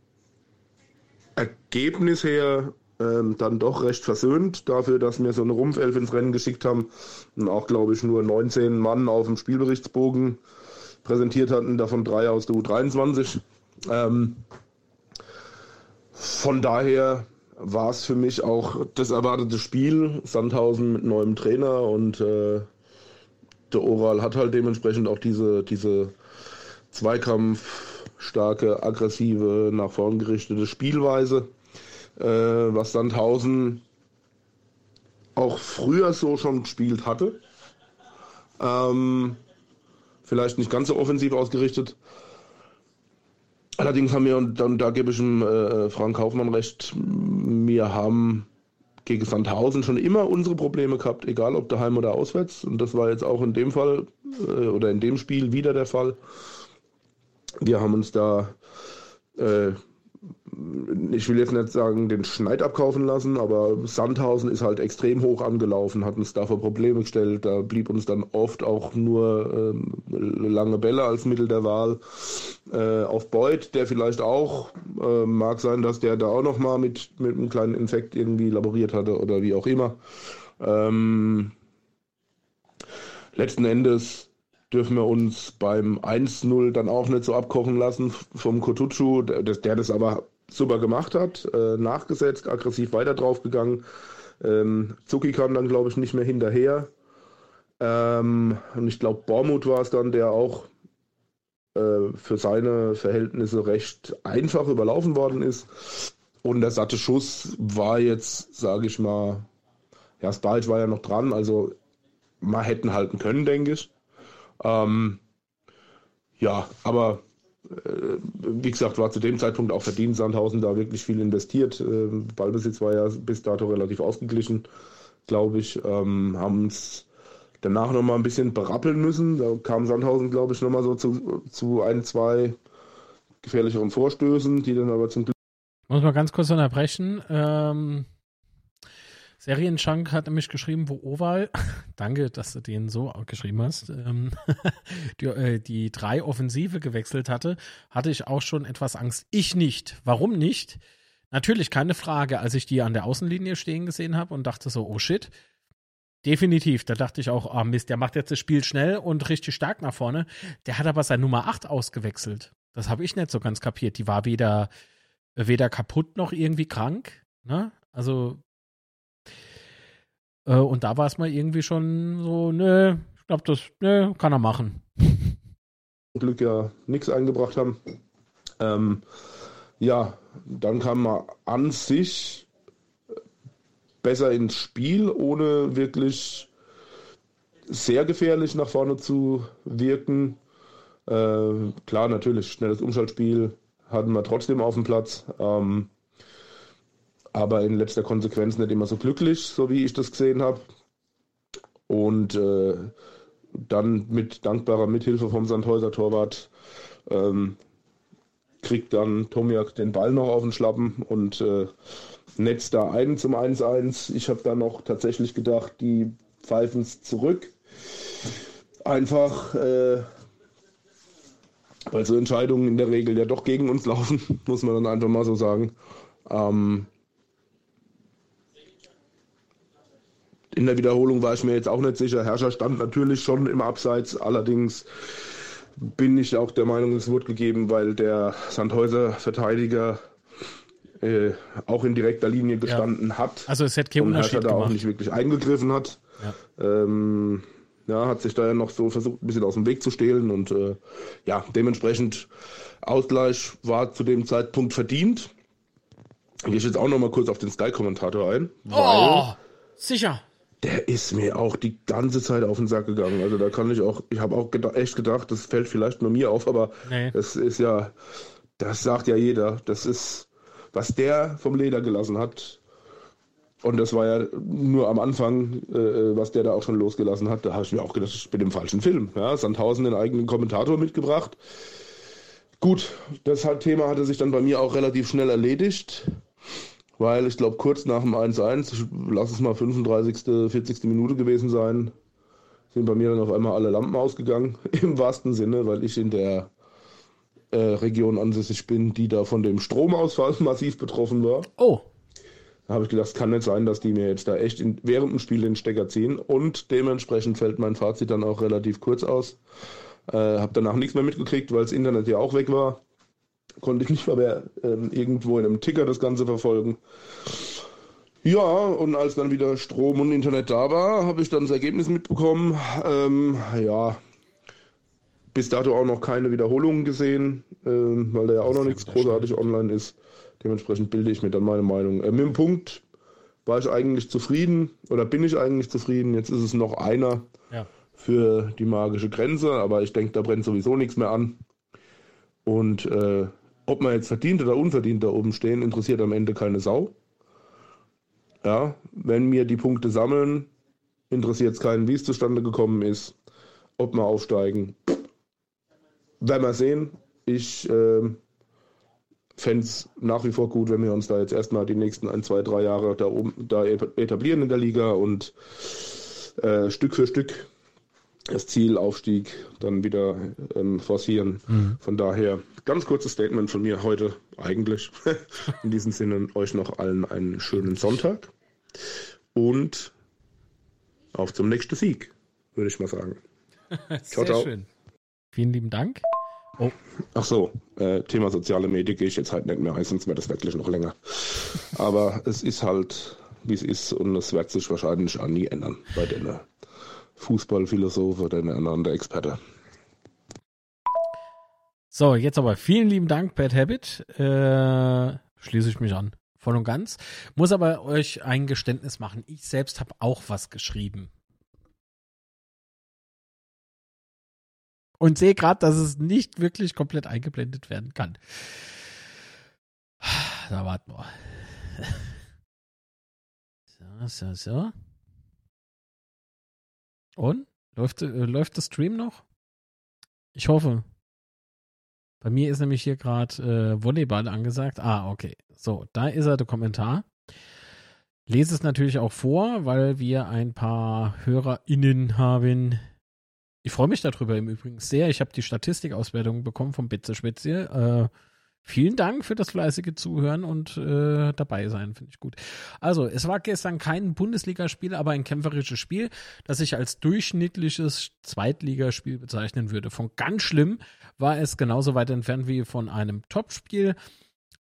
Ergebnis her ähm, dann doch recht versöhnt dafür, dass wir so eine Rumpfelf ins Rennen geschickt haben und auch, glaube ich, nur 19 Mann auf dem Spielberichtsbogen präsentiert hatten, davon drei aus der U23. Ähm, von daher war es für mich auch das erwartete Spiel. Sandhausen mit neuem Trainer und äh, der Oral hat halt dementsprechend auch diese, diese Zweikampfstarke, aggressive, nach vorn gerichtete Spielweise, äh, was Sandhausen auch früher so schon gespielt hatte. Ähm, vielleicht nicht ganz so offensiv ausgerichtet. Allerdings haben wir, und dann, da gebe ich dem äh, Frank Kaufmann recht, wir haben gegen Sandhausen schon immer unsere Probleme gehabt, egal ob daheim oder auswärts. Und das war jetzt auch in dem Fall äh, oder in dem Spiel wieder der Fall. Wir haben uns da äh, ich will jetzt nicht sagen, den Schneid abkaufen lassen, aber Sandhausen ist halt extrem hoch angelaufen, hat uns da vor Probleme gestellt. Da blieb uns dann oft auch nur ähm, lange Bälle als Mittel der Wahl. Äh, auf Beuth, der vielleicht auch, äh, mag sein, dass der da auch nochmal mit, mit einem kleinen Infekt irgendwie laboriert hatte oder wie auch immer. Ähm, letzten Endes dürfen wir uns beim 1-0 dann auch nicht so abkochen lassen vom Kotucu, der, der das aber super gemacht hat, äh, nachgesetzt, aggressiv weiter draufgegangen. Ähm, Zucki kam dann, glaube ich, nicht mehr hinterher. Ähm, und ich glaube, Bormut war es dann, der auch äh, für seine Verhältnisse recht einfach überlaufen worden ist. Und der satte Schuss war jetzt, sage ich mal, ja, Starch war ja noch dran, also mal hätten halten können, denke ich. Ähm, ja, aber wie gesagt, war zu dem Zeitpunkt auch verdient Sandhausen da wirklich viel investiert. Äh, Ballbesitz war ja bis dato relativ ausgeglichen, glaube ich. Ähm, haben uns danach nochmal ein bisschen berappeln müssen. Da kam Sandhausen, glaube ich, nochmal so zu, zu ein, zwei gefährlicheren Vorstößen, die dann aber zum Glück. Muss mal ganz kurz unterbrechen. Ähm, Serienschank hat nämlich geschrieben, wo Oval, danke, dass du den so geschrieben hast, ähm, die, äh, die drei Offensive gewechselt hatte, hatte ich auch schon etwas Angst. Ich nicht. Warum nicht? natürlich keine Frage, als ich die an der Außenlinie stehen gesehen habe und dachte so, oh shit. Definitiv, da dachte ich auch, ah Mist, der macht jetzt das Spiel schnell und richtig stark nach vorne. Der hat aber sein Nummer 8 ausgewechselt. Das habe ich nicht so ganz kapiert. Die war weder, weder kaputt noch irgendwie krank. Ne? Also, äh, und da war es mal irgendwie schon so, nö, ich glaube, das nö, kann er machen. Glück ja nichts eingebracht haben. Ähm, ja, dann kam man an sich besser ins Spiel, ohne wirklich sehr gefährlich nach vorne zu wirken. Äh, klar, natürlich, schnelles Umschaltspiel hatten wir trotzdem auf dem Platz. Ähm, aber in letzter Konsequenz nicht immer so glücklich, so wie ich das gesehen habe. Und äh, dann mit dankbarer Mithilfe vom Sandhäuser Torwart ähm, kriegt dann Tomiak den Ball noch auf den Schlappen und äh, netzt da ein zum 1-1. Ich habe dann noch tatsächlich gedacht, die pfeifen es zurück. Einfach, äh, weil so Entscheidungen in der Regel ja doch gegen uns laufen, muss man dann einfach mal so sagen. Ähm, In der Wiederholung war ich mir jetzt auch nicht sicher. Herrscher stand natürlich schon im Abseits, allerdings bin ich auch der Meinung, es wurde gegeben, weil der Sandhäuser-Verteidiger äh, auch in direkter Linie gestanden ja. hat. Also es hätte keinen Unterschied Herrscher da auch nicht wirklich eingegriffen hat. Ja. Ähm, ja, hat sich da ja noch so versucht, ein bisschen aus dem Weg zu stehlen und äh, ja, dementsprechend Ausgleich war zu dem Zeitpunkt verdient. Gehe ich jetzt auch noch mal kurz auf den Sky-Kommentator ein. Oh, sicher der ist mir auch die ganze Zeit auf den Sack gegangen. Also da kann ich auch, ich habe auch gedacht, echt gedacht, das fällt vielleicht nur mir auf, aber nee. das ist ja, das sagt ja jeder. Das ist, was der vom Leder gelassen hat. Und das war ja nur am Anfang, äh, was der da auch schon losgelassen hat. Da habe ich mir auch gedacht, ich bin im falschen Film. Ja, Sandhausen den eigenen Kommentator mitgebracht. Gut, das Thema hatte sich dann bei mir auch relativ schnell erledigt weil ich glaube, kurz nach dem 1-1, lass es mal 35., 40. Minute gewesen sein, sind bei mir dann auf einmal alle Lampen ausgegangen, im wahrsten Sinne, weil ich in der äh, Region ansässig bin, die da von dem Stromausfall massiv betroffen war. Oh. Da habe ich gedacht, es kann nicht sein, dass die mir jetzt da echt in, während dem Spiel den Stecker ziehen und dementsprechend fällt mein Fazit dann auch relativ kurz aus. Äh, habe danach nichts mehr mitgekriegt, weil das Internet ja auch weg war konnte ich nicht mal mehr ähm, irgendwo in einem Ticker das Ganze verfolgen. Ja, und als dann wieder Strom und Internet da war, habe ich dann das Ergebnis mitbekommen. Ähm, ja, bis dato auch noch keine Wiederholungen gesehen, ähm, weil da ja auch noch nichts großartig schön. online ist. Dementsprechend bilde ich mir dann meine Meinung. Äh, mit dem Punkt war ich eigentlich zufrieden oder bin ich eigentlich zufrieden. Jetzt ist es noch einer ja. für die magische Grenze, aber ich denke, da brennt sowieso nichts mehr an. Und äh, ob man jetzt verdient oder unverdient da oben stehen, interessiert am Ende keine Sau. Ja, wenn wir die Punkte sammeln, interessiert es keinen, wie es zustande gekommen ist, ob wir aufsteigen. Werden wir sehen. Ich äh, fände es nach wie vor gut, wenn wir uns da jetzt erstmal die nächsten ein, zwei, drei Jahre da oben da etablieren in der Liga und äh, Stück für Stück das Ziel Aufstieg dann wieder ähm, forcieren. Mhm. Von daher ganz kurzes Statement von mir heute eigentlich. In diesem Sinne euch noch allen einen schönen Sonntag und auf zum nächsten Sieg, würde ich mal sagen. ciao, ciao. Schön. Vielen lieben Dank. Oh. Ach so, äh, Thema soziale Medien gehe ich jetzt halt nicht mehr ein, sonst wäre das wirklich noch länger. Aber es ist halt, wie es ist und es wird sich wahrscheinlich auch nie ändern bei den Fußballphilosoph oder ein anderer Experte. So, jetzt aber vielen lieben Dank, Bad Habit. Äh, schließe ich mich an. Voll und ganz. Muss aber euch ein Geständnis machen. Ich selbst habe auch was geschrieben. Und sehe gerade, dass es nicht wirklich komplett eingeblendet werden kann. Da warten wir. So, so, so. Und? Läuft, äh, läuft das Stream noch? Ich hoffe. Bei mir ist nämlich hier gerade äh, Volleyball angesagt. Ah, okay. So, da ist er, der Kommentar. Lese es natürlich auch vor, weil wir ein paar HörerInnen haben. Ich freue mich darüber im Übrigen sehr. Ich habe die Statistikauswertung bekommen vom Bitze Spitze. Äh, vielen Dank für das fleißige Zuhören und äh, dabei sein, finde ich gut. Also, es war gestern kein Bundesligaspiel, aber ein kämpferisches Spiel, das ich als durchschnittliches Zweitligaspiel bezeichnen würde. Von ganz schlimm war es genauso weit entfernt wie von einem Topspiel. Äh,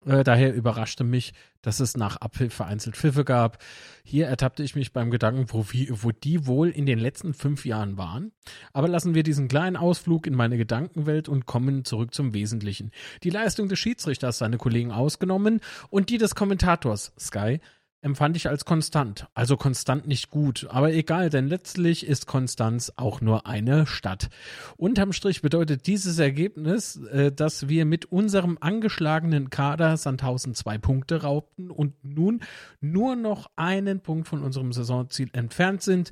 daher überraschte mich, dass es nach Abpfiff vereinzelt Pfiffe gab. Hier ertappte ich mich beim Gedanken, wo, wie, wo die wohl in den letzten fünf Jahren waren. Aber lassen wir diesen kleinen Ausflug in meine Gedankenwelt und kommen zurück zum Wesentlichen. Die Leistung des Schiedsrichters, seine Kollegen ausgenommen, und die des Kommentators, Sky, empfand ich als konstant. Also konstant nicht gut, aber egal, denn letztlich ist Konstanz auch nur eine Stadt. Unterm Strich bedeutet dieses Ergebnis, äh, dass wir mit unserem angeschlagenen Kader Sandhausen zwei Punkte raubten und nun nur noch einen Punkt von unserem Saisonziel entfernt sind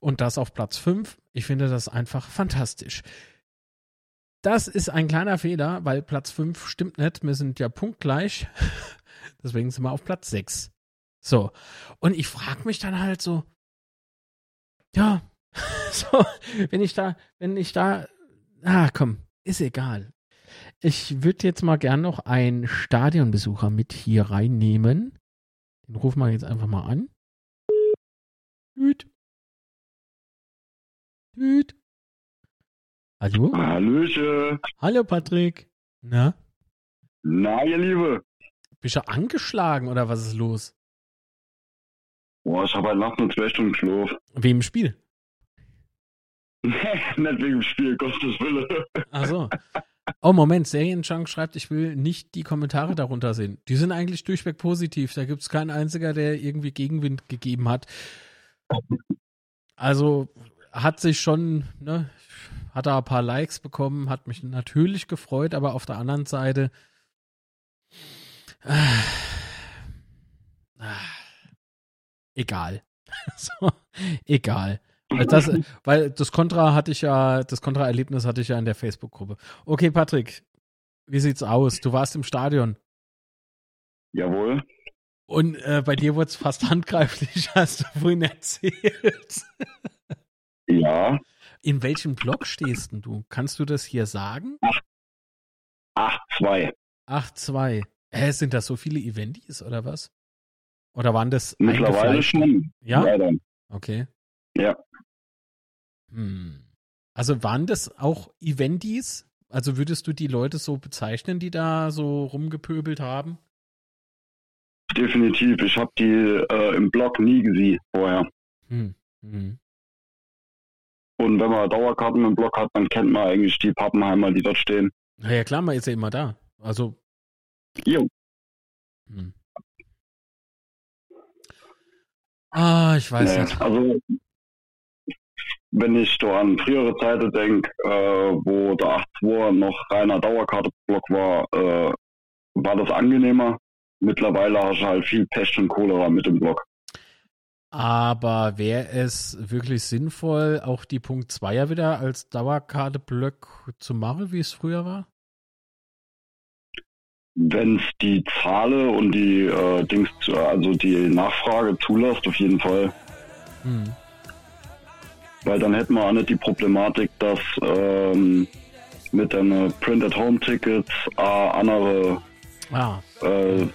und das auf Platz 5. Ich finde das einfach fantastisch. Das ist ein kleiner Fehler, weil Platz 5 stimmt nicht. Wir sind ja punktgleich. Deswegen sind wir auf Platz 6. So. Und ich frage mich dann halt so, ja, so, wenn ich da, wenn ich da, ah, komm, ist egal. Ich würde jetzt mal gern noch einen Stadionbesucher mit hier reinnehmen. Den rufen wir jetzt einfach mal an. Tüt. Tüt. Hallo? Hallöche. Hallo, Patrick. Na? Na, ihr Liebe. Bist du angeschlagen oder was ist los? Boah, ich habe halt nachts nur zwei Stunden Schlaf. Wem im Spiel? Nicht wegen dem Spiel, Gottes Wille. Ach so. Oh, Moment, Serienjunk schreibt, ich will nicht die Kommentare darunter sehen. Die sind eigentlich durchweg positiv. Da gibt es keinen einziger, der irgendwie Gegenwind gegeben hat. Also hat sich schon, ne, hat da ein paar Likes bekommen, hat mich natürlich gefreut, aber auf der anderen Seite. Äh, äh, egal. so, egal. Weil das, weil das Kontra hatte ich ja, das Kontra-Erlebnis hatte ich ja in der Facebook-Gruppe. Okay, Patrick, wie sieht's aus? Du warst im Stadion. Jawohl. Und äh, bei dir wurde es fast handgreiflich, hast du vorhin erzählt. Ja. In welchem Block stehst denn du? Kannst du das hier sagen? 8-2. 8-2. Hä, sind das so viele Eventis oder was? Oder waren das Mittlerweile schon. Ja? Leider. Okay. Ja. Hm. Also waren das auch Eventis? Also würdest du die Leute so bezeichnen, die da so rumgepöbelt haben? Definitiv. Ich habe die äh, im Blog nie gesehen vorher. Hm. Hm. Und wenn man Dauerkarten im Blog hat, dann kennt man eigentlich die Pappenheimer, die dort stehen. Na ja, klar, man ist ja immer da. Also, Jo. hm. Ah, ich weiß Nee, nicht. also, wenn ich da an frühere Zeiten denke, äh, wo der 8-2 noch reiner Dauerkartenblock war, äh, war das angenehmer. Mittlerweile hast du halt viel Pest und Cholera mit dem Block. Aber wäre es wirklich sinnvoll, auch die Punkt 2er wieder als Dauerkarte Block zu machen, wie es früher war? Wenn es die Zahl und die äh, Dings, also die Nachfrage zulässt, auf jeden Fall. Hm. Weil dann hätten wir auch nicht die Problematik, dass ähm, mit den Print-at-Home-Tickets äh, andere Ah, äh,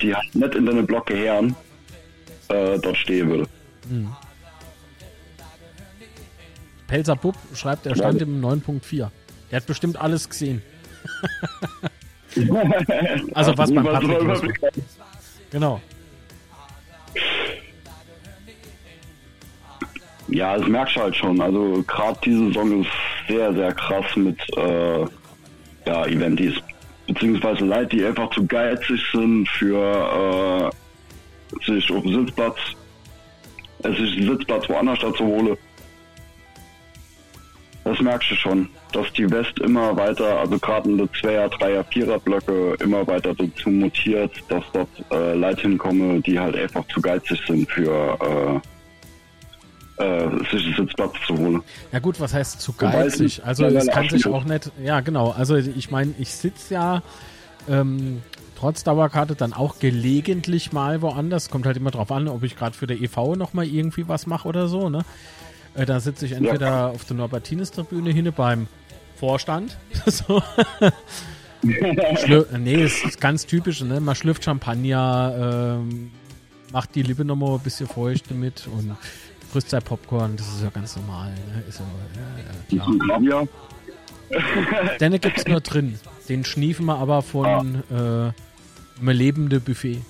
die halt nicht in den Block gehören, äh, dort stehen würde. hm. Pelzer Bub schreibt, er stand im 9.4. Der hat bestimmt alles gesehen. Also was Niemand Patrick war. Genau. Ja, das merkst du halt schon. Also gerade diese Saison ist sehr, sehr krass mit äh, ja, Eventis. Beziehungsweise Leute, die einfach zu geizig sind für äh, sich auf den Sitzplatz, äh, sich einen Sitzplatz woanders dazu holen. Das merkst du schon, dass die West immer weiter, also gerade in der Zweier, Dreier, Vierer Blöcke immer weiter dazu mutiert, dass dort äh, Leute hinkommen, die halt einfach zu geizig sind für äh, äh, sich einen Sitzplatz zu holen. Ja gut, was heißt zu geizig? Also es kann sich auch nicht, ja genau, also ich meine, ich sitze ja ähm, trotz Dauerkarte dann auch gelegentlich mal woanders, kommt halt immer drauf an, ob ich gerade für der EV nochmal irgendwie was mache oder so, ne? Äh, da sitze ich entweder auf der Norbertines-Tribüne hinne beim Vorstand, so, nee, das ist ganz typisch, ne? Man schlürft Champagner, ähm, macht die Lippe nochmal ein bisschen feucht damit und frisst sein Popcorn, das ist ja ganz normal, ne? Ist ja, ja, ja, klar. Ja. Den gibt's nur drin. Den schniefen wir aber von äh, einem lebenden Buffet.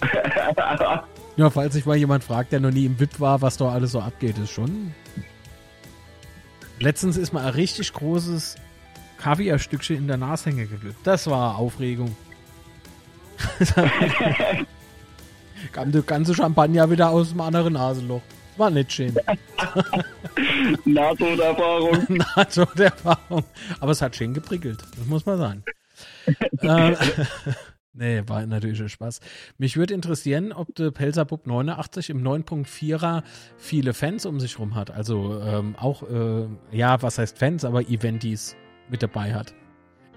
ja, falls sich mal jemand fragt, der noch nie im VIP war, was da alles so abgeht, ist schon. Letztens ist mal ein richtig großes Kaviarstückchen in der Nashänge geblüht. Das war Aufregung. Kam der ganze Champagner wieder aus dem anderen Nasenloch. War nicht schön. NATO-Erfahrung. NATO-Erfahrung. Aber es hat schön geprickelt, das muss man sagen. ähm, nee, war natürlich ein Spaß. Mich würde interessieren, ob der Pelzerbub 89 im 9.4er viele Fans um sich rum hat. Also ähm, auch, äh, ja, was heißt Fans, aber Eventis mit dabei hat.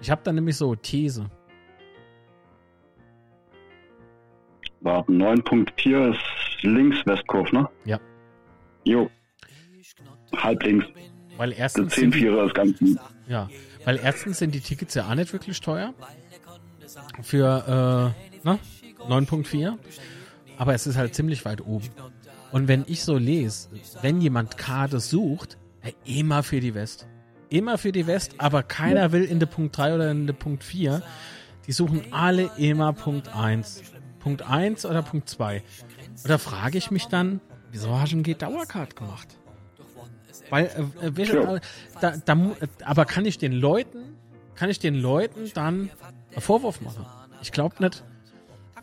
Ich habe da nämlich so These. Warte, 9.4 ist links Westkurve, ne? Ja. Jo. Halblinks. Weil Der erstens, sind die, 10-4er ist ganz gut. ja, weil erstens sind die Tickets ja auch nicht wirklich teuer. Für äh, ne? 9.4. Aber es ist halt ziemlich weit oben. Und wenn ich so lese, wenn jemand Karte sucht, ey, immer für die West. Immer für die West, aber keiner will in der Punkt 3 oder in der Punkt 4. Die suchen alle immer Punkt 1. Punkt 1 oder Punkt 2. Und da frage ich mich dann, wieso hast du ein G-Dauercard gemacht? Weil, äh, äh, da, da, aber kann ich den Leuten, kann ich den Leuten dann einen Vorwurf machen? Ich glaube nicht.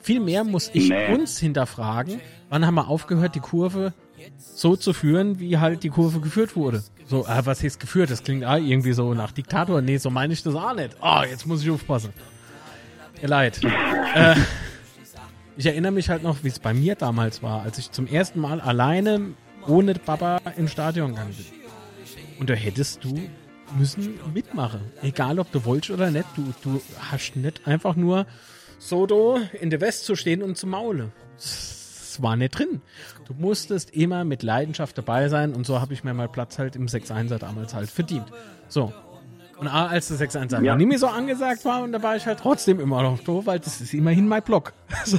Vielmehr muss ich Nee. uns hinterfragen, wann haben wir aufgehört, die Kurve so zu führen, wie halt die Kurve geführt wurde. So, ah, was heißt geführt? Das klingt ah, irgendwie so nach Diktator. Nee, so meine ich das auch nicht. Oh, jetzt muss ich aufpassen. Mir leid. äh, ich erinnere mich halt noch, wie es bei mir damals war, als ich zum ersten Mal alleine ohne Papa ins Stadion gegangen bin. Und da hättest du müssen mitmachen. Egal, ob du wolltest oder nicht. Du, du hast nicht einfach nur so do in der West zu stehen und zu maulen. Das war nicht drin. Du musstest immer mit Leidenschaft dabei sein und so habe ich mir mal Platz halt im 6-1er damals halt verdient. So. Und als der 6-1er Ja. noch nie mehr so angesagt war und da war ich halt trotzdem immer noch doof, weil das ist immerhin mein Block. So.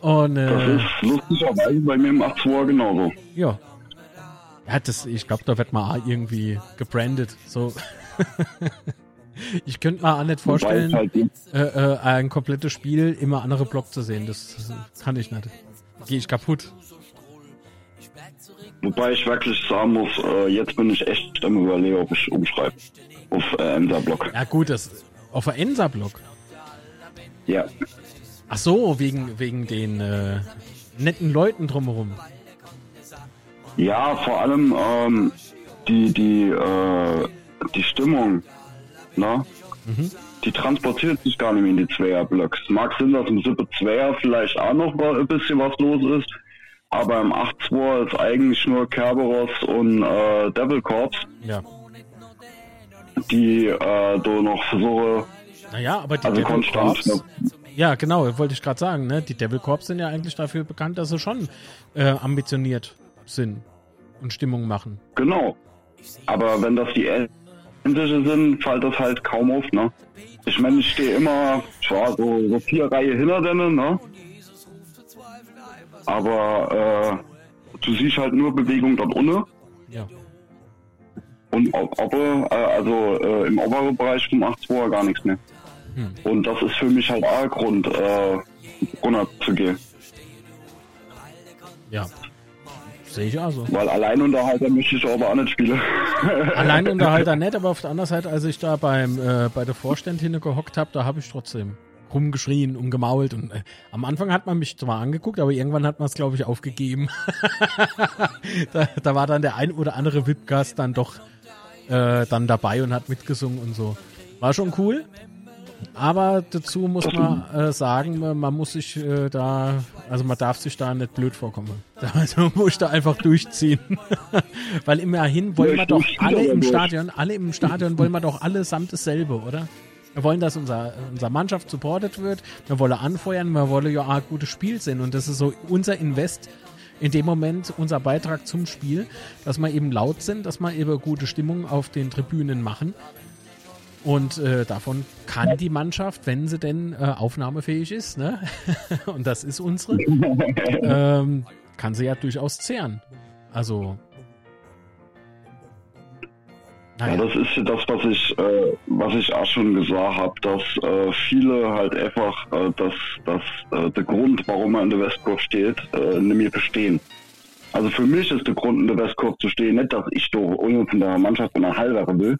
Und Das äh, ist lustigerweise bei mir im 8-2 genauso. ja. Ja, das, ich glaube, da wird mal irgendwie gebrandet. So. ich könnte mir auch nicht vorstellen, halt äh, äh, ein komplettes Spiel immer andere Block zu sehen. Das, das kann ich nicht. Gehe ich kaputt. Wobei ich wirklich sagen muss, äh, jetzt bin ich echt am überlegen, ob ich umschreibe. Auf äh, Ensa-Block. Ja gut, das auf der Ensa-Block. Ja. Ach so, wegen, wegen den äh, netten Leuten drumherum. Ja, vor allem ähm, die, die, äh, die Stimmung, ne? Die transportiert sich gar nicht mehr in die Zweierblocks. Mag Sinn, dass im Sippe Zweier vielleicht auch noch mal ein bisschen was los ist, aber im 8-2 ist eigentlich nur Kerberos und äh, Devil Corps, Ja. die äh, da noch versuchen, Naja, aber die also Devil konstant. Corps, Ne? ja genau, wollte ich gerade sagen, ne? Die Devil Corps sind ja eigentlich dafür bekannt, dass sie schon äh, ambitioniert sind und Stimmung machen. Genau. Aber wenn das die Ähnliche sind, fällt das halt kaum auf, ne? Ich meine, ich stehe immer, zwar so, so vier Reihe hinter denen, ne? Aber äh, du siehst halt nur Bewegung dort unten Ja. und ob, ob, äh, also äh, im oberen Bereich vom 8-2 gar nichts mehr. Hm. Und das ist für mich halt auch Grund, äh, runterzugehen. Ja. Sehe ich also. Weil Alleinunterhalter möchte ich aber auch nicht spielen. Alleinunterhalter nett, aber auf der anderen Seite, als ich da beim äh, bei der Vorständin gehockt habe, da habe ich trotzdem rumgeschrien und gemault und äh, am Anfang hat man mich zwar angeguckt, aber irgendwann hat man es glaube ich aufgegeben. da, da war dann der ein oder andere VIP-Gast dann doch äh, dann dabei und hat mitgesungen und so. War schon cool. Aber dazu muss man äh, sagen, man, man muss sich äh, da, also man darf sich da nicht blöd vorkommen. Also muss ich da einfach durchziehen. Weil immerhin wollen wir doch alle im. Stadion, alle im Stadion wollen wir doch allesamt dasselbe, oder? Wir wollen, dass unser, unsere Mannschaft supportet wird. Wir wollen anfeuern. Wir wollen ja auch ein gutes Spiel sehen. Und das ist so unser Invest in dem Moment unser Beitrag zum Spiel, dass wir eben laut sind, dass wir eben gute Stimmung auf den Tribünen machen. Und äh, davon kann die Mannschaft, wenn sie denn äh, aufnahmefähig ist, ne? und das ist unsere, ähm, kann sie ja durchaus zehren. Also. Ja, das ist das, was ich, äh, was ich auch schon gesagt habe, dass äh, viele halt einfach äh, das, das, äh, der Grund, warum man in der Westkurve steht, äh, nicht mehr bestehen. Also für mich ist der Grund, in der Westkurve zu stehen, nicht, dass ich doch irgendwo von der Mannschaft eine Halbere will.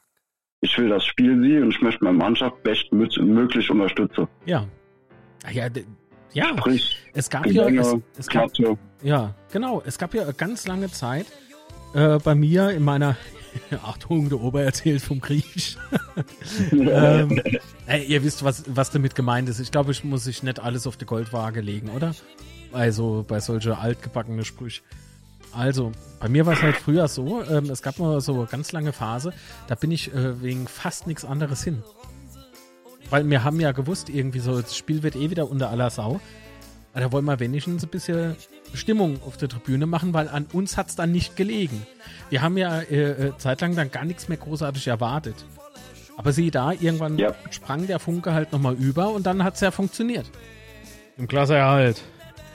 Ich will das Spiel sehen und ich möchte meine Mannschaft bestmöglich unterstützen. Ja. Ja, ja. Sprich, es gab ja, es, es gab, ja, genau, es gab ja ganz lange Zeit äh, bei mir in meiner Achtung, der Ober erzählt vom Krieg. ähm, ey, ihr wisst, was, was damit gemeint ist. Ich glaube, ich muss sich nicht alles auf die Goldwaage legen, oder? Also bei solche altgebackene Sprüche. Also, bei mir war es halt früher so, ähm, es gab mal so eine ganz lange Phase, da bin ich äh, wegen fast nichts anderes hin. Weil wir haben ja gewusst, irgendwie so, das Spiel wird eh wieder unter aller Sau. Aber Da wollen wir wenigstens ein bisschen Stimmung auf der Tribüne machen, weil an uns hat's dann nicht gelegen. Wir haben ja äh, äh, zeitlang dann gar nichts mehr großartig erwartet. Aber sieh da, irgendwann Ja. sprang der Funke halt nochmal über und dann hat's ja funktioniert. Im Klasseerhalt.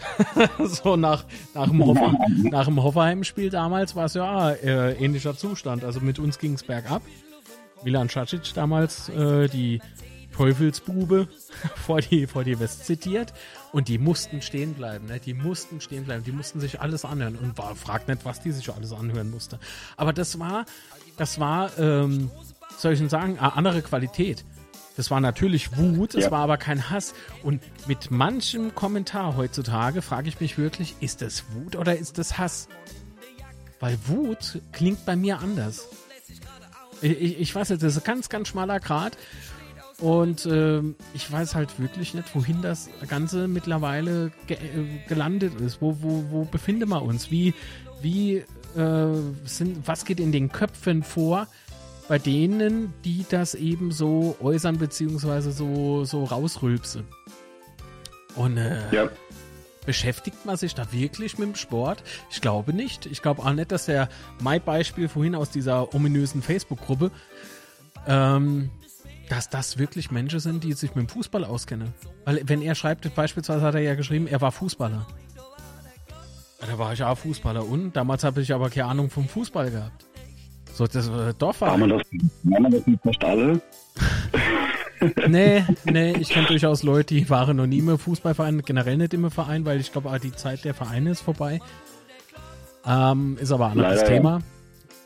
so nach, nach dem, Hoffer, nach dem Hoffenheim-Spiel damals war es ja äh, ähnlicher Zustand. Also mit uns ging's bergab. Milan Cacic damals äh, die Teufelsbube vor die, vor die West zitiert und die mussten stehen bleiben, ne? Die mussten stehen bleiben, die mussten sich alles anhören und war, fragt nicht, was die sich alles anhören musste. Aber das war, das war, ähm, soll ich denn sagen, eine andere Qualität. Das war natürlich Wut, es Ja. war aber kein Hass. Und mit manchem Kommentar heutzutage frage ich mich wirklich, ist das Wut oder ist das Hass? Weil Wut klingt bei mir anders. Ich, ich, ich weiß nicht, das ist ein ganz, ganz schmaler Grad. Und ähm, ich weiß halt wirklich nicht, wohin das Ganze mittlerweile ge äh, gelandet ist. Wo, wo, wo befinden wir uns? Wie, wie äh, sind, was geht in den Köpfen vor bei denen, die das eben so äußern, beziehungsweise so, so rausrülpsen? Und äh, Ja, Beschäftigt man sich da wirklich mit dem Sport? Ich glaube nicht. Ich glaube auch nicht, dass der Mai-Beispiel vorhin aus dieser ominösen Facebook-Gruppe, ähm, dass das wirklich Menschen sind, die sich mit dem Fußball auskennen. Weil wenn er schreibt, beispielsweise hat er ja geschrieben, er war Fußballer. Da war ich auch Fußballer und damals habe ich aber keine Ahnung vom Fußball gehabt. So, das äh, Dorf war. haben wir das, haben wir das nicht fast alle? Nee, nee, ich kenne durchaus Leute, die waren noch nie im Fußballverein, generell nicht im Verein, weil ich glaube, die Zeit der Vereine ist vorbei. Ähm, ist aber ein anderes Leider, ja. Thema.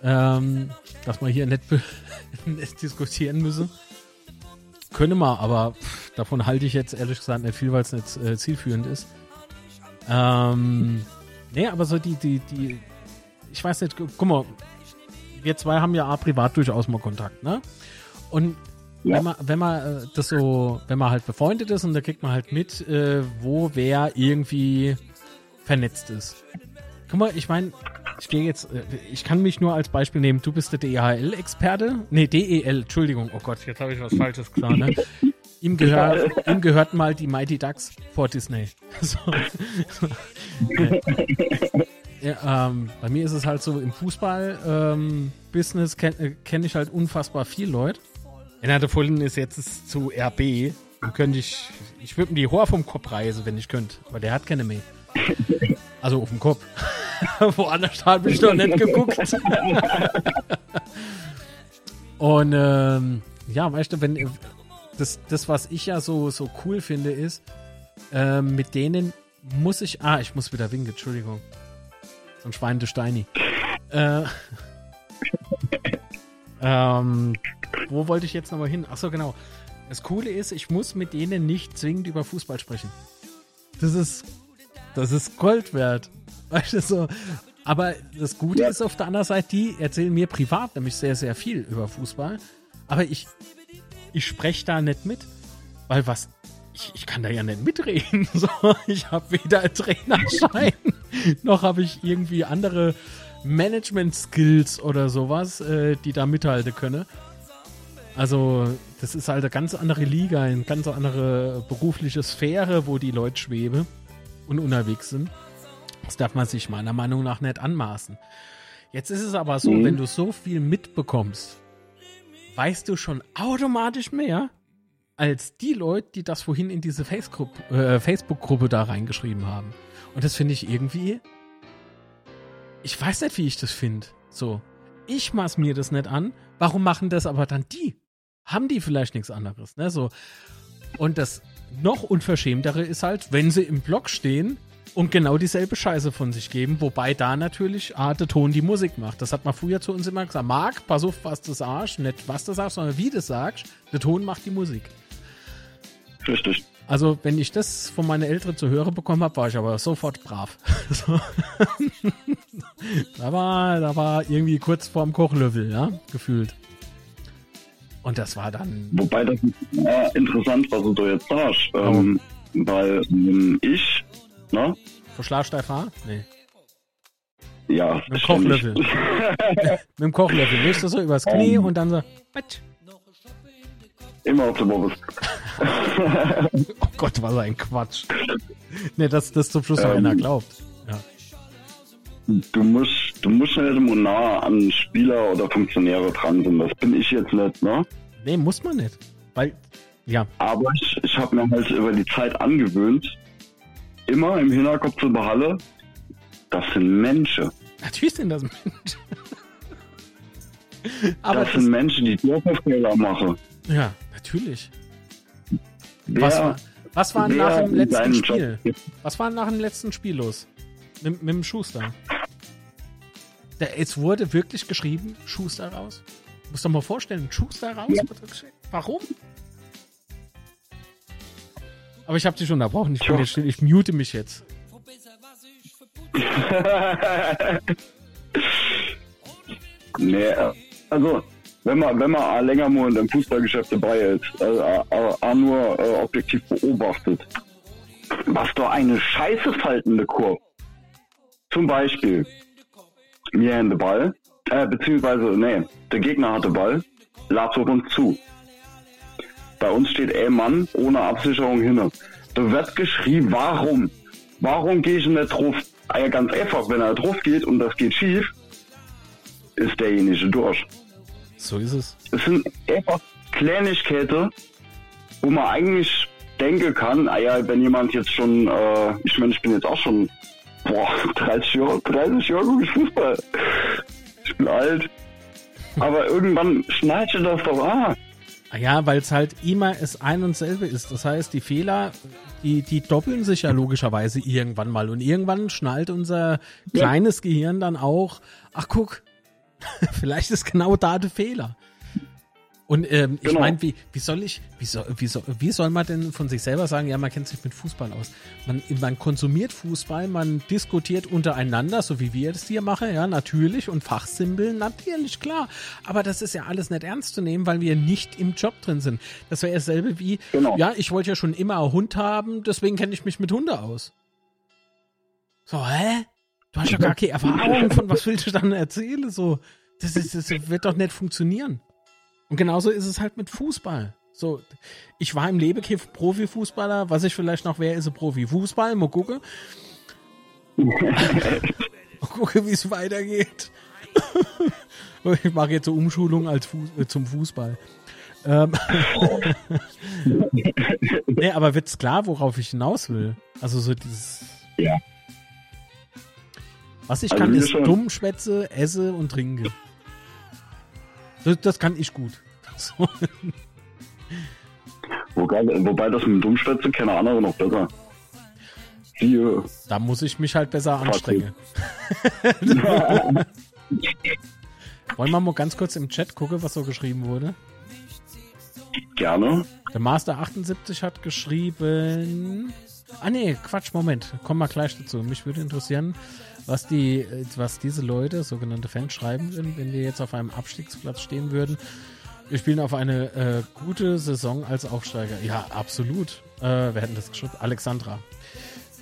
Ähm, dass man hier nicht, nicht diskutieren müsse. Könne man, aber pff, davon halte ich jetzt ehrlich gesagt nicht viel, weil es nicht äh, zielführend ist. Ähm, nee, aber so die, die, die, ich weiß nicht, gu- guck mal, wir zwei haben ja auch privat durchaus mal Kontakt, ne? Und Ja. wenn man, wenn man äh, das so, wenn man halt befreundet ist und da kriegt man halt mit, äh, wo wer irgendwie vernetzt ist. Guck mal, ich meine, ich gehe jetzt, äh, ich kann mich nur als Beispiel nehmen, du bist der DHL-Experte. Nee, DEL, Entschuldigung, oh Gott, jetzt habe ich was Falsches gesagt, ne? Ihm gehört, ihm gehört mal die Mighty Ducks vor Disney. So. ja, ähm, bei mir ist es halt so, im Fußball-Business kenne äh, kenn ich halt unfassbar viel Leute. Einer davon ist jetzt zu RB. Dann könnte ich, ich würde ihm die Haar vom Kopf reißen, wenn ich könnte. Aber der hat keine mehr. Also auf dem Kopf. Woanders habe ich noch nicht geguckt. Und ähm, ja, weißt du, wenn das, das, was ich ja so, so cool finde, ist, ähm, mit denen muss ich. Ah, ich muss wieder winken, Entschuldigung. So ein Schwein Steini. Äh, ähm, wo wollte ich jetzt nochmal hin? Achso, genau. Das Coole ist, ich muss mit denen nicht zwingend über Fußball sprechen. Das ist, das ist Gold wert. Weißt du, so. Aber das Gute ist auf der anderen Seite, die erzählen mir privat nämlich sehr, sehr viel über Fußball. Aber ich, ich spreche da nicht mit, weil was, ich, ich kann da ja nicht mitreden. So, ich habe weder einen Trainerschein, noch habe ich irgendwie andere Management-Skills oder sowas, äh, die da mithalten können. Also, das ist halt eine ganz andere Liga, eine ganz andere berufliche Sphäre, wo die Leute schweben und unterwegs sind. Das darf man sich meiner Meinung nach nicht anmaßen. Jetzt ist es aber so, Mhm. wenn du so viel mitbekommst, weißt du schon automatisch mehr als die Leute, die das vorhin in diese äh, Facebook-Gruppe da reingeschrieben haben. Und das finde ich irgendwie. Ich weiß nicht, wie ich das finde. So. Ich maß mir das nicht an. Warum machen das aber dann die? Haben die vielleicht nichts anderes, ne? So. Und das noch unverschämtere ist halt, wenn sie im Blog stehen und genau dieselbe Scheiße von sich geben, wobei da natürlich ah, der Ton die Musik macht. Das hat man früher zu uns immer gesagt. Marc, pass auf, was du sagst. Nicht was du sagst, sondern wie du sagst. Der Ton macht die Musik. Richtig. Also, wenn ich das von meinen Eltern zu hören bekommen habe, war ich aber sofort brav. So. da, war, da war irgendwie kurz vorm Kochlöffel, ja, gefühlt. Und das war dann. Wobei das ist interessant, was du da jetzt sagst. Ähm, weil ähm, ich, ne? Verschlagst Haar? Nee. Ja, Mit dem. Kochlöffel. Mit dem Kochlöffel. Legst du so übers Knie Ähm. und dann so. Patsch. Immer auf der Bobbes. Oh Gott, was ein Quatsch. Nee, dass das zum Schluss noch Ähm. einer glaubt. Ja. Du musst, du musst nicht immer nah an Spieler oder Funktionäre dran sind. Das bin ich jetzt nicht, ne? Nee, muss man nicht. Weil, ja, Aber ich, ich habe mir halt über die Zeit angewöhnt, immer im Hinterkopf zu behalten, das sind Menschen. natürlich sind das Menschen. Das das, sind Menschen, die Fehler machen. ja, natürlich. Wer, Was war, was war nach dem letzten Spiel? Job- Was war nach dem letzten Spiel los? Mit, mit dem Schuster. Der, es wurde wirklich geschrieben, Schuster raus. Muss doch mal vorstellen, Schuster raus. Ja. Warum? Aber ich habe dich unterbrochen. Ich, bin jetzt ich mute mich jetzt. Nee, also wenn man, wenn man länger mal in dem Fußballgeschäft dabei ist, also auch, auch nur äh, objektiv beobachtet, was da eine Scheiße faltende Kurve. Zum Beispiel, wir haben den Ball, äh, beziehungsweise, nee, der Gegner hatte Ball, lag auf uns zu. Bei uns steht ein Mann ohne Absicherung hinne. Da wird geschrieben, warum? Warum gehe ich nicht drauf? Ah ja, ganz einfach, wenn er drauf geht und das geht schief, ist derjenige durch. So ist es. Es sind einfach Kleinigkeiten, wo man eigentlich denken kann, ah ja, wenn jemand jetzt schon, äh, ich meine, ich bin jetzt auch schon, boah, 30 Jahre, 30 Jahre gucke ich Fußball. Ich bin alt. Aber irgendwann schneidet das doch an. Ah Ja, weil es halt immer es ein und selbe ist. Das heißt, die Fehler, die, die doppeln sich ja logischerweise irgendwann mal. Und irgendwann schnallt unser kleines Gehirn dann auch, ach guck, vielleicht ist genau da der Fehler. Und ähm, ich Genau. meine, wie, wie soll ich, wie soll, wie, soll, wie soll man denn von sich selber sagen, ja, man kennt sich mit Fußball aus? Man, man konsumiert Fußball, man diskutiert untereinander, so wie wir das hier machen, ja, natürlich, und Fachsimpeln, natürlich, klar. Aber das ist ja alles nicht ernst zu nehmen, weil wir nicht im Job drin sind. Das wäre dasselbe wie, Genau. ja, ich wollte ja schon immer einen Hund haben, deswegen kenne ich mich mit Hunde aus. So, hä? Du hast ja gar keine Erfahrung, von was willst du dann erzählen? So, das, ist, das wird doch nicht funktionieren. Und genauso ist es halt mit Fußball. So, ich war im Lebekiff Profifußballer, was ich vielleicht noch wäre, ist ein Profifußball. Mal gucken. Mal gucken, wie es weitergeht. ich mache jetzt so Umschulung als Fuß, äh, zum Fußball. Ähm, nee, aber wird's klar, worauf ich hinaus will? Also so dieses. Ja. Was ich Also kann, ist schon. dumm schwätze, esse und trinke. Das, das kann ich gut. So. Wobei, wobei das mit Dummschwätze keine andere noch besser. Hier. Da muss ich mich halt besser anstrengen. Wollen wir mal ganz kurz im Chat gucken, was so geschrieben wurde? Gerne. Der Master 78 hat geschrieben. Ah nee, Quatsch, Moment. Kommen wir gleich dazu. Mich würde interessieren, was die, was diese Leute, sogenannte Fans, schreiben würden, wenn wir jetzt auf einem Abstiegsplatz stehen würden. Wir spielen auf eine äh, gute Saison als Aufsteiger. Ja, absolut. Äh, wer hätten das geschrieben? Alexandra.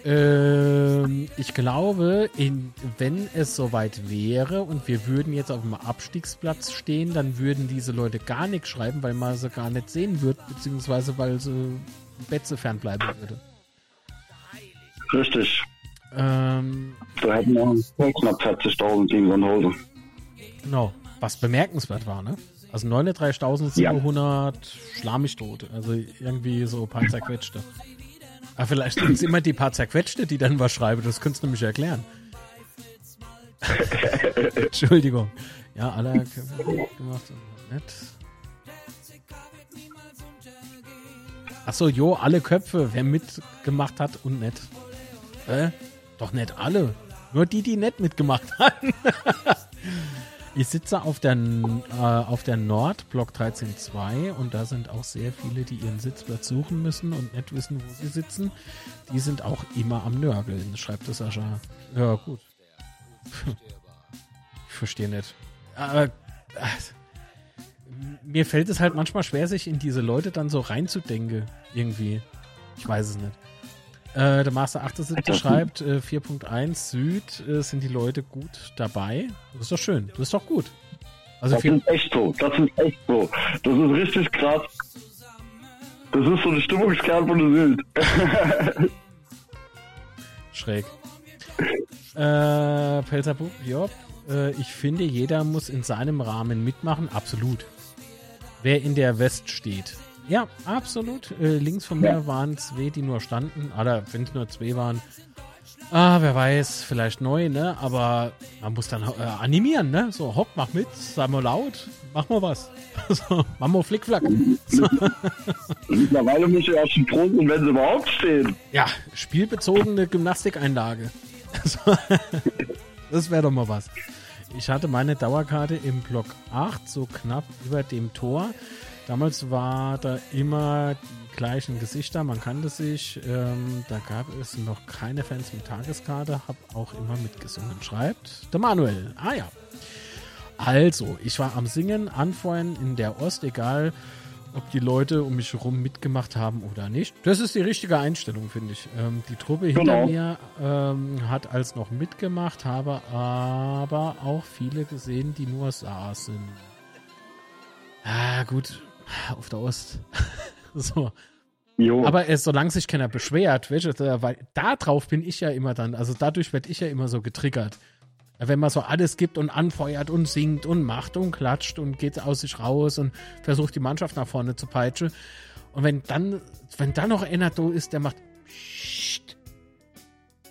Ähm, ich glaube, in, wenn es soweit wäre und wir würden jetzt auf dem Abstiegsplatz stehen, dann würden diese Leute gar nichts schreiben, weil man sie gar nicht sehen würde, beziehungsweise weil sie Betze fernbleiben würde. Richtig. Ähm, Da hätten wir knapp 40.000 gegen Sandhausen. genau. Was bemerkenswert war, ne? Also 39.700 schlag mich tot. Also irgendwie so ein paar zerquetschte. Aber vielleicht sind es immer die paar zerquetschte, die dann was schreiben. Das könntest du nämlich erklären. Entschuldigung. Ja, alle gemacht und nett. Achso, jo, alle Köpfe, wer mitgemacht hat und nett. Äh? Doch nicht alle. Nur die, die nett mitgemacht hatten. Ich sitze auf der, äh, auf der Nord, Block 13.2 und da sind auch sehr viele, die ihren Sitzplatz suchen müssen und nicht wissen, wo sie sitzen. Die sind auch immer am Nörgeln, schreibt das Sascha. Ja, gut. Ich verstehe nicht. Äh, mir fällt es halt manchmal schwer, sich in diese Leute dann so reinzudenken. Irgendwie. Ich weiß es nicht. Äh, der Master 78 schreibt, äh, 4.1 Süd äh, sind die Leute gut dabei. Das ist doch schön. Das ist doch gut. Also Das ist echt so. Das ist echt so. Das ist richtig krass. Das ist so eine Stimmungskern von der Sylt. schräg. Äh, Pelzerbuch, Job. Äh, ich finde, jeder muss in seinem Rahmen mitmachen. Absolut. Wer in der West steht. Ja, absolut. Äh, links von mir waren zwei, die nur standen. Oder wenn es nur zwei waren. Ah, wer weiß, vielleicht neu, ne? Aber man muss dann äh, animieren, ne? So, hopp, mach mit, sei mal laut, mach mal was. so, mach mal Flickflack. So. Mittlerweile muss ich ja schon sein, wenn sie überhaupt stehen. Ja, spielbezogene Gymnastikeinlage. Das wäre doch mal was. Ich hatte meine Dauerkarte im Block 8, so knapp über dem Tor. Damals war da immer die gleichen Gesichter, man kannte sich. Ähm, da gab es noch keine Fans mit Tageskarte, hab auch immer mitgesungen. Schreibt der Manuel. Ah ja. Also, ich war am Singen, anfeuern in der Ost, egal ob die Leute um mich herum mitgemacht haben oder nicht. Das ist die richtige Einstellung, finde ich. Ähm, die Truppe hinter Genau. mir ähm, hat als noch mitgemacht, habe aber auch viele gesehen, die nur saßen. Ah, gut, auf der Ost. so. Jo. Aber äh, solange sich keiner beschwert, weißt du, weil da drauf bin ich ja immer dann, also dadurch werde ich ja immer so getriggert. Wenn man so alles gibt und anfeuert und singt und macht und klatscht und geht aus sich raus und versucht die Mannschaft nach vorne zu peitschen. Und wenn dann, wenn dann noch einer da ist, der macht, Psst,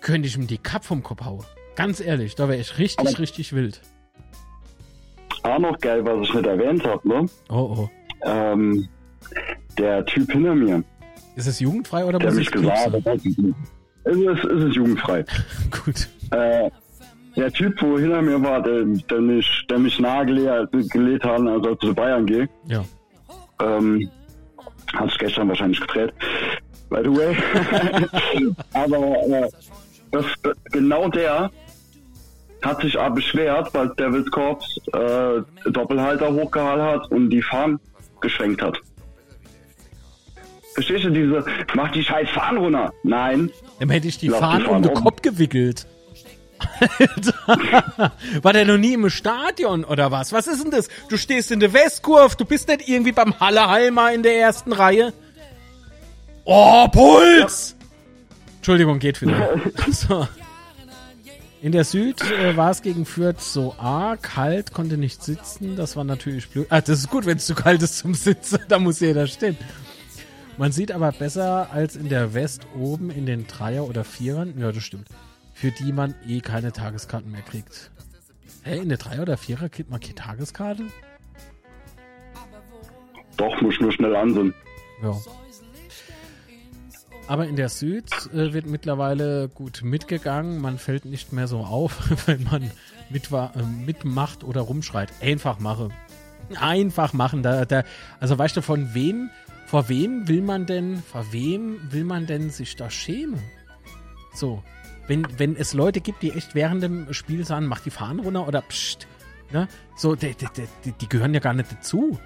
könnte ich ihm die Kapp vom Kopf hauen. Ganz ehrlich, da wäre ich richtig, Aber- richtig wild. Auch noch geil, was ich nicht erwähnt habe, ne? Oh, oh. Ähm, der Typ hinter mir, Ist es jugendfrei oder der muss ich gesagt es ist, es ist jugendfrei. Gut. Äh, der Typ, wo hinter mir war, der, der mich, der mich nahegelegt gelegt hat, als ich zu Bayern gehe, Ja. ähm, hat sich gestern wahrscheinlich gedreht. By the way. Aber äh, das, genau der hat sich auch beschwert, weil Devils Corps äh, Doppelhalter hochgehalten hat und die Fahnen geschwenkt hat. Verstehst du diese, mach die scheiß Fahnen runter. Nein, Dann hätte ich die Lass die Fahnen um den. Kopf gewickelt. Alter. War der noch nie im Stadion oder was? Was ist denn das? Du stehst in der Westkurve, du bist nicht irgendwie beim Hallerheimer in der ersten Reihe. Oh, Puls! Entschuldigung, geht wieder. So. In der Süd äh, war es gegen Fürth so arg, kalt, konnte nicht sitzen. Das war natürlich blöd. Ah, das ist gut, wenn es zu kalt ist zum Sitzen, da muss jeder stehen. Man sieht aber besser als in der West oben in den Dreier- oder Vierern. Ja, das stimmt. Für die man eh keine Tageskarten mehr kriegt. Hä, in der Dreier- oder Vierer kriegt man keine Tageskarte? doch, muss nur schnell ansehen. Ja. Aber in der Süd äh, wird mittlerweile gut mitgegangen. Man fällt nicht mehr so auf, wenn man mitwa äh, mitmacht oder rumschreit. Einfach mache. Einfach machen. Da, da, also weißt du, von wem, vor wem will man denn, vor wem will man denn sich da schämen? So. Wenn, wenn es Leute gibt, die echt während dem Spiel sagen, mach die Fahnen runter oder pst, ne? So, die, die, die, gehören ja gar nicht dazu.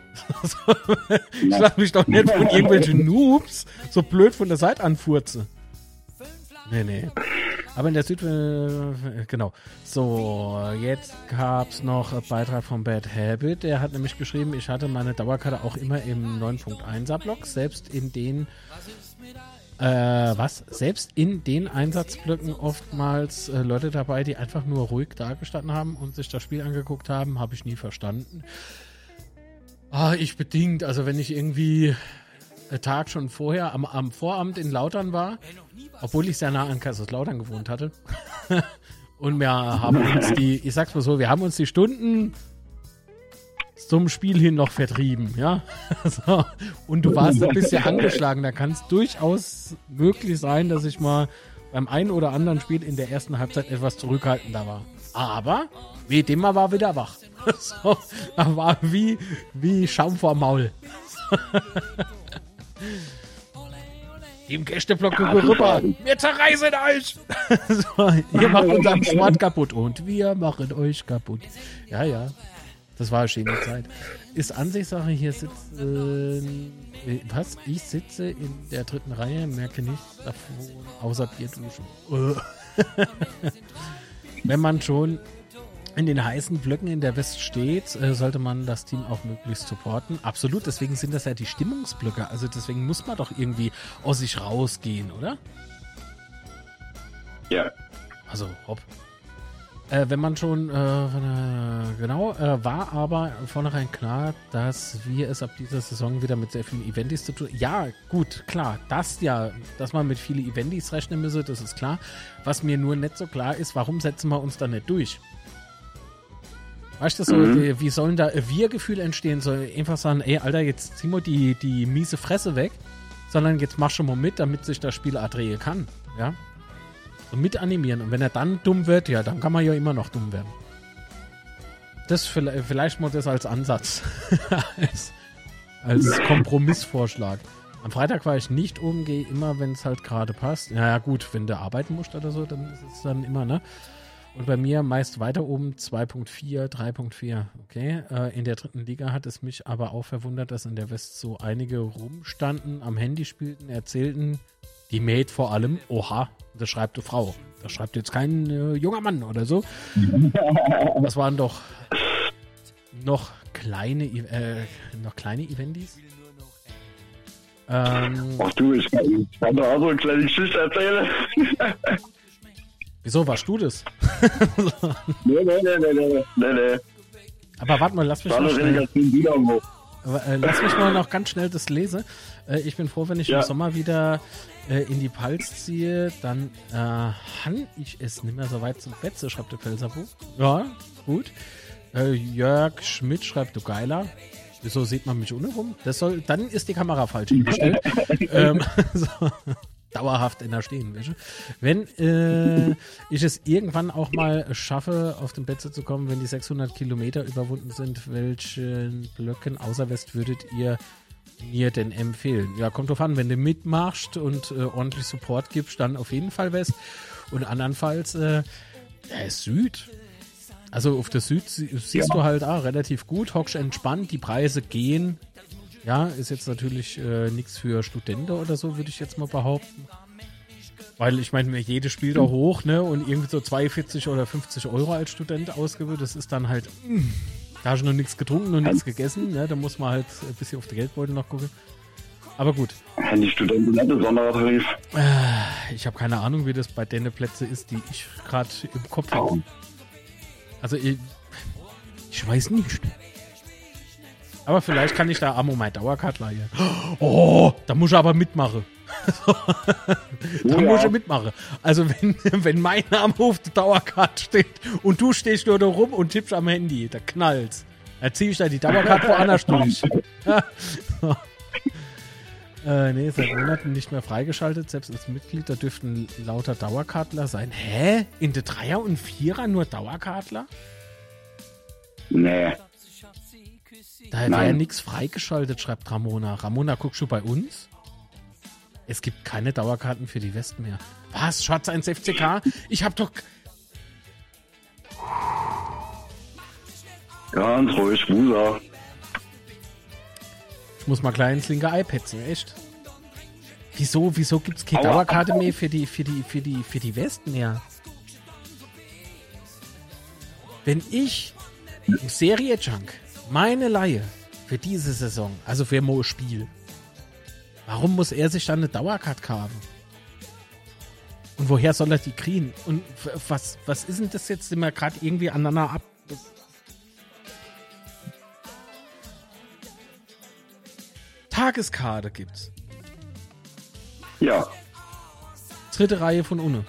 ich lass mich doch nicht von irgendwelchen Noobs so blöd von der Seite anfurze. Nee, nee. Aber in der Süd, äh, genau. So, jetzt gab's noch einen Beitrag von Bad Habit. Der hat nämlich geschrieben, ich hatte meine Dauerkarte auch immer im 9.1er Block, selbst in den äh, was? Selbst in den Einsatzblöcken oftmals äh, Leute dabei, die einfach nur ruhig dagestanden haben und sich das Spiel angeguckt haben, habe ich nie verstanden. Ah, ich bedingt, also wenn ich irgendwie einen Tag schon vorher am, am Vorabend in Lautern war, obwohl ich sehr nah an Kaiserslautern gewohnt hatte. und wir haben uns die, ich sag's mal so, wir haben uns die Stunden zum Spiel hin noch vertrieben, ja. so. Und du warst ein bisschen angeschlagen. Da kann es durchaus möglich sein, dass ich mal beim einen oder anderen Spiel in der ersten Halbzeit etwas zurückhaltender war. Aber wie immer war wieder wach. so, da war wie, wie Schaum vor Maul. Im Gästeblock ja, rüber. Wir zerreißen euch. so, ihr macht unseren Sport kaputt und wir machen euch kaputt. Ja, ja. Das war eine schöne Zeit. Ist Ansichtssache, hier sitzt, äh, was? Ich sitze in der dritten Reihe, merke nichts davon, außer Bierduschen. Wenn man schon in den heißen Blöcken in der West steht, äh, sollte man das Team auch möglichst supporten. Absolut, deswegen sind das ja die Stimmungsblöcke. Also deswegen muss man doch irgendwie aus sich rausgehen, oder? Ja. Also, hopp. Äh, wenn man schon, äh, genau, äh, war aber vornherein klar, dass wir es ab dieser Saison wieder mit sehr vielen Eventis zu tun Ja, gut, klar, das ja, dass man mit vielen Eventis rechnen müsse, das ist klar. Was mir nur nicht so klar ist, warum setzen wir uns da nicht durch? Weißt du, so, mhm. wie sollen da Wir-Gefühl entstehen? Soll einfach sagen, ey, Alter, jetzt zieh mal die, die miese Fresse weg, sondern jetzt mach schon mal mit, damit sich das Spiel drehen kann. Ja, so mit animieren. Und wenn er dann dumm wird, ja, dann kann man ja immer noch dumm werden. Das vielleicht mal das als Ansatz. als, als Kompromissvorschlag. Am Freitag war ich nicht oben, gehe immer, wenn es halt gerade passt. Ja, ja, gut, wenn du arbeiten musst oder so, dann ist es dann immer, ne? Und bei mir meist weiter oben 2.4, 3.4. Okay. Äh, in der dritten Liga hat es mich aber auch verwundert, dass in der West so einige rumstanden, am Handy spielten, erzählten, die Maid vor allem, oha, das schreibt eine Frau. Das schreibt jetzt kein äh, junger Mann oder so. Das waren doch noch kleine, äh, noch kleine Eventis. Ähm, Ach du, ich kann, ich kann doch auch so eine kleine Geschichte erzählen. Wieso warst du das? nee, nee, nee, nee, nee, nee. Aber warte mal, lass mich mal schnell, aber, äh, lass mich mal noch ganz schnell das lesen. Äh, ich bin froh, wenn ich ja. im Sommer wieder äh, in die Pals ziehe, dann äh, han ich es nicht mehr so weit zum Betze, schreibt der Pelzerbuch. Ja, gut. Äh, Jörg Schmidt schreibt, du Geiler. Wieso sieht man mich ohne rum? Das soll, dann ist die Kamera falsch hingestellt. ähm, so, dauerhaft in der stehen. Wenn äh, ich es irgendwann auch mal schaffe, auf den Betze zu kommen, wenn die 600 Kilometer überwunden sind, welchen Blöcken außer West würdet ihr mir denn empfehlen? Ja, kommt drauf an, wenn du mitmachst und äh, ordentlich Support gibst, dann auf jeden Fall West. Und andernfalls, äh, ja, Süd. Also auf der Süd siehst ja. du halt auch relativ gut, hockst entspannt, die Preise gehen. Ja, ist jetzt natürlich äh, nichts für Studenten oder so, würde ich jetzt mal behaupten. Weil ich meine, jede spielt da hoch, ne? Und irgendwie so 42 oder 50 Euro als Student ausgewählt, das ist dann halt. Mh, da hast du noch nichts getrunken und nichts gegessen. Ne? Da muss man halt ein bisschen auf die Geldbeutel noch gucken. Aber gut. Die Studenten nicht besonderer Tarif. Äh, ich habe keine Ahnung, wie das bei den Plätzen ist, die ich gerade im Kopf habe. Also ich, ich weiß nicht. Aber vielleicht kann ich da Amo mein Dauercard leihen. Oh, da muss ich aber mitmachen. da oh, muss ich mitmachen. Also wenn, wenn mein Name auf der Dauerkarte steht und du stehst nur da rum und tippst am Handy, da knallt's. Da ziehe ich da die Dauerkarte woanders durch. äh, nee, seit Monaten nicht mehr freigeschaltet, selbst als Mitglied, da dürften lauter Dauerkartler sein. Hä? In der Dreier und Vierer nur Dauerkartler? Nee. Da wäre nichts freigeschaltet, schreibt Ramona. Ramona, guckst du bei uns? Es gibt keine Dauerkarten für die Westen mehr. Was? Schwarz 1 FCK? Ich hab doch. Ganz ruhig, Musa. Ich muss mal klein ins linke iPad sehen, echt. Wieso, wieso gibt's keine Aua, Dauerkarte mehr für die, für die, für die, für die Westen mehr? Wenn ich Serie Junk meine Laie für diese Saison, also für Mo Spiel, Warum muss er sich dann eine Dauercard kaufen? Und woher soll er die kriegen? Und was, was ist denn das jetzt, sind wir gerade irgendwie aneinander ab? Tageskarte gibt's. Ja, Dritte Reihe von unten.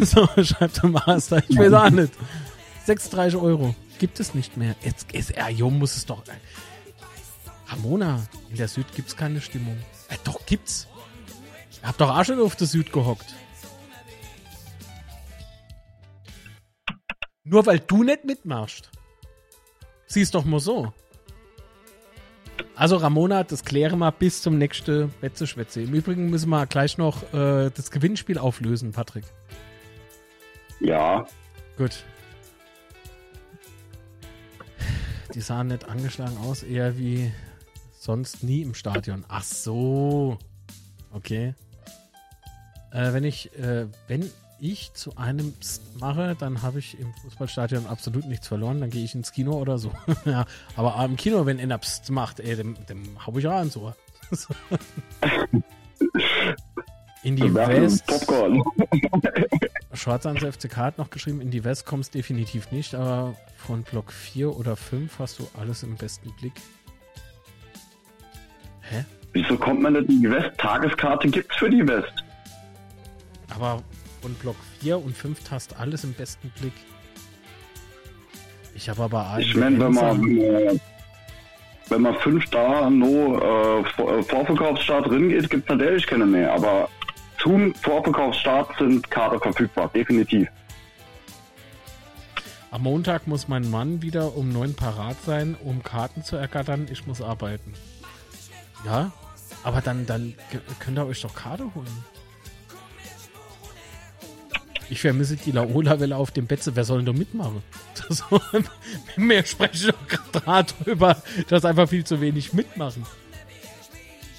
so, schreibt der Master. Ich weiß auch nicht. 36 Euro. Gibt es nicht mehr. Jetzt ist er, jo, muss es doch. Ramona, in der Süd gibt's keine Stimmung. Äh, doch, gibt's. Ihr habt doch auch schon auf der Süd gehockt. Nur weil du nicht mitmachst. Siehst doch mal so. Also Ramona, das klären wir bis zum nächsten Wetzeschwätze. Im Übrigen müssen wir gleich noch äh, das Gewinnspiel auflösen, Patrick. ja. Gut. Die sahen nicht angeschlagen aus, eher wie sonst nie im Stadion. Ach so. Okay. Äh, wenn ich, äh, wenn ich zu einem Psst mache, dann habe ich im Fußballstadion absolut nichts verloren. Dann gehe ich ins Kino oder so. ja, aber im Kino, wenn einer Psst macht, ey, dem, dem hau ich auch ans Ohr. In die West. Popcorn. Schwarz ans FCK hat noch geschrieben, in die West kommst definitiv nicht, aber von Block 4 oder 5 hast du alles im besten Blick. Hä? Wieso kommt man nicht in die West? Tageskarte gibt's für die West. Aber von Block 4 und 5 hast alles im besten Blick. Ich habe aber Ich meine, wenn man, wenn man fünf da no äh, Vor- Vorverkaufsstart drin geht, gibt's natürlich keine mehr. Aber zum Vorverkaufsstart sind Karten verfügbar, definitiv. Am Montag muss mein Mann wieder um 9 parat sein, um Karten zu ergattern. Ich muss arbeiten. Ja, aber dann, dann könnt ihr euch doch Karte holen. Ich vermisse die Laola-Welle auf dem Betze. Wer soll denn da mitmachen? Das, mehr spreche ich doch gerade drüber, dass einfach viel zu wenig mitmachen.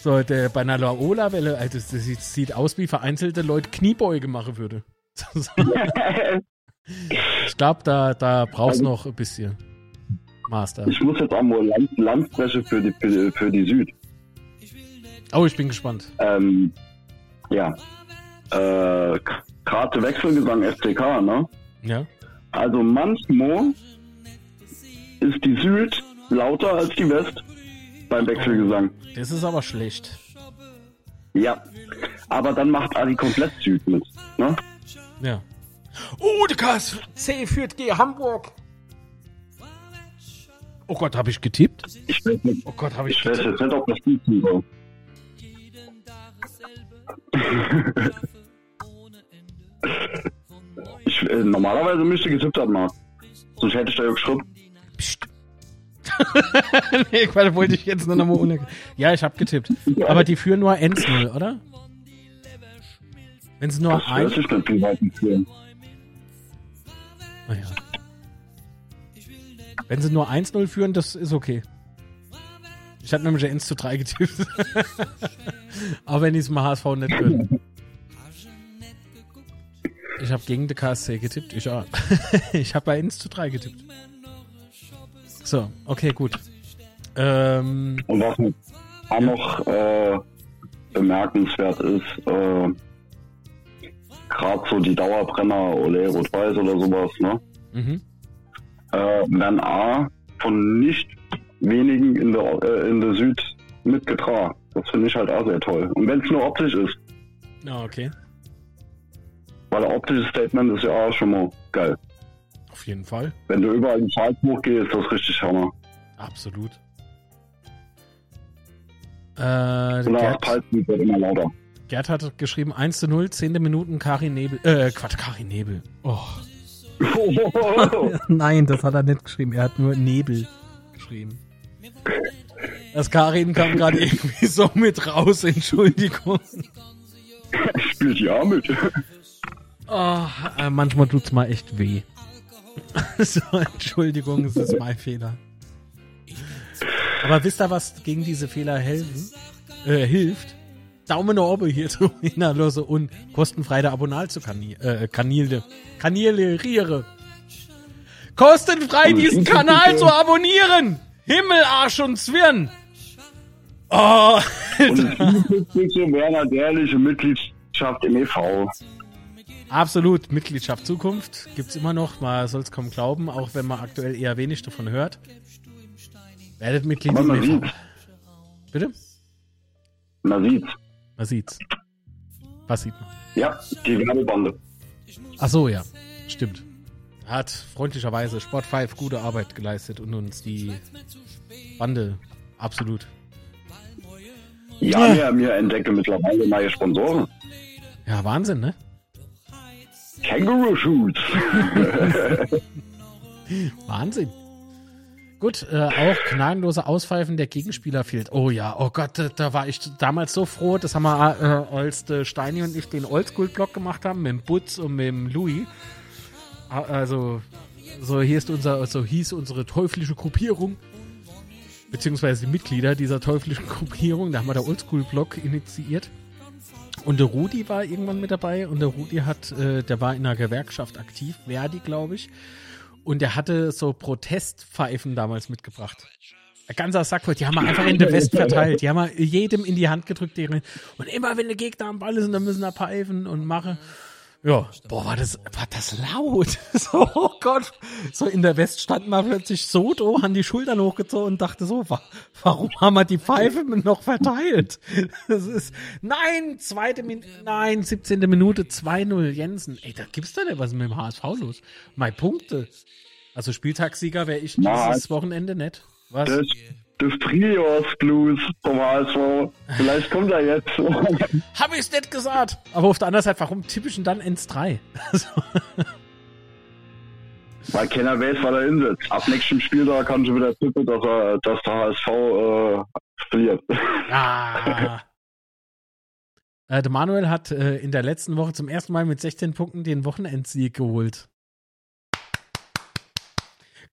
So, der, bei einer Laola-Welle, Alter, das sieht, aus, wie vereinzelte Leute Kniebeuge machen würde. Ich glaube, da, da brauchst du noch ein bisschen. Master. Ich muss jetzt auch mal Land, Land sprechen für die, für, die- für die Süd. Oh, ich bin gespannt. Ähm, ja. Äh, Karte Wechselgesang FCK, ne? Ja. Also manchmal ist die Süd lauter als die West beim Wechselgesang. Das ist aber schlecht. Ja. Aber dann macht Adi komplett Süd mit. Ne? Ja. Oh, der KSC führt G Hamburg. Oh Gott, habe ich getippt? Ich weiß, nicht, Oh Gott, habe ich ich weiß getippt? jetzt nicht, ob das gut ist. so. ich, äh, normalerweise müsste getippt haben, Marc. Sonst hätte ich da ja geschrieben. Psst. nee, weil wollte ich jetzt nur noch mal ohne. Ja, ich habe getippt. Aber die führen nur 1-0, oder? Wenn sie nur Das ein. nicht, wie weit die führen. Naja. Wenn sie nur 1-0 führen, das ist okay. Ich hatte nämlich 1 zu 3 getippt. Aber wenn ich es mal HSV nicht gönne. Ich habe gegen den KSC getippt. Ich auch. ich habe bei 1 zu 3 getippt. So, okay, gut. Ähm, Und was auch noch äh, bemerkenswert ist, äh, gerade so die Dauerbrenner, Ole Rot-Weiß oder sowas, ne? mhm. äh, werden A von nicht wenigen in der, äh, in der Süd mitgetragen. Das finde ich halt auch sehr toll. Und wenn es nur optisch ist, Ja, okay. weil ein optisches Statement ist ja auch schon mal geil. Auf jeden Fall. Wenn du überall in hochgehst, ist das richtig Hammer. Absolut. Äh, Gerd, wird immer lauter. Gerd hat geschrieben 1 zu 0, 10. Minuten, Karin Nebel. Äh, Quatsch, Karin Nebel. Oh. Nein, das hat er nicht geschrieben. Er hat nur Nebel geschrieben. Das Karin kam gerade irgendwie so mit raus, Entschuldigung. Spielt ja mit. Oh, äh, manchmal tut's mal echt weh. so, Entschuldigung, es ist mein Fehler. Aber wisst ihr, was gegen diese Fehler helfen? Äh, hilft? Daumen nach oben hier zu Hinterlasse und kostenfrei der Abonnal zu Kanil, äh. Kanäle, Riere. Kostenfrei diesen Kanal zu abonnieren! Himmel, Arsch und Zwirn! Oh, Und wäre natürlich eine Mitgliedschaft im EV. Absolut, Mitgliedschaft Zukunft gibt's immer noch, man soll's kaum glauben, auch wenn man aktuell eher wenig davon hört. Werdet Mitglied Aber man sieht's. Bitte? Man sieht's. Man sieht's. Was sieht man? Ja, die Werbebande. Ach so, ja. Stimmt. Hat freundlicherweise Sport 5 gute Arbeit geleistet und uns die Bande absolut. Ja, wir, wir entdecken mittlerweile neue Sponsoren. Ja, Wahnsinn, ne? Kangaroo Shoots. Wahnsinn. Gut, äh, auch gnadenlose Auspfeifen der Gegenspieler fehlt. Oh ja, oh Gott, da, da war ich damals so froh, das haben wir, äh, als der Steini und ich den Oldschool-Block gemacht haben, mit dem Butz und mit dem Louis. Also, so hier ist unser, so hieß unsere teuflische Gruppierung, beziehungsweise die Mitglieder dieser teuflischen Gruppierung, da haben wir der Oldschool-Block initiiert. Und der Rudi war irgendwann mit dabei und der Rudi hat, äh, der war in einer Gewerkschaft aktiv, Verdi, glaube ich. Und der hatte so Protestpfeifen damals mitgebracht. Ein ganzer Sack voll. Die haben wir einfach in der West verteilt. Die haben wir jedem in die Hand gedrückt. deren- Und immer wenn der Gegner am Ball ist, dann müssen wir pfeifen und machen. Ja, boah, war das, war das laut. So, oh Gott. So in der West standen wir plötzlich so do, haben die Schultern hochgezogen und dachte so, wa warum haben wir die Pfeife noch verteilt? Das ist, nein, zweite Minute, nein, 17. Minute, 2-0 Jensen. Ey, da gibt's doch nicht was mit dem HSV los. Meine Punkte. Also Spieltagssieger wäre ich dieses Wochenende nicht. Was? Das, das Trios Blues vom HSV. Vielleicht kommt er jetzt. Hab ich's nicht gesagt. Aber auf der anderen Seite, warum denn dann ins 3? Also, Weil keiner weiß, was er hinsetzt. Ab nächstem Spieltag kann schon wieder tippen, dass, er, dass der HSV äh, verliert. ah. Äh, der Manuel hat äh, in der letzten Woche zum ersten Mal mit 16 Punkten den Wochenendsieg geholt.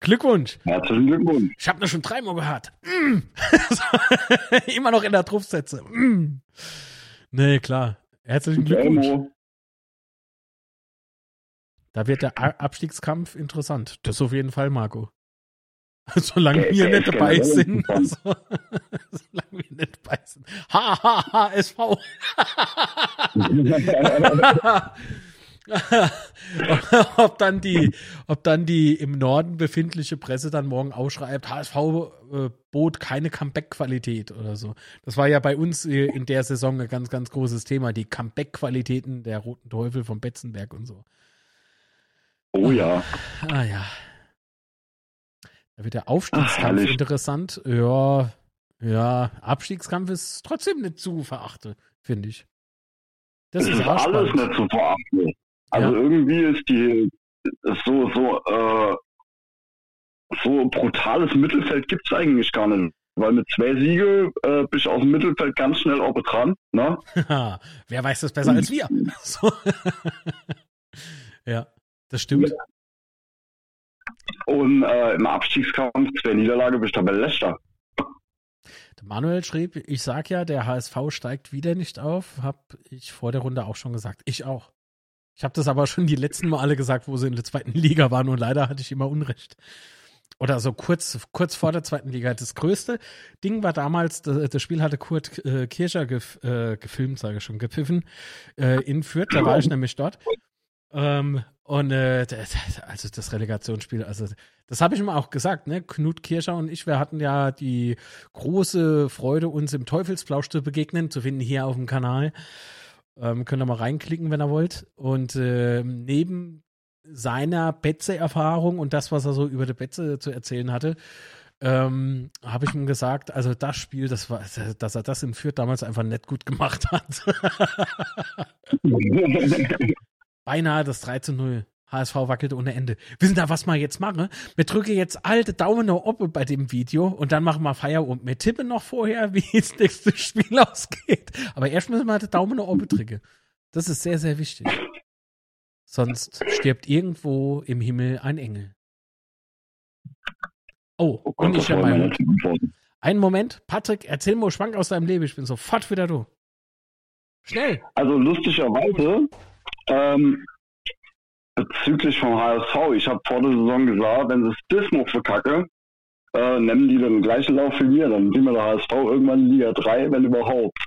Glückwunsch. Herzlichen Glückwunsch. Ich habe das schon dreimal gehört. Mm. Immer noch in der Trumpfsätze. Mm. Nee, klar. Herzlichen Glückwunsch. Elmo. Da wird der Abstiegskampf interessant. Das auf jeden Fall, Marco. Solange wir nicht dabei sind. solange wir nicht dabei sind. Ha, ha, ha, SV. ob dann die, ob dann die im Norden befindliche Presse dann morgen ausschreibt, HSV äh, bot keine Comeback-Qualität oder so. Das war ja bei uns äh, in der Saison ein ganz, ganz großes Thema, die Comeback-Qualitäten der Roten Teufel von Betzenberg und so. oh ja. Ah ja. Da wird der Aufstiegskampf Ach, interessant. Ja, ja, Abstiegskampf ist trotzdem nicht zu verachten, finde ich. Das Es ist ist alles nicht zu verachten. Also Ja. irgendwie ist die ist so so äh, so brutales Mittelfeld gibt's eigentlich gar nicht. Weil mit zwei Siege äh, bist du aus dem Mittelfeld ganz schnell oben dran. Ne? Wer weiß das besser als wir? So. ja, das stimmt. Und äh, im Abstiegskampf zwei Niederlage bist du bei Leicester. Manuel schrieb, ich sag ja, der HSV steigt wieder nicht auf. Hab ich vor der Runde auch schon gesagt. Ich auch. Ich habe das aber schon die letzten Male gesagt, wo sie in der zweiten Liga waren und leider hatte ich immer Unrecht. Oder so kurz, kurz vor der zweiten Liga. Das größte Ding war damals, das, Spiel hatte Kurt äh, Kircher gef, äh, gefilmt, sage ich schon, gepfiffen äh, in Fürth. Da war ich nämlich dort. Ähm, und äh, also das Relegationsspiel, also das habe ich ihm auch gesagt, ne? Knut Kirscher und ich, wir hatten ja die große Freude, uns im Teufelsplausch zu begegnen, zu finden hier auf dem Kanal. Ähm, könnt ihr mal reinklicken, wenn ihr wollt. Und ähm, neben seiner Betze-Erfahrung und das, was er so über die Betze zu erzählen hatte, ähm, habe ich ihm gesagt, also das Spiel, das war, dass er das in Fürth damals einfach nicht gut gemacht hat. Beinahe das 3 zu 0. HSV wackelte ohne Ende. Wissen da, was wir jetzt machen? Wir drücken jetzt alte Daumen nach oben bei dem Video und dann machen wir Feierabend. Wir tippen noch vorher, wie das nächste Spiel ausgeht. Aber erst müssen wir den Daumen nach oben drücken. Das ist sehr, sehr wichtig. Sonst stirbt irgendwo im Himmel ein Engel. Oh, Oh und Gott, ich das habe meinen einen Moment. Patrick, erzähl mal Schwank aus deinem Leben. Ich bin sofort wieder du. Schnell. Also lustigerweise, ähm, bezüglich vom HSV, ich habe vor der Saison gesagt, wenn sie das noch verkacke, äh, nehmen die den gleichen Lauf wie wir, dann sind wir der HSV irgendwann in Liga 3, wenn überhaupt.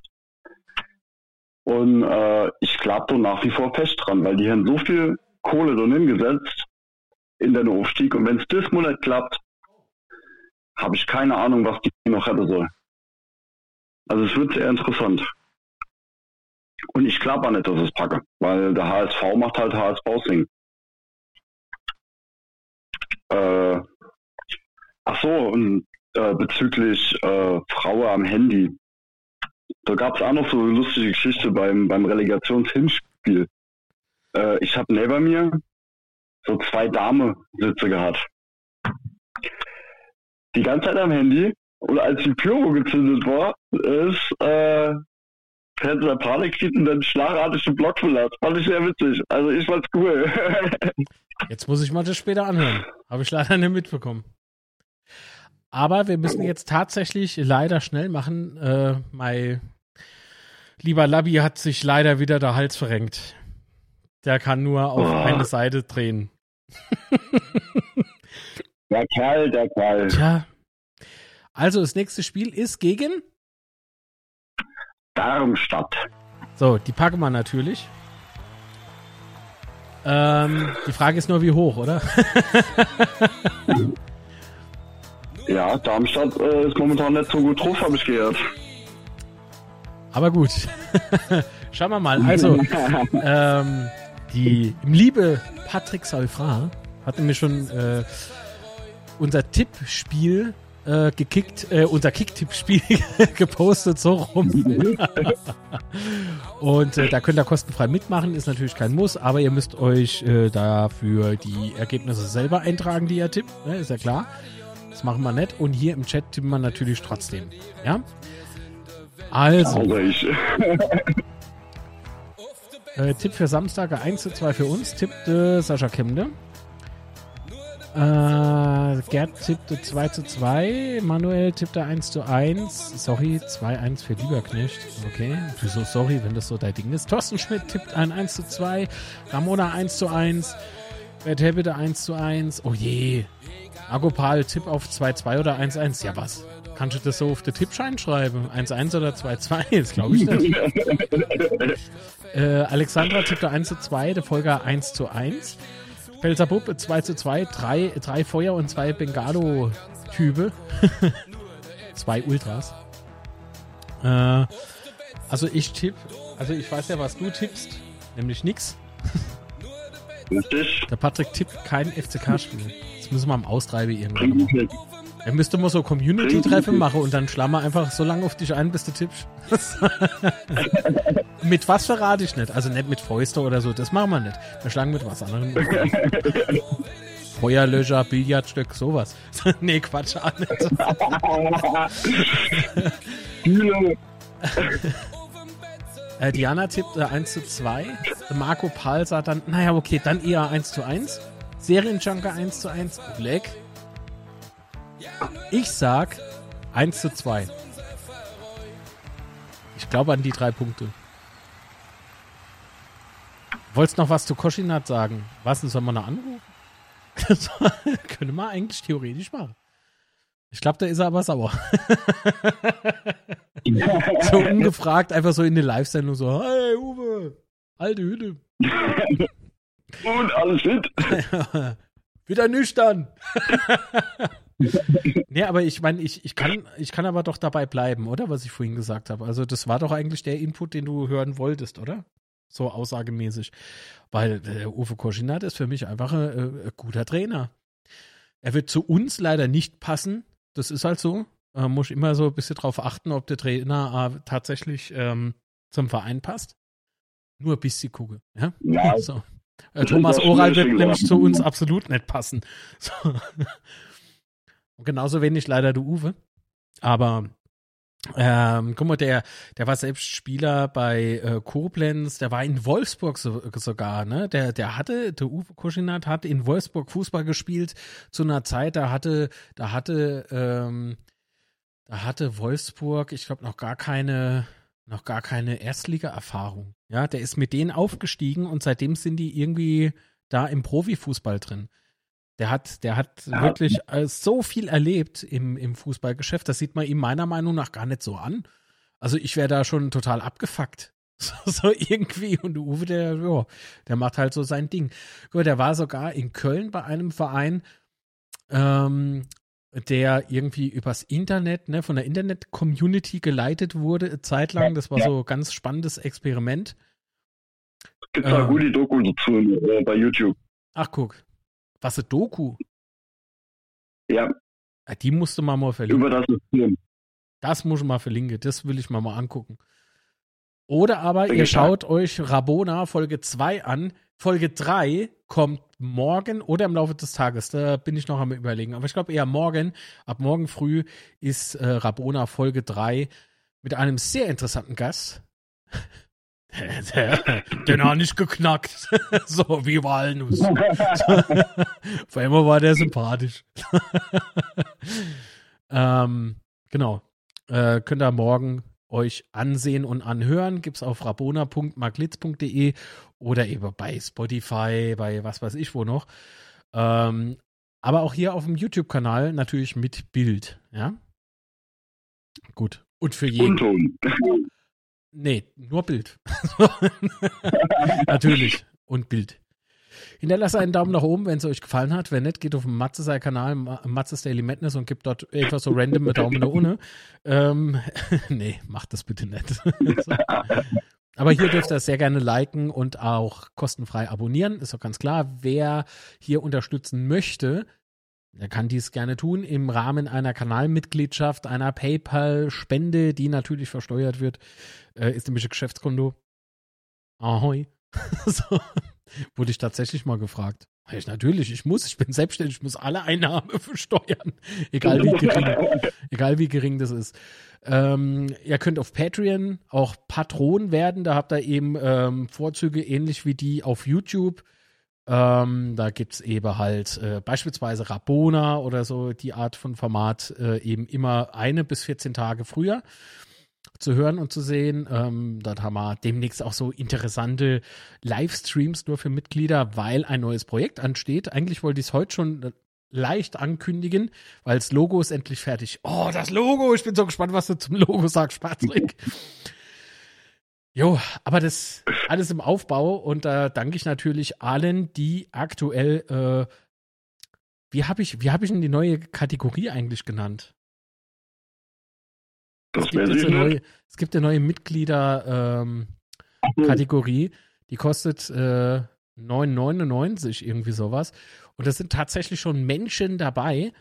Und äh, ich glaube da nach wie vor fest dran, weil die haben so viel Kohle drin hingesetzt in den Aufstieg und wenn es das nicht klappt, habe ich keine Ahnung, was die noch hätte soll. Also es wird sehr interessant. Und ich glaube auch nicht, dass es packe, weil der HSV macht halt HSV-Sing. Äh, ach so, und äh, bezüglich äh, Frau am Handy. Da gab es auch noch so eine lustige Geschichte beim, beim Relegationshinspiel. Äh, ich habe neben mir so zwei Dame-Sitze gehabt. Die ganze Zeit am Handy und als die Pyro gezündet war, ist äh, Fernseher Panik kriegt und dann schlagartig den Block verlassen. Fand ich sehr witzig. Also ich fand's cool. Jetzt muss ich mal das später anhören. Habe ich leider nicht mitbekommen. Aber wir müssen jetzt tatsächlich leider schnell machen. Äh, mein lieber Labi hat sich leider wieder der Hals verrenkt. Der kann nur auf Oh. eine Seite drehen. der Kerl, der Kerl. Tja. Also das nächste Spiel ist gegen. Darmstadt. So, die packen wir natürlich. Ähm, die Frage ist nur, wie hoch, oder? Ja, Darmstadt äh, ist momentan nicht so gut drauf, habe ich gehört. Aber gut. Schauen wir mal. Also, ähm, die liebe Patrick Saufra hat nämlich schon äh, unser Tippspiel äh, gekickt, äh, unser Kick-Tipp-Spiel gepostet, so rum. Und äh, da könnt ihr kostenfrei mitmachen, ist natürlich kein Muss, aber ihr müsst euch äh, dafür die Ergebnisse selber eintragen, die ihr tippt, ne, ist ja klar. Das machen wir nicht. Und hier im Chat tippen wir natürlich trotzdem. Ja? Also, äh, Tipp für Samstag 1 zu 2 für uns, tippte Sascha Kemde. Äh, Gerd tippte 2 zu 2, Manuel tippte 1 zu 1, sorry, 2-1 für Lieberknecht, okay, wieso sorry, wenn das so dein Ding ist. Thorsten Schmidt tippt ein 1 zu 2, Ramona 1 zu 1, Bert Hebbede 1 zu 1, oh je, Agopal Tipp auf 2-2 oder 1-1, ja was? Kannst du das so auf den Tippschein schreiben? 1-1 oder 2-2? Das glaube ich nicht. Äh, Alexandra tippte 1 zu 2, der Volker 1 zu 1. Pelzer Bub 2 zu 2, drei, drei Feuer und zwei Bengalo-Type. zwei Ultras. Äh, also ich tipp, also ich weiß ja, was du tippst, nämlich nix. Der Patrick tippt kein FCK-Spiel. Das müssen wir am Austreiben irgendwann Er müsste mal so Community-Treffen machen und dann schlagen wir einfach so lange auf dich ein, bis du tippst. mit was verrate ich nicht. Also nicht mit Fäuste oder so, das machen wir nicht. Wir schlagen mit was anderem. Feuerlöscher, Billardstück, sowas. nee, Quatsch, auch nicht. Äh, Diana tippte 1 zu 2. Marco Pal sagt dann, naja, okay, dann eher 1 zu 1. Serienjunker 1 zu 1. Black. Ich sag 1 zu 2. Ich glaube an die drei Punkte. Wolltest noch was zu Koschinat sagen? Was denn, soll man noch anrufen? Das könnte man eigentlich theoretisch machen. Ich glaube, da ist er aber sauer. so ungefragt, einfach so in die Live-Sendung so, hey Uwe, alte Hütte. Und alles fit. Wieder nüchtern. Nee, aber ich meine, ich, ich, kann, ich kann aber doch dabei bleiben, oder? Was ich vorhin gesagt habe. Also, das war doch eigentlich der Input, den du hören wolltest, oder? So aussagemäßig. Weil äh, Uwe Koschinat ist für mich einfach ein, äh, ein guter Trainer. Er wird zu uns leider nicht passen. Das ist halt so. Äh, muss ich immer so ein bisschen drauf achten, ob der Trainer äh, tatsächlich ähm, zum Verein passt. Nur ein bisschen gucke. Ja? Ja, So. Äh, Thomas Oral wird nämlich zu uns absolut nicht passen. So. Genauso wenig leider der Uwe. Aber ähm, guck mal, der, der war selbst Spieler bei äh, Koblenz, der war in Wolfsburg so, sogar, ne? Der, der hatte, der Uwe Kuschinat hat in Wolfsburg Fußball gespielt zu einer Zeit, da hatte, da hatte, ähm, da hatte Wolfsburg, ich glaube, noch gar keine, noch gar keine Erstliga-Erfahrung. Ja, der ist mit denen aufgestiegen und seitdem sind die irgendwie da im Profifußball drin. Der hat, der hat Ja. wirklich äh, so viel erlebt im, im Fußballgeschäft. Das sieht man ihm meiner Meinung nach gar nicht so an. Also ich wäre da schon total abgefuckt. So, so irgendwie. Und Uwe, der, ja, der macht halt so sein Ding. Gut, der war sogar in Köln bei einem Verein, ähm, der irgendwie übers Internet, ne, von der Internet-Community geleitet wurde, eine Zeit lang. Das war so ein ganz spannendes Experiment. Gibt da Ähm. gute Doku dazu äh, bei YouTube. Ach, guck. Was eine Doku. Ja, Ah, Die musste man mal verlinken. über das System. Das muss ich mal verlinken. Das will ich mal mal angucken. Oder aber ihr schaut euch Rabona Folge 2 an. Folge 3 kommt morgen oder im Laufe des Tages. Da bin ich noch am überlegen. Aber ich glaube eher morgen. Ab morgen früh ist äh, Rabona Folge 3 mit einem sehr interessanten Gast. Den hat nicht geknackt. so wie Walnuss. Auf einmal war der sympathisch. ähm, genau. Äh, könnt ihr morgen euch ansehen und anhören. Gibt's auf rabona.maglitz.de oder eben bei Spotify, bei was weiß ich wo noch. Ähm, aber auch hier auf dem YouTube-Kanal natürlich mit Bild, ja? Gut. Und für jeden. Unton. Nee, nur Bild. Natürlich. Und Bild. Hinterlasst einen Daumen nach oben, wenn es euch gefallen hat. Wenn nicht, geht auf den Matze-Kanal, Matzes Daily Madness und gibt dort etwas so random mit Daumen nach unten. Ähm, nee, macht das bitte nicht. so. Aber hier dürft ihr sehr gerne liken und auch kostenfrei abonnieren. Ist doch ganz klar. Wer hier unterstützen möchte, der kann dies gerne tun im Rahmen einer Kanalmitgliedschaft, einer PayPal-Spende, die natürlich versteuert wird. Äh, ist nämlich ein Geschäftskonto. Ahoi. so. Wurde ich tatsächlich mal gefragt. Ich, natürlich, ich muss, ich bin selbstständig, ich muss alle Einnahmen versteuern. Egal wie gering, egal wie gering das ist. Ähm, ihr könnt auf Patreon auch Patron werden. Da habt ihr eben ähm, Vorzüge ähnlich wie die auf YouTube. Ähm, da gibt's eben halt äh, beispielsweise Rabona oder so die Art von Format äh, eben immer eine bis 14 Tage früher zu hören und zu sehen. Ähm, dort haben wir demnächst auch so interessante Livestreams nur für Mitglieder, weil ein neues Projekt ansteht. Eigentlich wollte ich es heute schon äh, leicht ankündigen, weil das Logo ist endlich fertig. Oh, das Logo! Ich bin so gespannt, was du zum Logo sagst, Patrick. Jo, aber das alles im Aufbau und da danke ich natürlich allen, die aktuell, äh, wie habe ich, wie habe ich denn die neue Kategorie eigentlich genannt? Das Es gibt, jetzt eine neue, es gibt eine neue Mitglieder-Kategorie, die kostet äh, 9,99 irgendwie sowas. Und das sind tatsächlich schon Menschen dabei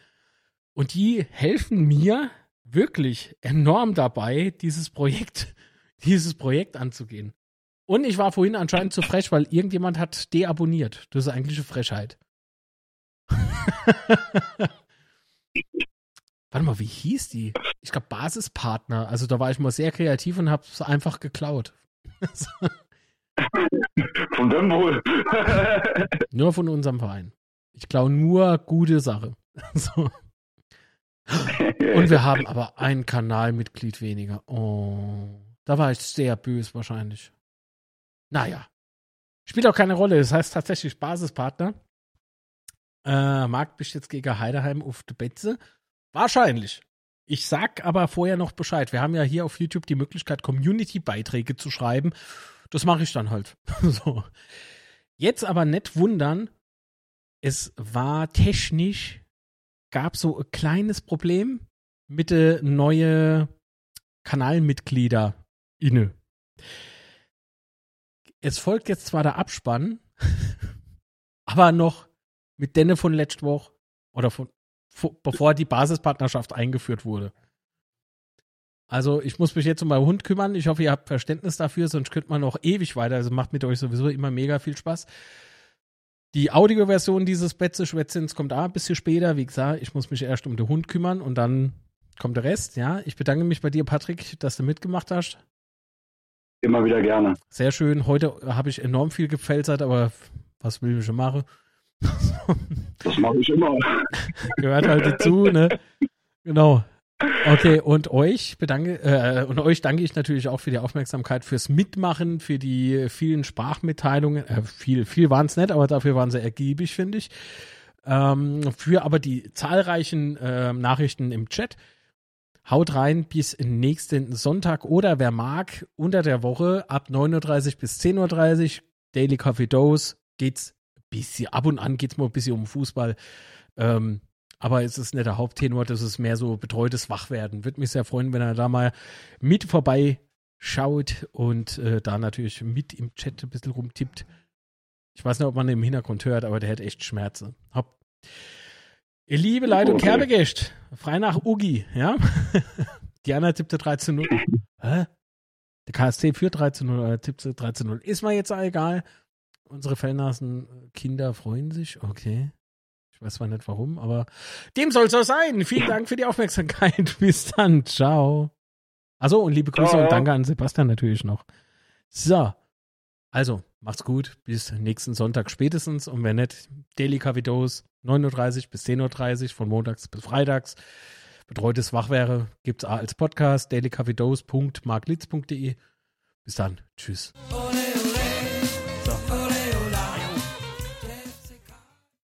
und die helfen mir wirklich enorm dabei, dieses Projekt, dieses Projekt anzugehen. Und ich war vorhin anscheinend zu frech, weil irgendjemand hat deabonniert. Das ist eigentlich eine Frechheit. Warte mal, wie hieß die? Ich glaube Basispartner. Also da war ich mal sehr kreativ und habe es einfach geklaut. Von wem wohl? Nur von unserem Verein. Ich klaue nur gute Sache. So. Und wir haben aber ein Kanalmitglied weniger. Oh, da war ich sehr böse wahrscheinlich. Naja. Spielt auch keine Rolle. Das heißt tatsächlich Basispartner. Äh, Markt bist jetzt gegen Heideheim auf der Betze. Wahrscheinlich. Ich sag aber vorher noch Bescheid. Wir haben ja hier auf YouTube die Möglichkeit, Community-Beiträge zu schreiben. Das mache ich dann halt. so. Jetzt aber nicht wundern. Es war technisch, gab so ein kleines Problem mit der neue Kanalmitglieder inne. Es folgt jetzt zwar der Abspann, aber noch mit denen von letzter Woche oder von, vor- bevor die Basispartnerschaft eingeführt wurde. Also ich muss mich jetzt um meinen Hund kümmern. Ich hoffe, ihr habt Verständnis dafür, sonst könnt man noch ewig weiter. Also macht mit euch sowieso immer mega viel Spaß. Die Audioversion dieses Betze-Schwätzens kommt auch ein bisschen später. Wie gesagt, ich muss mich erst um den Hund kümmern und dann kommt der Rest. Ja, ich bedanke mich bei dir, Patrick, dass du mitgemacht hast. Immer wieder gerne. Sehr schön. Heute habe ich enorm viel gepfälzert, aber was will ich schon machen? Das mache ich immer. Gehört halt dazu, ne? Genau. Okay, und euch bedanke, äh, und euch danke ich natürlich auch für die Aufmerksamkeit, fürs Mitmachen, für die vielen Sprachmitteilungen. Äh, viel, viel waren es nicht, aber dafür waren sie ergiebig, finde ich. Ähm, für aber die zahlreichen äh, Nachrichten im Chat. Haut rein bis nächsten Sonntag oder wer mag, unter der Woche ab 9.30 Uhr bis 10.30 Uhr, Daily Coffee Dose, geht's bisschen, ab und an geht's mal ein bisschen um Fußball. Ähm, aber es ist nicht der Haupttenor, das ist mehr so betreutes Wachwerden. Würde mich sehr freuen, wenn er da mal mit vorbei schaut und äh, da natürlich mit im Chat ein bisschen rumtippt. Ich weiß nicht, ob man im Hintergrund hört, aber der hat echt Schmerzen. Hopp. Ihr liebe Leute und Okay. Kerbegäst, frei nach Ugi, ja? Diana tippte 13 0. Hä? Der KSC führt 13 0, oder tippte 13 0. Ist mir jetzt egal. Unsere Fellnasen Kinder freuen sich, okay. Ich weiß zwar nicht warum, aber dem soll es so sein. Vielen Dank für die Aufmerksamkeit. Bis dann. Ciao. Also und liebe Grüße Ciao. und danke an Sebastian natürlich noch. So. Also, macht's gut. Bis nächsten Sonntag spätestens. Und wenn nicht, Daily Coffee Dose, 9.30 Uhr bis 10.30 Uhr, von montags bis freitags. Betreutes Wachwäre gibt's auch als Podcast, dailycoffeedose.marklitz.de. Bis dann. Tschüss. Ole,